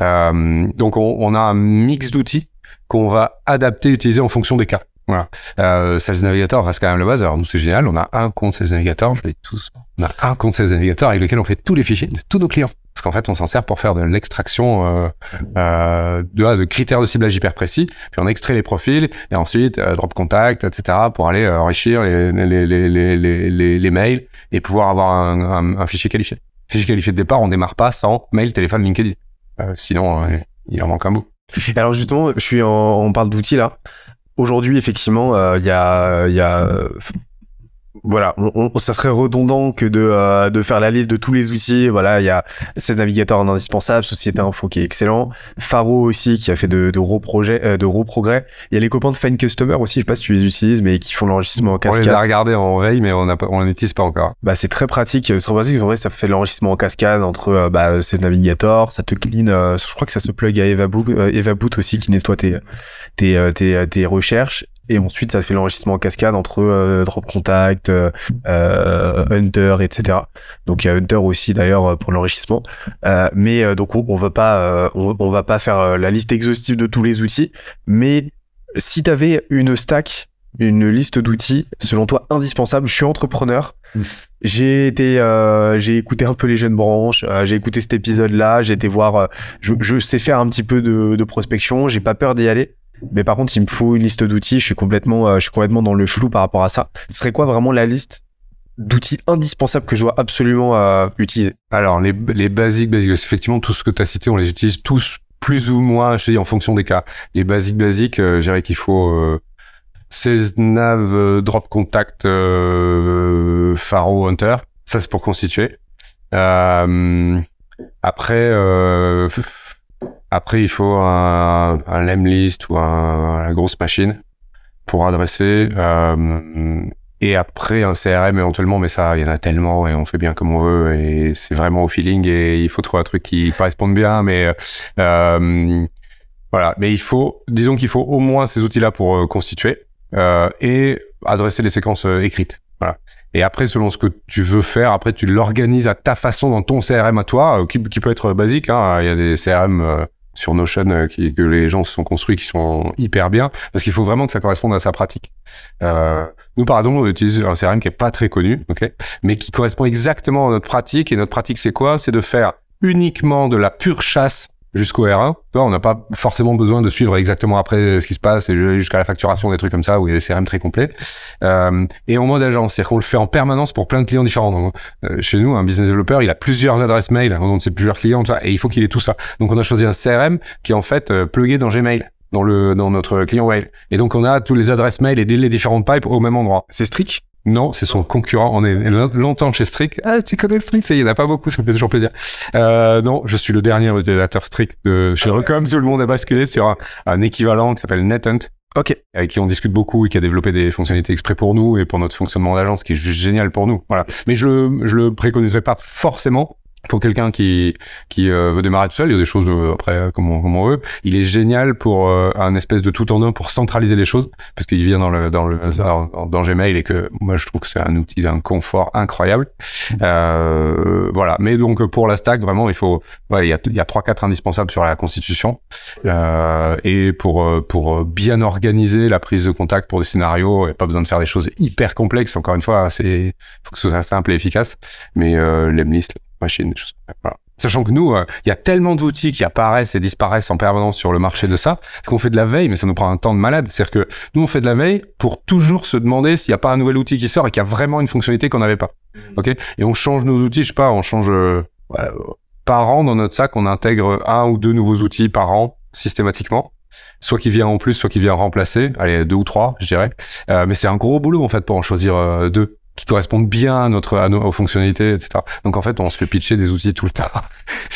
Euh, donc, on, on a un mix d'outils qu'on va adapter, utiliser en fonction des cas. Voilà. Euh, Sales Navigator reste quand même la base. Alors nous, c'est génial. On a un compte Sales Navigator. Je l'ai tous. On a un compte Sales Navigator avec lequel on fait tous les fichiers de tous nos clients. Parce qu'en fait, on s'en sert pour faire de l'extraction euh, euh, de, de, critères de ciblage hyper précis. Puis on extrait les profils et ensuite euh, drop contact, etc. pour aller enrichir les, les, les, les, les, mails et pouvoir avoir un, un, un, fichier qualifié. Fichier qualifié de départ, on démarre pas sans mail, téléphone, LinkedIn. Euh, sinon, il en manque un bout. Alors justement, je suis en, on parle d'outils là. Aujourd'hui, effectivement, il y a, y a voilà, on, ça serait redondant que de, euh, de faire la liste de tous les outils. Voilà, il y a ces navigateurs indispensables, Société Info qui est excellent, Faro aussi qui a fait de, de gros projets, euh, de gros progrès. Il y a les copains de Find Customer aussi, je sais pas si tu les utilises, mais qui font l'enregistrement en cascade. On les a regardés en veille, mais on on n'utilise pas encore. Bah c'est très pratique, c'est très pratique. En vrai, ça fait l'enregistrement en cascade entre euh, bah, ces navigateurs, ça te clean. je crois que ça se plug à EvaBoot, EvaBoot aussi qui nettoie tes tes, tes, tes recherches et ensuite ça fait l'enregistrement en cascade entre euh, Drop Contact, euh, euh, Hunter, etc. Donc il y a Hunter aussi d'ailleurs pour l'enrichissement. mais donc on, on va pas on, va pas faire la liste exhaustive de tous les outils, mais si tu avais une stack, une liste d'outils selon toi indispensable, je suis entrepreneur. Mmh. J'ai été, j'ai écouté un peu les jeunes branches, j'ai écouté cet épisode-là, j'ai été voir, je, je, sais faire un petit peu de, de prospection, j'ai pas peur d'y aller. Mais par contre, il me faut une liste d'outils. Je suis complètement, euh, je suis complètement dans le flou par rapport à ça. Ce serait quoi vraiment la liste d'outils indispensables que je dois absolument euh, utiliser? Alors, les, les basiques, basiques, effectivement, tout ce que tu as cité, on les utilise tous plus ou moins, je te dis, en fonction des cas. Les basiques, basiques, euh, je dirais qu'il faut euh, nav, euh, Drop Contact, euh, Faro, Hunter. Ça, c'est pour constituer. après, après, il faut un, un lemlist ou un, une grosse machine pour adresser. Euh, et après, un CRM éventuellement, mais ça, il y en a tellement et on fait bien comme on veut et c'est vraiment au feeling et il faut trouver un truc qui corresponde bien. Mais euh, voilà, mais il faut, disons qu'il faut au moins ces outils-là pour euh, constituer euh, et adresser les séquences euh, écrites. Voilà. Et après, selon ce que tu veux faire, après tu l'organises à ta façon dans ton CRM à toi, qui, qui peut être basique. Hein. Il y a des CRM sur Notion euh, qui, que les gens se sont construits qui sont hyper bien parce qu'il faut vraiment que ça corresponde à sa pratique. Euh, nous, pardon, on utilise un CRM qui est pas très connu, ok, mais qui correspond exactement à notre pratique. Et notre pratique, c'est quoi? C'est de faire uniquement de la pure chasse jusqu'au R1. Tu vois, on n'a pas forcément besoin de suivre exactement après ce qui se passe et jusqu'à la facturation des trucs comme ça où il y a des CRM très complets. Euh, et en mode agence, c'est-à-dire qu'on le fait en permanence pour plein de clients différents. Euh, chez nous, un business developer, il a plusieurs adresses mail au nom de ses plusieurs clients, tout ça, et il faut qu'il ait tout ça. Donc, on a choisi un CRM qui est en fait euh, dans Gmail dans le dans notre client mail. Et donc on a tous les adresses mail et les différentes pipes au même endroit. C'est strict? Non, c'est son concurrent. On est longtemps chez Strict. Ah, tu connais Strict Il n'y en a pas beaucoup, ça me fait toujours plaisir. Euh, non, je suis le dernier utilisateur Strict de chez Recom. Tout le monde a basculé sur un, un équivalent qui s'appelle NetHunt. Ok. Avec qui on discute beaucoup et qui a développé des fonctionnalités exprès pour nous et pour notre fonctionnement d'agence, qui est juste génial pour nous. Voilà. Mais je, je le préconiserai pas forcément pour quelqu'un qui qui euh, veut démarrer tout seul, il y a des choses euh, après comme on, comme on veut. Il est génial pour euh, un espèce de tout en un pour centraliser les choses parce qu'il vient dans le dans le dans, dans, Gmail et que moi je trouve que c'est un outil d'un confort incroyable. Euh, voilà. Mais donc pour la stack vraiment il faut voilà il y a il y a trois quatre indispensables sur la constitution et pour pour bien organiser la prise de contact pour des scénarios, il n'y a pas besoin de faire des choses hyper complexes. Encore une fois, c'est faut que ce soit simple et efficace. Mais euh, l'emlist des choses voilà. Sachant que nous, euh, il y a tellement d'outils qui apparaissent et disparaissent en permanence sur le marché de ça, qu'on fait de la veille, mais ça nous prend un temps de malade. C'est-à-dire que nous, on fait de la veille pour toujours se demander s'il n'y a pas un nouvel outil qui sort et qu'il y a vraiment une fonctionnalité qu'on n'avait pas. Mmh. Ok? Et on change nos outils, je sais pas, on change euh, par an dans notre sac, on intègre un ou deux nouveaux outils par an systématiquement soit qui vient en plus, soit qui vient remplacer, allez deux ou trois, je dirais. Euh, mais c'est un gros boulot en fait pour en choisir euh, deux qui correspondent bien à notre à nos fonctionnalités, etc. Donc en fait, on se fait pitcher des outils tout le temps.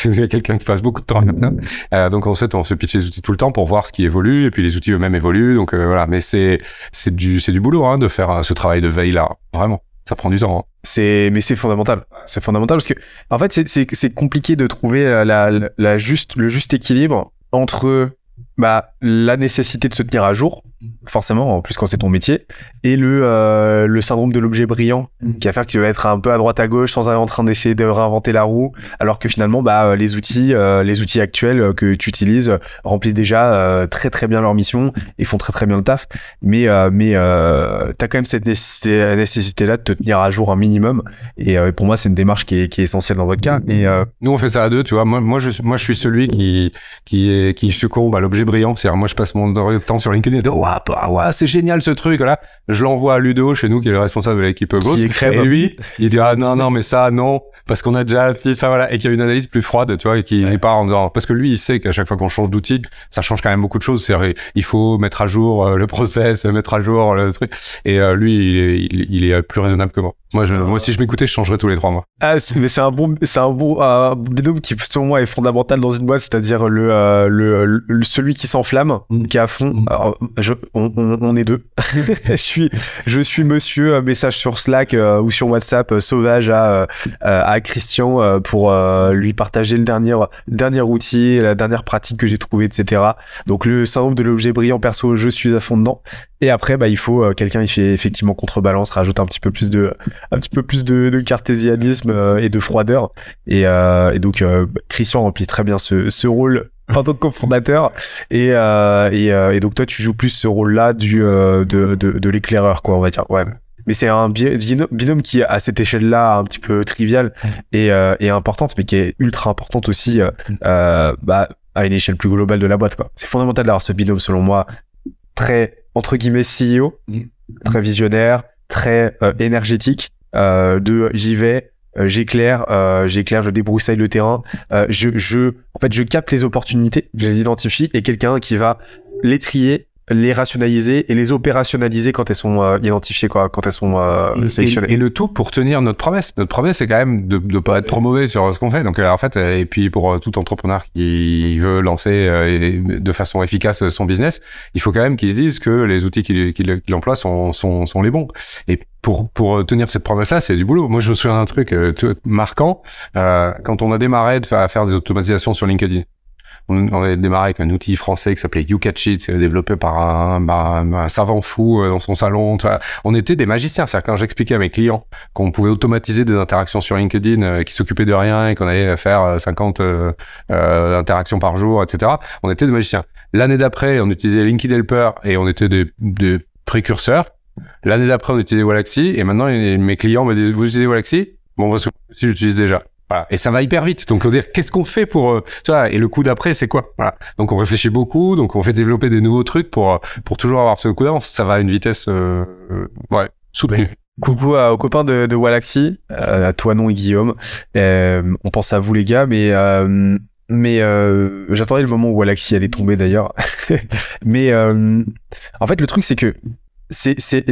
Il y a quelqu'un qui passe beaucoup de temps maintenant. Euh, donc en fait, on se fait pitcher des outils tout le temps pour voir ce qui évolue, et puis les outils eux-mêmes évoluent. Donc euh, voilà, mais c'est c'est du c'est du boulot hein, de faire euh, ce travail de veille là, vraiment. Ça prend du temps. Hein. C'est mais c'est fondamental. C'est fondamental parce que en fait, c'est c'est c'est compliqué de trouver la, la, la juste le juste équilibre entre bah la nécessité de se tenir à jour forcément, en plus quand c'est ton métier, et le, euh, le syndrome de l'objet brillant, mm. qui va faire que tu vas être un peu à droite à gauche sans être en train d'essayer de réinventer la roue, alors que finalement, bah, euh, les outils, euh, les outils actuels que tu utilises remplissent déjà très très bien leur mission et font très très bien le taf, mais mais t'as quand même cette nécessité, nécessité là de te tenir à jour un minimum, et pour moi c'est une démarche qui est, qui est essentielle dans votre cas. Et nous on fait ça à deux, tu vois. Moi moi je moi je suis celui qui qui est qui succombe à l'objet brillant, c'est-à-dire moi je passe mon temps sur LinkedIn et ouais, c'est génial ce truc là. Je l'envoie à Ludo chez nous qui est le responsable de l'équipe Ghost. Et lui, il dit ah non non mais ça non parce qu'on a déjà si ça voilà et qu'il y a une analyse plus froide tu vois et qui n'est pas en dehors parce que lui il sait qu'à chaque fois qu'on change d'outil ça change quand même beaucoup de choses c'est il faut mettre à jour euh, le process <laughs> mettre à jour le truc et euh, lui il est, il, il est plus raisonnable que moi moi, je, moi, si je m'écoutais, je changerais tous les trois mois. Ah, mais c'est un bon, c'est un bon euh, binôme qui, selon moi, est fondamental dans une boîte, c'est-à-dire le, euh, le, celui qui s'enflamme, mm. qui est à fond. Mm. Alors, je, on, on, on est deux. <laughs> je suis, je suis monsieur euh, message sur Slack euh, ou sur WhatsApp sauvage à à Christian pour lui partager le dernier dernier outil, la dernière pratique que j'ai trouvée, etc. Donc le syndrome de l'objet brillant perso, je suis à fond dedans. Et après, bah, il faut euh, quelqu'un qui fait effectivement contrebalance, rajoute un petit peu plus de, un petit peu plus de, de cartésianisme euh, et de froideur. Et, euh, et donc, Christian remplit très bien ce, ce rôle en tant que cofondateur. Et, et, et, donc, toi, tu joues plus ce rôle-là du, de, de, de l'éclaireur, quoi, on va dire. Ouais. Mais c'est un binôme qui, à cette échelle-là, un petit peu trivial et, et importante, mais qui est ultra importante aussi, bah, à une échelle plus globale de la boîte, quoi. C'est fondamental d'avoir ce binôme, selon moi, très entre guillemets CEO, mm. très visionnaire, très euh, énergétique. Euh, de j'y vais, euh, j'éclaire, euh, j'éclaire, je débroussaille le terrain. je, je, en fait, je capte les opportunités, je les identifie, et quelqu'un qui va les trier les rationaliser et les opérationnaliser quand elles sont euh, identifiées, quoi, quand elles sont euh, sélectionnées. Et, le tout pour tenir notre promesse. Notre promesse, c'est quand même de ne pas être trop mauvais sur ce qu'on fait. Donc, euh, en fait, et puis pour tout entrepreneur qui veut lancer de façon efficace son business, il faut quand même qu'il se dise que les outils qu'il qu emploie sont, sont, sont les bons. Et pour, pour tenir cette promesse-là, c'est du boulot. Moi, je me souviens d'un truc marquant quand on a démarré de faire, faire des automatisations sur LinkedIn on, avait démarré avec un outil français qui s'appelait YouCatchIt, développé par un, savant fou euh, dans son salon. On était des magiciens. C'est-à-dire quand j'expliquais à mes clients qu'on pouvait automatiser des interactions sur LinkedIn euh, qui s'occupaient de rien et qu'on allait faire 50 euh, interactions par jour, etc. On était des magiciens. L'année d'après, on utilisait LinkedIn Helper et on était des, des précurseurs. L'année d'après, on utilisait Walaxy et maintenant mes clients me disent vous utilisez Walaxy Bon, parce que si j'utilise déjà. Voilà. Et ça va hyper vite. Donc, on dire, qu'est-ce qu'on fait pour, euh, tu et le coup d'après, c'est quoi? Voilà. Donc, on réfléchit beaucoup. Donc, on fait développer des nouveaux trucs pour, euh, pour toujours avoir ce coup d'avance. Ça va à une vitesse, euh, euh, ouais, soutenue. Coucou à- aux copains de, de à toi non et Guillaume. Euh, on pense à vous les gars, mais mais j'attendais le moment où Walaxy allait tomber d'ailleurs. <laughs> mais en fait le truc c'est que c'est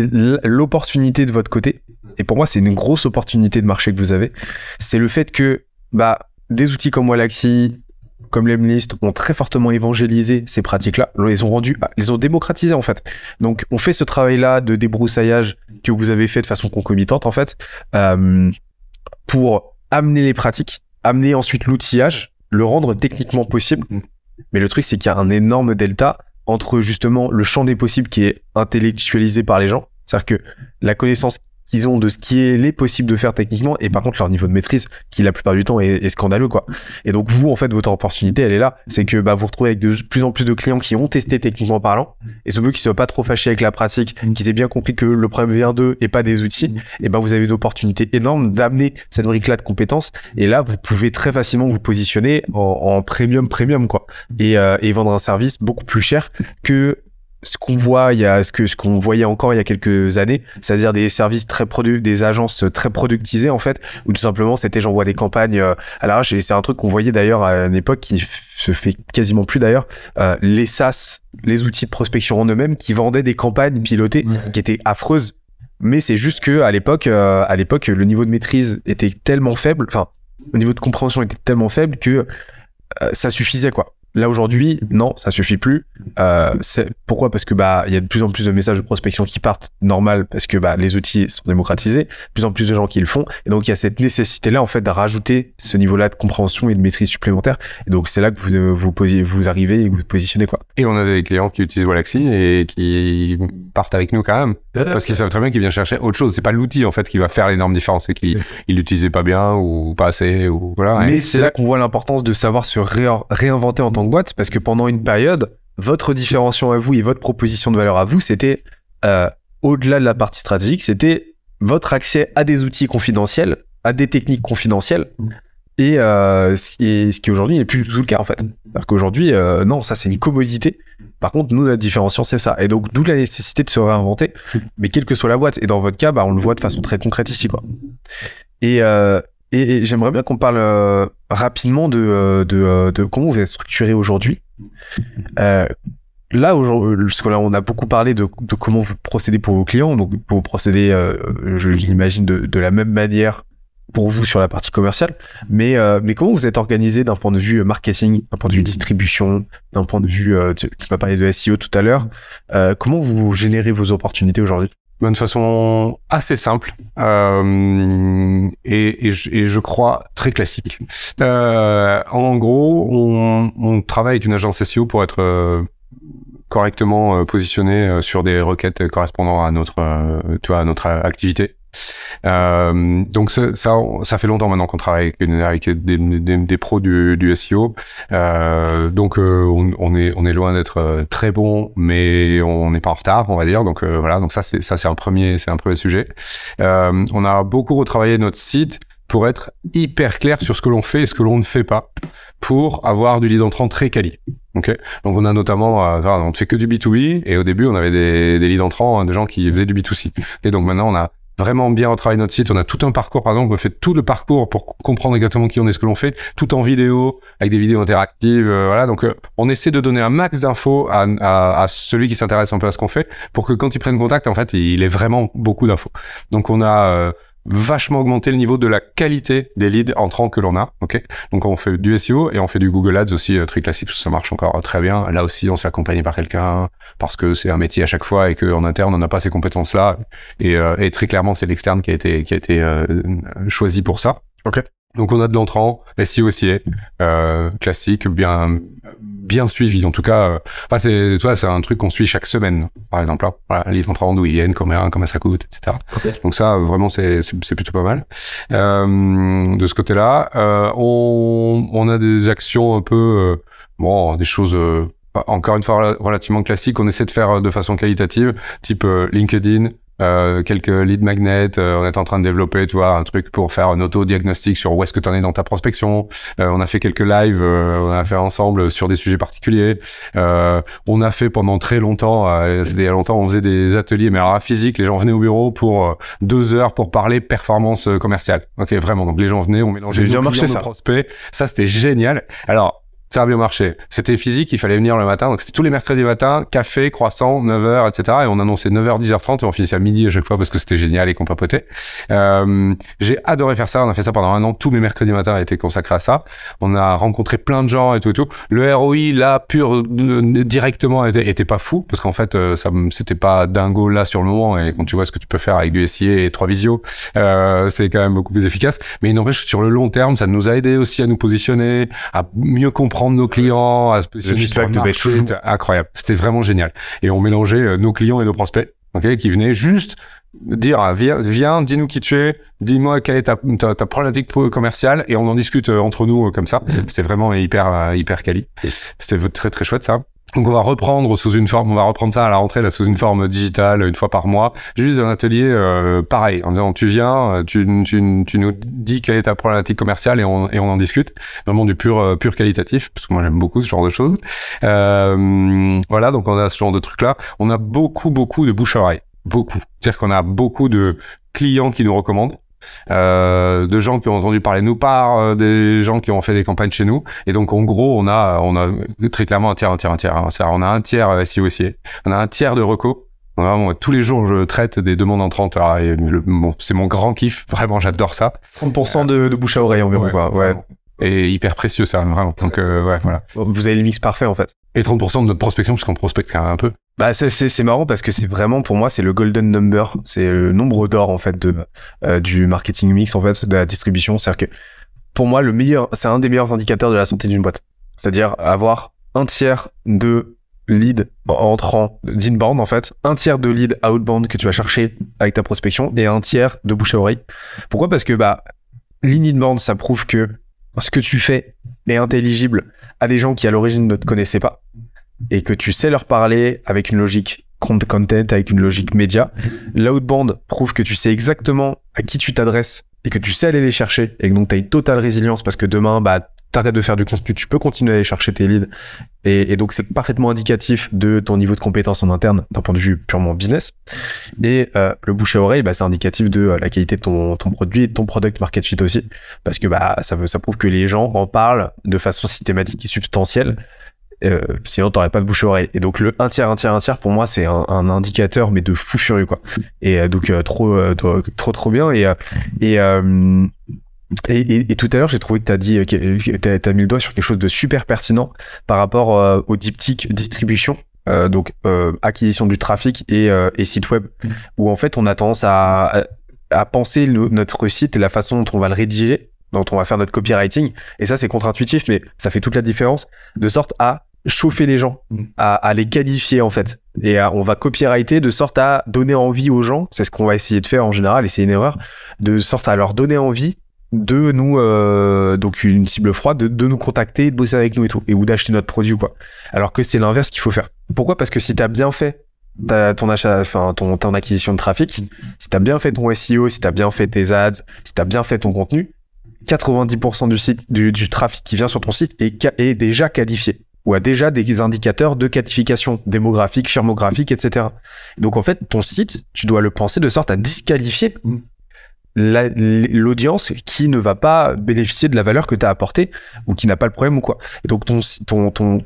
l'opportunité de votre côté. Et pour moi c'est une grosse opportunité de marché que vous avez. C'est le fait que bah des outils comme Walaxy, comme Lemlist ont très fortement évangélisé ces pratiques-là. Ils les ont rendues, ils ont démocratisé en fait. Donc on fait ce travail-là de débroussaillage que vous avez fait de façon concomitante en fait euh, pour amener les pratiques, amener ensuite l'outillage, le rendre techniquement possible. Mais le truc c'est qu'il y a un énorme delta entre justement le champ des possibles qui est intellectualisé par les gens, c'est-à-dire que la connaissance qu'ils ont de ce qui est les possible de faire techniquement et par contre leur niveau de maîtrise qui la plupart du temps est, est scandaleux quoi. Et donc vous en fait votre opportunité elle est là, c'est que bah vous retrouvez avec de plus en plus de clients qui ont testé techniquement parlant et ce veut qu'ils soient pas trop fâchés avec la pratique, qu'ils aient bien compris que le problème vient d'eux et pas des outils, et ben vous avez une opportunité énorme d'amener cette brique là de compétences. Et là vous pouvez très facilement vous positionner en, en premium premium quoi. Et, euh, et vendre un service beaucoup plus cher que ce qu'on voit il y a ce que ce qu'on voyait encore il y a quelques années c'est-à-dire des services très produ des agences très productisées en fait où tout simplement c'était j'envoie des campagnes euh, à l'arrache. Et c'est un truc qu'on voyait d'ailleurs à une époque qui se fait quasiment plus d'ailleurs. Euh, les SaaS les outils de prospection en eux-mêmes qui vendaient des campagnes pilotées qui étaient affreuses. Mais c'est juste que à l'époque euh, à l'époque le niveau de maîtrise était tellement faible enfin le niveau de compréhension était tellement faible que euh, ça suffisait quoi Là aujourd'hui, non, ça suffit plus. Euh, pourquoi? Parce que bah il y a de plus en plus de messages de prospection qui partent, normal, parce que bah les outils sont démocratisés, de plus en plus de gens qui le font, et donc il y a cette nécessité là en fait de rajouter ce niveau-là de compréhension et de maîtrise supplémentaire. Et donc c'est là que vous vous posiez, vous arrivez et que vous vous positionnez quoi. Et on a des clients qui utilisent Walaxy et qui partent avec nous quand même. Parce qu'ils savent très bien qu'ils viennent chercher autre chose. C'est pas l'outil, en fait, qui va faire l'énorme différence. C'est qu'ils ils l'utilisaient pas bien ou pas assez ou voilà. Mais c'est là qu'on voit l'importance de savoir se réinventer en tant que boîte, parce que pendant une période, votre différenciation à vous et votre proposition de valeur à vous, c'était euh, au-delà de la partie stratégique, c'était votre accès à des outils confidentiels, à des techniques confidentielles. Et euh, ce qui est, ce qui aujourd'hui n'est plus du tout le cas en fait. C'est-à-dire qu'aujourd'hui, euh, non, ça c'est une commodité. Par contre, nous, la différenciation, c'est ça. Et donc, d'où la nécessité de se réinventer, mais quelle que soit la boîte. Et dans votre cas, bah, on le voit de façon très concrète ici, quoi. Et, euh, et, j'aimerais bien qu'on parle euh, rapidement de, euh, de, euh, de comment vous êtes structuré aujourd'hui. Euh, là, aujourd'hui, parce que là, on a beaucoup parlé de, de comment vous procédez pour vos clients. Donc, vous procédez, euh, je l'imagine, de, de la même manière pour vous sur la partie commerciale. Mais, euh, mais comment vous êtes organisé d'un point de vue marketing, d'un point de vue distribution, d'un point de vue, tu, tu m'as parlé de SEO tout à l'heure. Comment vous générez vos opportunités aujourd'hui? De façon assez simple euh, et, et, je, et, je, crois très classique. Euh, en gros, on, on, travaille avec une agence SEO pour être euh, correctement positionné sur des requêtes correspondant à notre, euh, tu vois, à notre activité. Euh, donc ça, ça, fait longtemps maintenant qu'on travaille avec, des, des, des, pros du, SEO. Euh, donc euh, on, est on est loin d'être très bon, mais on n'est pas en retard, on va dire. Donc euh, voilà, donc ça c'est ça c'est un premier c'est un premier sujet. Euh, on a beaucoup retravaillé notre site pour être hyper clair sur ce que l'on fait et ce que l'on ne fait pas, pour avoir du lead entrant très quali. Okay Donc on a notamment, euh, on ne fait que du B2B et au début on avait des, des leads entrants de gens qui faisaient du B2C. Et donc maintenant on a vraiment bien retravaillé notre site. On a tout un parcours, par exemple, on fait tout le parcours pour comprendre exactement qui on est, ce que l'on fait, tout en vidéo, avec des vidéos interactives, euh, voilà. Donc, euh, on essaie de donner un max d'infos à, à, à, celui qui s'intéresse un peu à ce qu'on fait, pour que quand il prenne contact, en fait, il ait vraiment beaucoup d'infos. Donc, on a euh, vachement augmenté le niveau de la qualité des leads entrants que l'on a. Ok, donc on fait du SEO et on fait du Google Ads aussi euh, très classique, ça marche encore très bien. Là aussi, on se fait accompagner par quelqu'un parce que c'est un métier à chaque fois et qu'en interne, on n'a pas ces compétences-là. Et, euh, et, très clairement, c'est l'externe qui a été qui a été euh, choisi pour ça. Ok. Donc on a de l'entrant, SEO aussi euh, classique, bien bien suivi. En tout cas, euh, enfin, c'est tu vois, c'est un truc qu'on suit chaque semaine, par exemple. Là. Voilà, livre entrant, d'où ils viennent, combien comment ça coûte, etc. Okay. Donc ça, vraiment, c'est c'est plutôt pas mal. Euh, de ce côté-là, euh, on on a des actions un peu euh, bon, des choses encore une fois relativement classiques. On essaie de faire de façon qualitative, type LinkedIn, euh, quelques lead magnets. on est en train de développer, tu vois, un truc pour faire un auto-diagnostic sur où est-ce que tu en es dans ta prospection. on a fait quelques lives, on a fait ensemble sur des sujets particuliers. on a fait pendant très longtemps, c'était il y a longtemps, on faisait des ateliers, mais alors à physique, les gens venaient au bureau pour deux heures pour parler performance commerciale. Ok, vraiment. Donc les gens venaient, on mélangeait bien marché ça. prospects. Ça, c'était génial. Alors ça a bien marché. C'était physique, il fallait venir le matin. Donc c'était tous les mercredis matin, café, croissant, 9h, etc. Et on annonçait 9h, 10h30 et on finissait à midi à chaque fois parce que c'était génial et qu'on papotait. Euh, j'ai adoré faire ça. On a fait ça pendant un an. Tous mes mercredis matins a été consacré à ça. On a rencontré plein de gens et tout et tout. Le ROI, là, pur, euh, directement, était, pas fou parce qu'en fait, euh, ça, c'était pas dingo là sur le moment. Et quand tu vois ce que tu peux faire avec du SIA et trois visio, euh, c'est quand même beaucoup plus efficace. Mais il n'empêche, sur le long terme, ça nous a aidé aussi à nous positionner, à mieux comprendre prendre nos clients, à se positionner sur le marché. incroyable. C'était vraiment génial. Et on mélangeait euh, nos clients et nos prospects, ok, qui venaient juste dire ah, viens, viens dis-nous qui tu es, dis-moi quelle est ta, ta, ta, problématique commerciale et on en discute euh, entre nous euh, comme ça. C'était vraiment hyper hyper quali. C'était très très chouette ça. Donc on va reprendre sous une forme, on va reprendre ça à la rentrée là sous une forme digitale une fois par mois, juste un atelier euh, pareil en disant tu viens, euh, tu, tu, tu, nous dis quelle est ta problématique commerciale et on, et on en discute, vraiment du pur euh, pur qualitatif parce que moi j'aime beaucoup ce genre de choses. Euh, voilà donc on a ce genre de trucs là, on a beaucoup beaucoup de bouche à oreille, beaucoup, c'est-à-dire qu'on a beaucoup de clients qui nous recommandent euh, de gens qui ont entendu parler de nous par euh, des gens qui ont fait des campagnes chez nous. Et donc, en gros, on a, on a très clairement un tiers, un tiers, un tiers. Hein. On a un tiers SEO aussi. On a un tiers de reco. Vraiment, tous les jours, je traite des demandes entrantes. Bon, c'est mon grand kiff. <laughs> Vraiment, j'adore ça. 30% de, de, bouche à oreille environ, quoi. Ouais et hyper précieux ça vraiment donc euh, ouais voilà vous avez le mix parfait en fait et 30% de notre prospection parce qu'on prospecte quand même un peu bah c'est c'est marrant parce que c'est vraiment pour moi c'est le golden number. C'est le nombre d'or en fait de euh, du marketing mix en fait de la distribution. C'est-à-dire que pour moi le meilleur c'est un des meilleurs indicateurs de la santé d'une boîte. C'est-à-dire avoir un tiers de lead entrant d'inbound en fait, un tiers de lead outbound que tu vas chercher avec ta prospection et un tiers de bouche à oreille. Pourquoi? Parce que bah l'inbound ça prouve que ce que tu fais est intelligible à des gens qui à l'origine ne te connaissaient pas et que tu sais leur parler avec une logique content, avec une logique média. L'outbound prouve que tu sais exactement à qui tu t'adresses et que tu sais aller les chercher et donc tu as une totale résilience parce que demain, bah, t'arrêtes de faire du contenu, tu peux continuer à aller chercher tes leads. Et, donc, c'est parfaitement indicatif de ton niveau de compétence en interne d'un point de vue purement business. Et euh, le bouche à oreille, bah, c'est indicatif de euh, la qualité de ton, ton produit et de ton product market fit aussi. Parce que bah, ça, veut, ça prouve que les gens en parlent de façon systématique et substantielle. Euh, sinon t'aurais pas de bouche oreille. Et donc le un tiers un tiers un tiers pour moi c'est un, un, indicateur mais de fou furieux quoi. Et euh, donc trop, trop trop bien. Et et et, et, tout à l'heure, j'ai trouvé que tu as dit, tu as, mis le doigt sur quelque chose de super pertinent par rapport euh, au diptyque distribution, euh, donc euh, acquisition du trafic et, euh, et site web, où en fait on a tendance à, à penser notre site et la façon dont on va le rédiger, dont on va faire notre copywriting. Et ça, c'est contre-intuitif, mais ça fait toute la différence, de sorte à chauffer les gens, mmh. à, à, les qualifier en fait. Et on va copywriter de sorte à donner envie aux gens, c'est ce qu'on va essayer de faire en général, et c'est une erreur, de sorte à leur donner envie de nous euh, donc une cible froide de, de, nous contacter de bosser avec nous et tout et ou d'acheter notre produit quoi. Alors que c'est l'inverse qu'il faut faire. Pourquoi? Parce que si tu as bien fait ton achat enfin ton, ton acquisition de trafic si tu as bien fait ton SEO si tu as bien fait tes ads si tu as bien fait ton contenu 90% du site du, du, trafic qui vient sur ton site est, est déjà qualifié ou a déjà des indicateurs de qualification démographique, firmographique, etc. Donc en fait, ton site, tu dois le penser de sorte à disqualifier l'audience qui ne va pas bénéficier de la valeur que tu as apportée ou qui n'a pas le problème ou quoi. Et donc ton, ton, ton,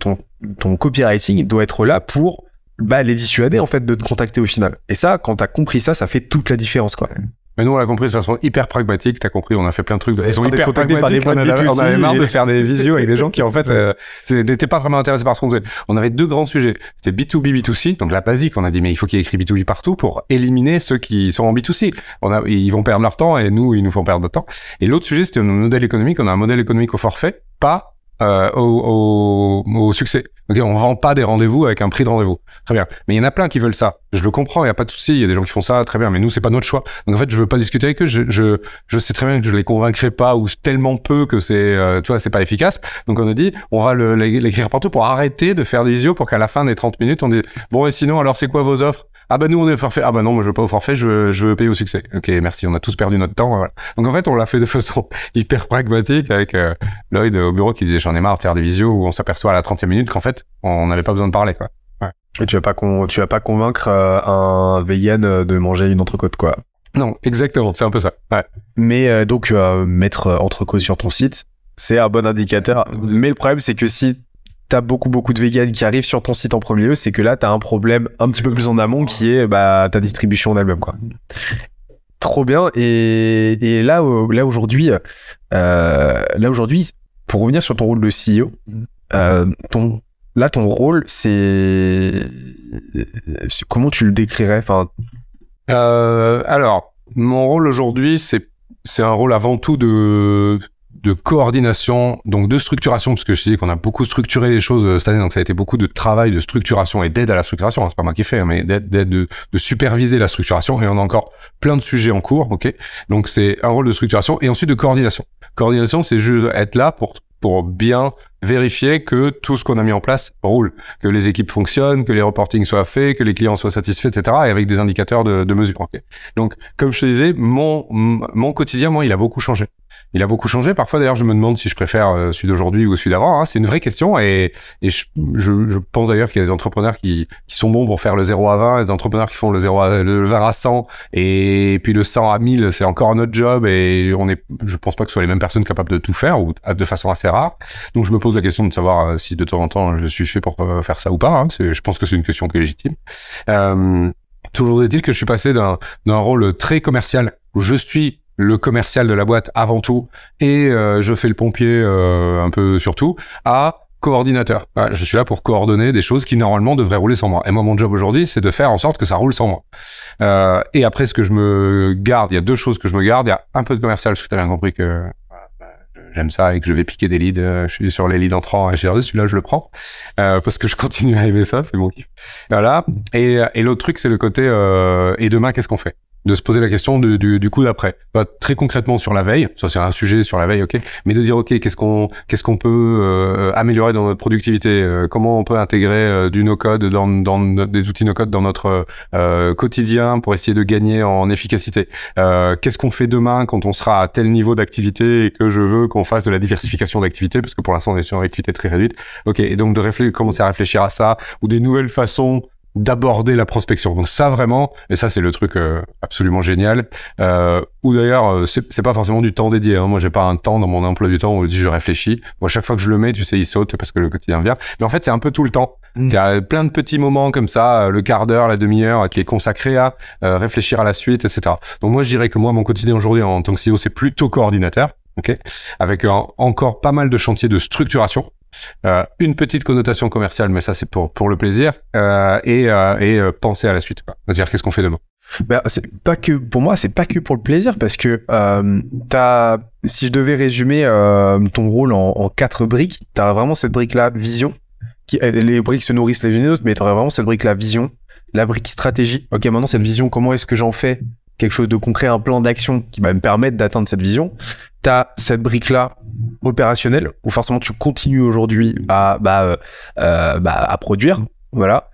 ton, copywriting doit être là pour bah, les dissuader en fait de te contacter au final. Et ça, quand tu as compris ça, ça fait toute la différence quoi. Mais nous, on l'a compris de façon hyper pragmatique. T'as compris, on a fait plein de trucs. Ils sont hyper pragmatiques. on, avait, on avait marre de <laughs> faire des visios avec des gens qui, en fait, euh, n'étaient pas vraiment intéressés par ce qu'on faisait. On avait deux grands sujets. C'était B2B, B2C. Donc, la basique, on a dit, mais il faut qu'il y ait écrit B2B partout pour éliminer ceux qui sont en B2C. On a, ils vont perdre leur temps et nous, ils nous font perdre notre temps. Et l'autre sujet, c'était un modèle économique. On a un modèle économique au forfait, pas euh, au, au, au, succès. Ok, on vend pas des rendez-vous avec un prix de rendez-vous. Très bien. Mais il y en a plein qui veulent ça. Je le comprends, il y a pas de souci. Il y a des gens qui font ça, très bien. Mais nous, c'est pas notre choix. Donc en fait, je veux pas discuter avec eux. Je, je, je sais très bien que je les convaincrai pas ou tellement peu que c'est, euh, tu vois, c'est pas efficace. Donc on a dit, on va l'écrire partout pour arrêter de faire des visios pour qu'à la fin des 30 minutes, on dit, bon et sinon, alors c'est quoi vos offres? Ah bah nous on est forfait. Ah bah non, moi je veux pas au forfait, je veux, je veux payer au succès. Ok, merci, on a tous perdu notre temps. Voilà. Donc en fait, on l'a fait de façon <laughs> hyper pragmatique avec euh, Lloyd au bureau qui disait j'en ai marre de faire des visios où on s'aperçoit à la 30e minute qu'en fait, on n'avait pas besoin de parler quoi. Et tu vas pas con- tu vas pas convaincre euh, un vegan euh, de manger une entrecôte quoi. Non, exactement, c'est un peu ça. Ouais. Mais euh, donc mettre entrecôte sur ton site, c'est un bon indicateur. Mais le problème c'est que si t'as beaucoup beaucoup de véganes qui arrivent sur ton site en premier lieu, c'est que là t'as un problème un petit peu plus en amont qui est bah ta distribution quoi. Trop bien et, euh, là aujourd'hui pour revenir sur ton rôle de CEO, euh, ton là ton rôle c'est comment tu le décrirais Euh, alors, mon rôle aujourd'hui, c'est un rôle avant tout de de coordination, donc de structuration, parce que je disais qu'on a beaucoup structuré les choses euh, cette année, donc ça a été beaucoup de travail de structuration et d'aide à la structuration. hein, C'est pas moi qui fais, hein, mais d'aide de, de superviser la structuration. Et on a encore plein de sujets en cours, ok? Donc c'est un rôle de structuration et ensuite de coordination. Coordination, c'est juste être là pour pour bien vérifier que tout ce qu'on a mis en place roule, que les équipes fonctionnent, que les reportings soient faits, que les clients soient satisfaits, etc. Et avec des indicateurs de, de mesure. ok? Donc, comme je te disais, mon mon quotidien, moi, il a beaucoup changé. Il a beaucoup changé. Parfois, d'ailleurs, je me demande si je préfère euh, celui d'aujourd'hui ou celui d'avant. hein. C'est une vraie question. Et, et je, je, je pense d'ailleurs qu'il y a des entrepreneurs qui, qui sont bons pour faire le 0 à 20, et des entrepreneurs qui font le 0 à, le 20 à 100, et puis le 100 à 1000, c'est encore un autre job. Et on est, je pense pas que ce soit les mêmes personnes capables de tout faire ou de façon assez rare. Donc, je me pose la question de savoir euh, si de temps en temps je suis fait pour euh, faire ça ou pas. hein. Je pense que c'est une question qui est légitime. Euh, toujours est-il que je suis passé d'un rôle très commercial où je suis le commercial de la boîte avant tout et euh, je fais le pompier euh, un peu surtout à coordinateur. Ouais, je suis là pour coordonner des choses qui normalement devraient rouler sans moi. Et moi, mon job aujourd'hui, c'est de faire en sorte que ça roule sans moi. Euh, et après, ce que je me garde, il y a deux choses que je me garde. Il y a un peu de commercial, parce que tu as bien compris que voilà, bah, j'aime ça et que je vais piquer des leads. euh, Je suis sur les leads entrants et j'ai dit, celui-là, je le prends. Euh, parce que je continue à aimer ça, c'est mon. Voilà. Et, et l'autre truc, c'est le côté, euh, et demain, qu'est-ce qu'on fait? De se poser la question du, du, du coup d'après. Bah, très concrètement sur la veille, ça c'est un sujet sur la veille, ok, mais de dire ok, qu'est-ce qu'on qu'est-ce qu'on peut euh, améliorer dans notre productivité, euh, comment on peut intégrer euh, du no-code dans, dans des outils no-code dans notre euh, quotidien pour essayer de gagner en efficacité. Qu'est-ce qu'on fait demain quand on sera à tel niveau d'activité et que je veux qu'on fasse de la diversification d'activités parce que pour l'instant on est sur une activité très réduite. Ok, et donc de réfléchir, commencer à réfléchir à ça ou des nouvelles façons d'aborder la prospection. Donc ça vraiment, et ça c'est le truc euh, absolument génial. Euh, ou d'ailleurs, euh, c'est c'est pas forcément du temps dédié. Hein. Moi, j'ai pas un temps dans mon emploi du temps où je dis je réfléchis. Moi, chaque fois que je le mets, tu sais, il saute parce que le quotidien vient. Mais en fait, c'est un peu tout le temps. Mm. Il y a plein de petits moments comme ça, euh, le quart d'heure, la demi-heure, qui est consacré à euh, réfléchir à la suite, etc. Donc moi, je dirais que moi, mon quotidien aujourd'hui en tant que CEO, c'est plutôt coordinateur. Ok, avec un- encore pas mal de chantiers de structuration. Euh, une petite connotation commerciale, mais ça c'est pour pour le plaisir euh, et euh, et penser à la suite. C'est-à-dire qu'est-ce qu'on fait demain? Bah, c'est pas que pour moi, c'est pas que pour le plaisir parce que euh, si je devais résumer ton rôle en, quatre briques, t'as vraiment cette brique-là vision. Qui, euh, les briques se nourrissent les unes des autres, mais t'aurais vraiment cette brique-là vision, la brique stratégie. Ok, maintenant cette vision, comment est-ce que j'en fais quelque chose de concret, un plan d'action qui va me permettre d'atteindre cette vision. T'as cette brique-là opérationnelle où forcément tu continues aujourd'hui à bah, euh, euh, bah, à produire, voilà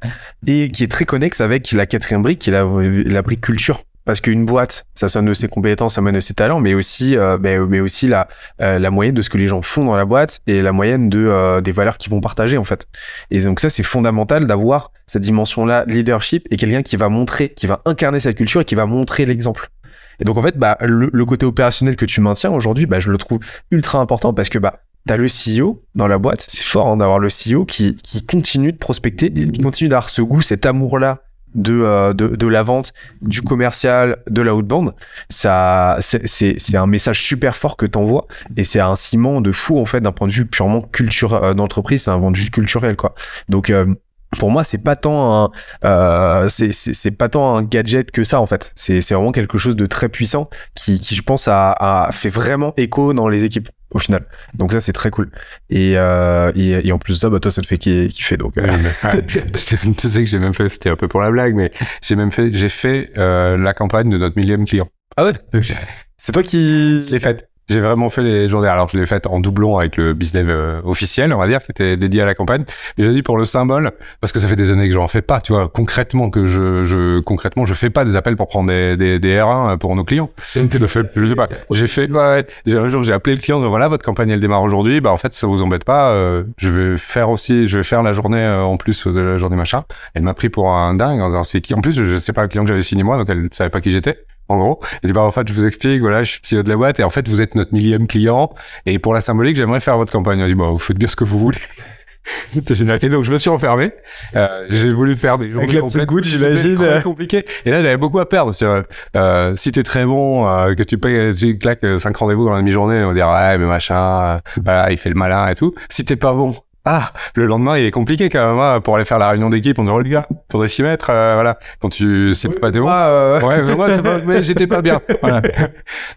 et qui est très connexe avec la quatrième brique, qui est la brique culture. Parce qu'une boîte, ça sonne de ses compétences, ça sonne de ses talents, mais aussi, euh, mais, aussi la, euh, la moyenne de ce que les gens font dans la boîte et la moyenne de, euh, des valeurs qu'ils vont partager, en fait. Et donc ça, c'est fondamental d'avoir cette dimension-là, leadership, et quelqu'un qui va montrer, qui va incarner cette culture et qui va montrer l'exemple. Et donc, en fait, bah, le, côté opérationnel que tu maintiens aujourd'hui, bah, je le trouve ultra important parce que, bah, T'as le CEO dans la boîte, c'est fort hein, d'avoir le CEO qui continue de prospecter, qui continue d'avoir ce goût, cet amour-là de, euh, de, de la vente, du commercial, de la outbound. Ça, c'est, un message super fort que t'envoies et c'est un ciment de fou en fait d'un point de vue purement culturel euh, d'entreprise, c'est un point de vue culturel quoi. Donc euh, pour moi, c'est pas tant un, euh, c'est, pas tant un gadget que ça en fait. C'est, c'est vraiment quelque chose de très puissant qui, qui je pense a, a fait vraiment écho dans les équipes au final. Donc ça c'est très cool. Et, euh, et, et en plus de ça, bah toi ça te fait ki- kiffer donc. euh, <laughs> tu sais que j'ai même fait, c'était un peu pour la blague, mais j'ai même fait, j'ai fait euh, la campagne de notre millième client. Ah ouais? C'est toi qui. Je l'ai faite. J'ai vraiment fait les journées. Alors, je l'ai fait en doublon avec le business euh, officiel, on va dire, qui était dédié à la campagne. Et j'ai dit pour le symbole, parce que ça fait des années que j'en fais pas, tu vois, concrètement, que je, je, concrètement, je fais pas des appels pour prendre des, des, des R1 pour nos clients. Je fais, je sais pas. J'ai fait, ouais, un jour, j'ai appelé le client, voilà, votre campagne, elle démarre aujourd'hui. Bah, en fait, ça vous embête pas. Euh, je vais faire aussi, je vais faire la journée euh, en plus de la journée machin. Elle m'a pris pour un dingue. C'est qui, en plus, je sais pas le client que j'avais signé moi, donc elle savait pas qui j'étais en gros. Et dit, bah, en fait, je vous explique, voilà, je suis CEO de la boîte, et en fait, vous êtes notre millième client, et pour la symbolique, j'aimerais faire votre campagne. Elle dit, bah, vous faites bien ce que vous voulez. <laughs> C'était génial. Et donc, je me suis enfermé. Euh, j'ai voulu faire des Avec la petite j'imagine. compliqué. Et là, j'avais beaucoup à perdre. Euh, euh, si t'es très bon, euh, que tu payes, tu claques cinq rendez-vous dans la demi-journée, on dire, ouais, mais machin, euh, voilà, il fait le malin et tout. Si t'es pas bon, ah, le lendemain, il est compliqué quand même hein, pour aller faire la réunion d'équipe. On dit, oh les gars, faudrait s'y mettre. Euh, voilà, quand tu sais pas t'es bon. Ah, ouais, mais moi, pas, <laughs> mais j'étais pas bien. Voilà.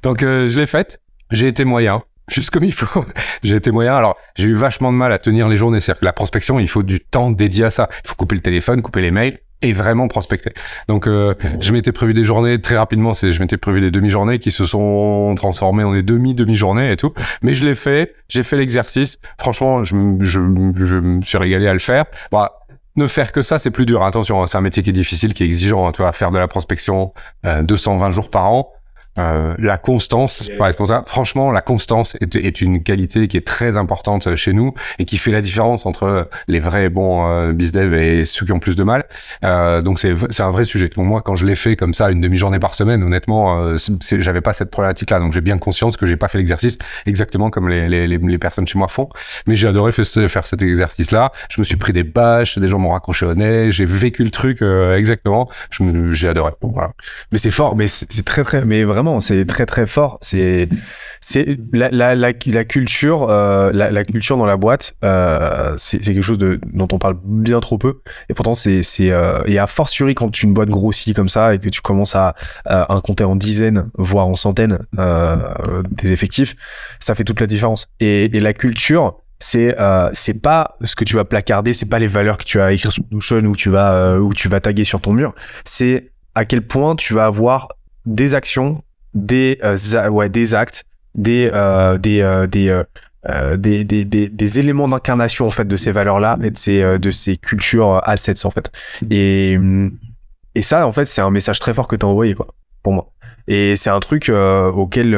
Donc euh, je l'ai faite. J'ai été moyen juste comme il faut. <laughs> j'ai été moyen. Alors, j'ai eu vachement de mal à tenir les journées. C'est-à-dire que la prospection, il faut du temps dédié à ça. Il faut couper le téléphone, couper les mails et vraiment prospecter. Donc euh, je m'étais prévu des journées très rapidement, c'est je m'étais prévu des demi-journées qui se sont transformées en des demi-demi-journées et tout. Mais je l'ai fait, j'ai fait l'exercice. Franchement, je, je, je, me suis régalé à le faire. Bah, ne faire que ça, c'est plus dur. Attention, hein, c'est un métier qui est difficile, qui est exigeant. Hein, tu vois, faire de la prospection euh, 220 jours par an, euh, la constance, par. Franchement, la constance est, est, une qualité qui est très importante chez nous et qui fait la différence entre les vrais bons euh, bizdev et ceux qui ont plus de mal. Euh, donc c'est c'est un vrai sujet. Donc moi, quand je l'ai fait comme ça une demi-journée par semaine, honnêtement, euh, j'avais pas cette problématique-là. Donc j'ai bien conscience que j'ai pas fait l'exercice exactement comme les, les, les, personnes chez moi font. Mais j'ai adoré faire cet exercice-là. Je me suis pris des bâches, des gens m'ont raccroché au nez, j'ai vécu le truc euh, exactement. J'ai adoré. Voilà. Mais c'est fort, mais c'est très très, mais vraiment c'est très très fort. C'est c'est la, la, la, culture, euh, la, la, culture dans la boîte, euh, c'est quelque chose de, dont on parle bien trop peu. Et pourtant, c'est c'est euh, et à fortiori quand une boîte grossit comme ça et que tu commences à, à, compter en dizaines, voire en centaines euh, des effectifs, ça fait toute la différence. Et, et la culture, c'est euh, c'est pas ce que tu vas placarder, c'est pas les valeurs que tu vas écrire sur Notion ou tu vas euh, ou tu vas taguer sur ton mur. C'est à quel point tu vas avoir des actions des euh, ouais des actes des euh, des euh, des, des, des, des, des éléments d'incarnation en fait de ces valeurs là et de ces de ces cultures assets en fait. Et et ça en fait c'est un message très fort que tu as envoyé quoi pour moi. Et c'est un truc auquel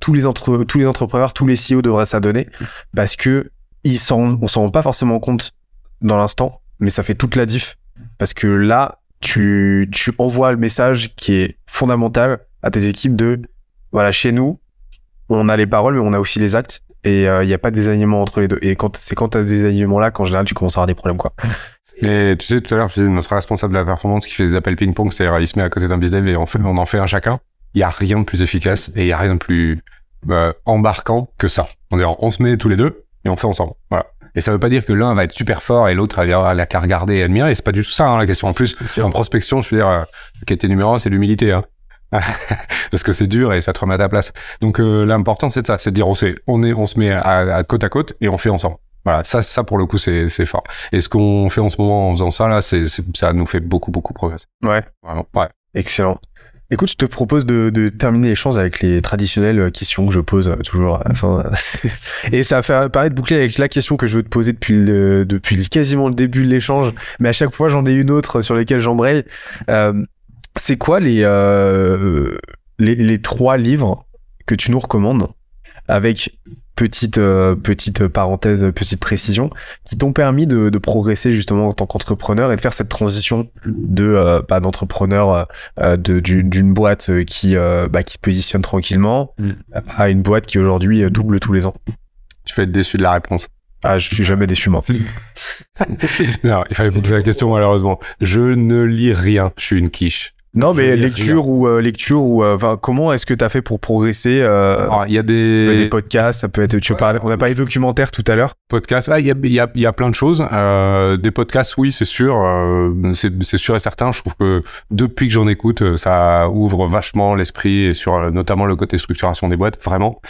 tous les entre tous les entrepreneurs tous les CEO devraient s'adonner parce que ils s'en on s'en rend pas forcément compte dans l'instant mais ça fait toute la diff. Parce que là tu tu envoies le message qui est fondamental à tes équipes de voilà chez nous on a les paroles mais on a aussi les actes et il euh, n'y a pas de désalignement entre les deux et quand c'est quand tu as ce désalignement là qu'en général tu commences à avoir des problèmes quoi <laughs> et tu sais tout à l'heure notre responsable de la performance qui fait des appels ping pong c'est il se met à côté d'un business et on fait on en fait un chacun il y a rien de plus efficace et il y a rien de plus euh, embarquant que ça on, on se met tous les deux et on fait ensemble voilà et ça veut pas dire que l'un va être super fort et l'autre va la qu'à regarder et admirer. C'est pas du tout ça hein, la question. En plus, en prospection, je veux dire, euh, la qualité numéro un, c'est l'humilité. Hein. <laughs> parce que c'est dur et ça te remet à ta place. Donc euh, l'important c'est de ça, c'est de dire on, sait, on est, on se met à, côte à côte et on fait ensemble. Voilà, ça, ça pour le coup c'est, c'est fort. Et ce qu'on fait en ce moment en faisant ça là, c'est, ça nous fait beaucoup beaucoup progresser. Ouais. Vraiment. Ouais. Excellent. Écoute, je te propose de, de terminer l'échange avec les traditionnelles questions que je pose euh, toujours à la fin. Et ça va faire paraître boucler avec la question que je veux te poser depuis le, depuis quasiment le début de l'échange, mais à chaque fois j'en ai une autre sur lesquelles j'embraye. Euh, c'est quoi les, euh, les, les trois livres que tu nous recommandes avec petite euh, petite parenthèse petite précision qui t'ont permis de, de, progresser justement en tant qu'entrepreneur et de faire cette transition de euh, bah, d'entrepreneur euh, de d'une boîte qui bah, qui se positionne tranquillement mm. à une boîte qui aujourd'hui double tous les ans? Tu vas être déçu de la réponse. Ah, je suis jamais déçu moi. <laughs> non, il fallait poser la question malheureusement. Je ne lis rien. Je suis une quiche. Non, mais lecture ou euh, lecture ou euh, comment est-ce que tu as fait pour progresser euh, Il y a des... des podcasts, ça peut être. Tu parles, on a parlé de documentaires tout à l'heure. Podcasts, ah, il y a, y, a, y a plein de choses. des podcasts, oui, c'est sûr, c'est sûr et certain. Je trouve que depuis que j'en écoute, ça ouvre vachement l'esprit et sur notamment le côté structuration des boîtes, vraiment.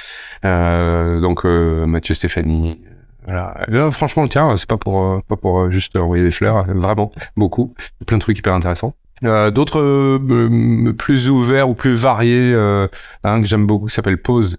donc Mathieu Stéphanie. Voilà. franchement, tiens, c'est pas pour pas pour juste envoyer des fleurs, vraiment beaucoup, plein de trucs hyper intéressants. Euh, d'autres euh, plus ouverts ou plus variés, euh, un que j'aime beaucoup qui s'appelle Pause,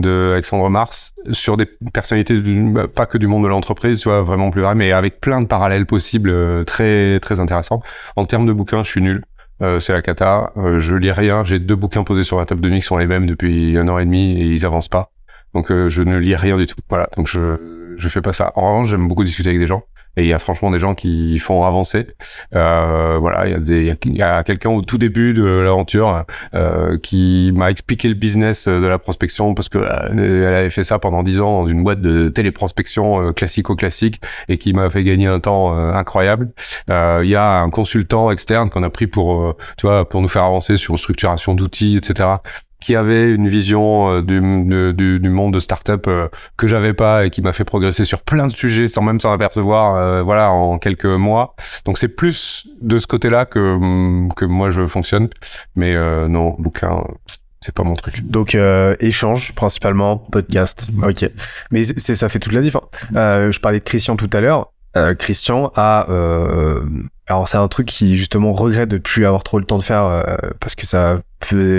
de Alexandre Mars sur des personnalités bah, pas que du monde de l'entreprise, soit vraiment plus vrai, mais avec plein de parallèles possibles euh, très très intéressants. En termes de bouquins, je suis nul. Euh, c'est la cata. Euh, je lis rien. J'ai deux bouquins posés sur la table de nuit qui sont les mêmes depuis un an et demi et ils avancent pas. Donc je ne lis rien du tout. Voilà. Donc je je fais pas ça. En revanche, j'aime beaucoup discuter avec des gens. Et il y a franchement des gens qui font avancer. Euh, voilà, il y a, y a, quelqu'un au tout début de l'aventure euh, qui m'a expliqué le business de la prospection parce que euh, elle avait fait ça pendant dix ans dans une boîte de téléprospection euh, classico-classique et qui m'a fait gagner un temps euh, incroyable. Il y a un consultant externe qu'on a pris pour, tu vois, pour nous faire avancer sur structuration d'outils, etc qui avait une vision euh, du, du, du, monde de start-up euh, que j'avais pas et qui m'a fait progresser sur plein de sujets sans même s'en apercevoir, euh, voilà, en quelques mois. Donc c'est plus de ce côté-là que mm, que moi je fonctionne, mais non, bouquin c'est pas mon truc. Donc euh, échange principalement, podcast. Ok. Mais c'est ça fait toute la différence. Euh, je parlais de Christian tout à l'heure. Euh, Christian a alors c'est un truc qui justement regrette de plus avoir trop le temps de faire parce que ça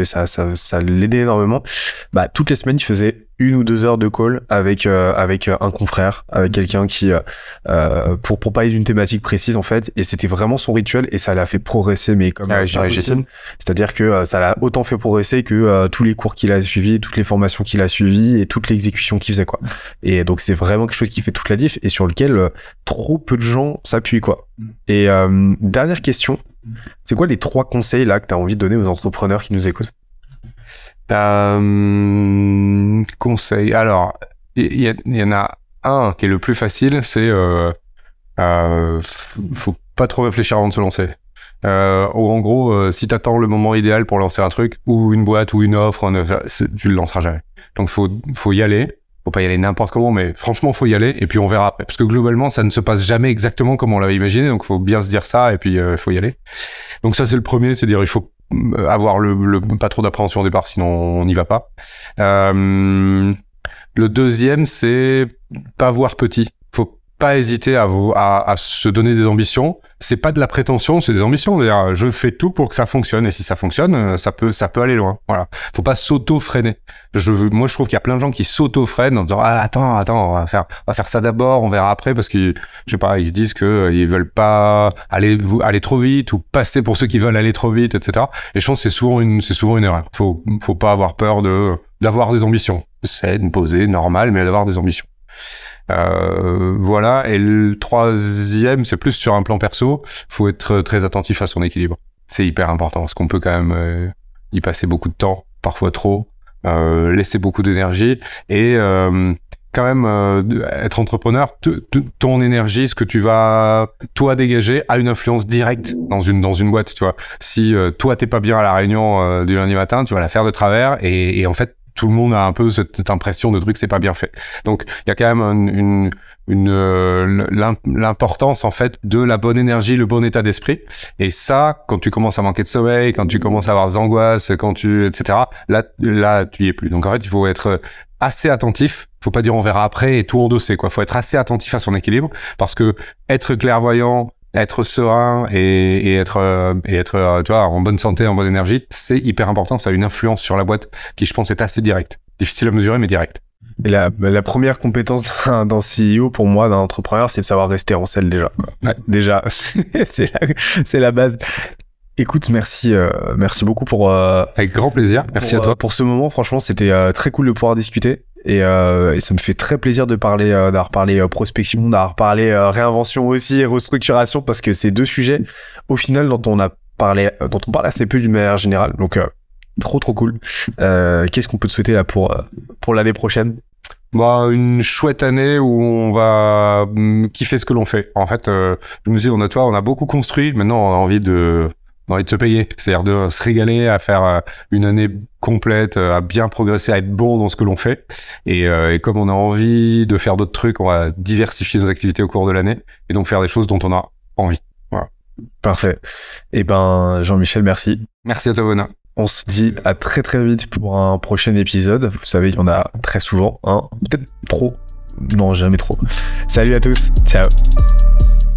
ça, ça, ça l'aidait énormément. Bah, toutes les semaines, il faisait une ou deux heures de call avec euh, avec euh, un confrère, avec quelqu'un qui euh, euh, pour pour parler d'une thématique précise en fait. Et c'était vraiment son rituel et ça l'a fait progresser, mais comme ah, C'est-à-dire que ça l'a autant fait progresser que tous les cours qu'il a suivis, toutes les formations qu'il a suivies et toute l'exécution qu'il faisait quoi. Et donc c'est vraiment quelque chose qui fait toute la diff et sur lequel trop peu de gens s'appuient quoi. Mm. Et dernière question, c'est quoi les trois conseils là que tu as envie de donner aux entrepreneurs qui nous écoutent? Euh, Conseil. Alors, il y, en a un qui est le plus facile, c'est euh, euh, faut pas trop réfléchir avant de se lancer. Euh, en gros, euh, si t'attends le moment idéal pour lancer un truc ou une boîte ou une offre, tu le lanceras jamais. Donc faut faut y aller faut pas y aller n'importe comment, mais franchement, faut y aller et puis on verra Parce que globalement, ça ne se passe jamais exactement comme on l'avait imaginé, donc faut bien se dire ça et puis euh, faut y aller. Donc ça, c'est le premier, c'est dire il faut avoir le, le pas trop d'appréhension au départ, sinon on n'y va pas. Euh, le deuxième, c'est pas voir petit. Faut pas hésiter à, vous, à, à se donner des ambitions c'est pas de la prétention, c'est des ambitions. Je fais tout pour que ça fonctionne et si ça fonctionne, euh, ça peut, ça peut aller loin. Voilà. Faut pas s'auto-freiner. Je, moi, je trouve qu'il y a plein de gens qui s'auto-freinent en disant ah, attends, attends, on va faire, on va faire ça d'abord, on verra après parce qu'ils, je sais pas, ils se disent que euh, ils veulent pas aller aller trop vite ou passer pour ceux qui veulent aller trop vite, etc. Et je pense que c'est souvent une, c'est souvent une erreur. Faut, faut pas avoir peur de d'avoir des ambitions. C'est une posée normale, mais d'avoir des ambitions. Euh, voilà. Et le troisième, c'est plus sur un plan perso. Faut être très attentif à son équilibre. C'est hyper important parce qu'on peut quand même euh, y passer beaucoup de temps, parfois trop, euh, laisser beaucoup d'énergie et euh, quand même être entrepreneur, ton énergie, ce que tu vas toi dégager, a une influence directe dans une dans une boîte. Tu vois, si toi t'es pas bien à la réunion du lundi matin, tu vas la faire de travers et, et en fait tout le monde a un peu cette, impression de truc c'est pas bien fait. Donc il y a quand même une, une, euh, l'importance en fait de la bonne énergie, le bon état d'esprit. Et ça, quand tu commences à manquer de sommeil, quand tu commences à avoir des angoisses, quand tu etc. Là, là, tu y es plus. Donc en fait, il faut être assez attentif. Faut pas dire on verra après et tout endosser quoi. Faut être assez attentif à son équilibre parce que être clairvoyant, être serein et, et être euh, et être euh, tu vois en bonne santé, en bonne énergie, c'est hyper important. Ça a une influence sur la boîte qui, je pense, est assez directe. Difficile à mesurer, mais directe. Et la, la première compétence d'un CEO pour moi, d'un entrepreneur, c'est de savoir rester en selle déjà. Ouais. Déjà, <laughs> c'est la, la base. Écoute, merci, euh, merci beaucoup pour. Euh, Avec grand plaisir. Merci à toi pour ce moment. Franchement, c'était euh, très cool de pouvoir discuter. Et, et, ça me fait très plaisir de parler, d'avoir parlé prospection, d'avoir parlé réinvention aussi et restructuration parce que c'est deux sujets au final dont on a parlé, dont on parle assez peu d'une manière générale. Donc trop trop cool. Qu'est-ce qu'on peut te souhaiter là pour pour l'année prochaine? Bah, une chouette année où on va mm, kiffer ce que l'on fait. En fait, je me dis, on a toi, on a beaucoup construit. Maintenant, on a envie de envie de se payer, c'est-à-dire de se régaler, à faire euh, une année complète, euh, à bien progresser, à être bon dans ce que l'on fait. Et, euh, et, comme on a envie de faire d'autres trucs, on va diversifier nos activités au cours de l'année et donc faire des choses dont on a envie. Voilà. Parfait. Eh ben, Jean-Michel, merci. Merci à toi, Bona. On se dit à très très vite pour un prochain épisode. Vous savez, il y en a très souvent, hein. Peut-être trop. Non, jamais trop. Salut à tous. Ciao.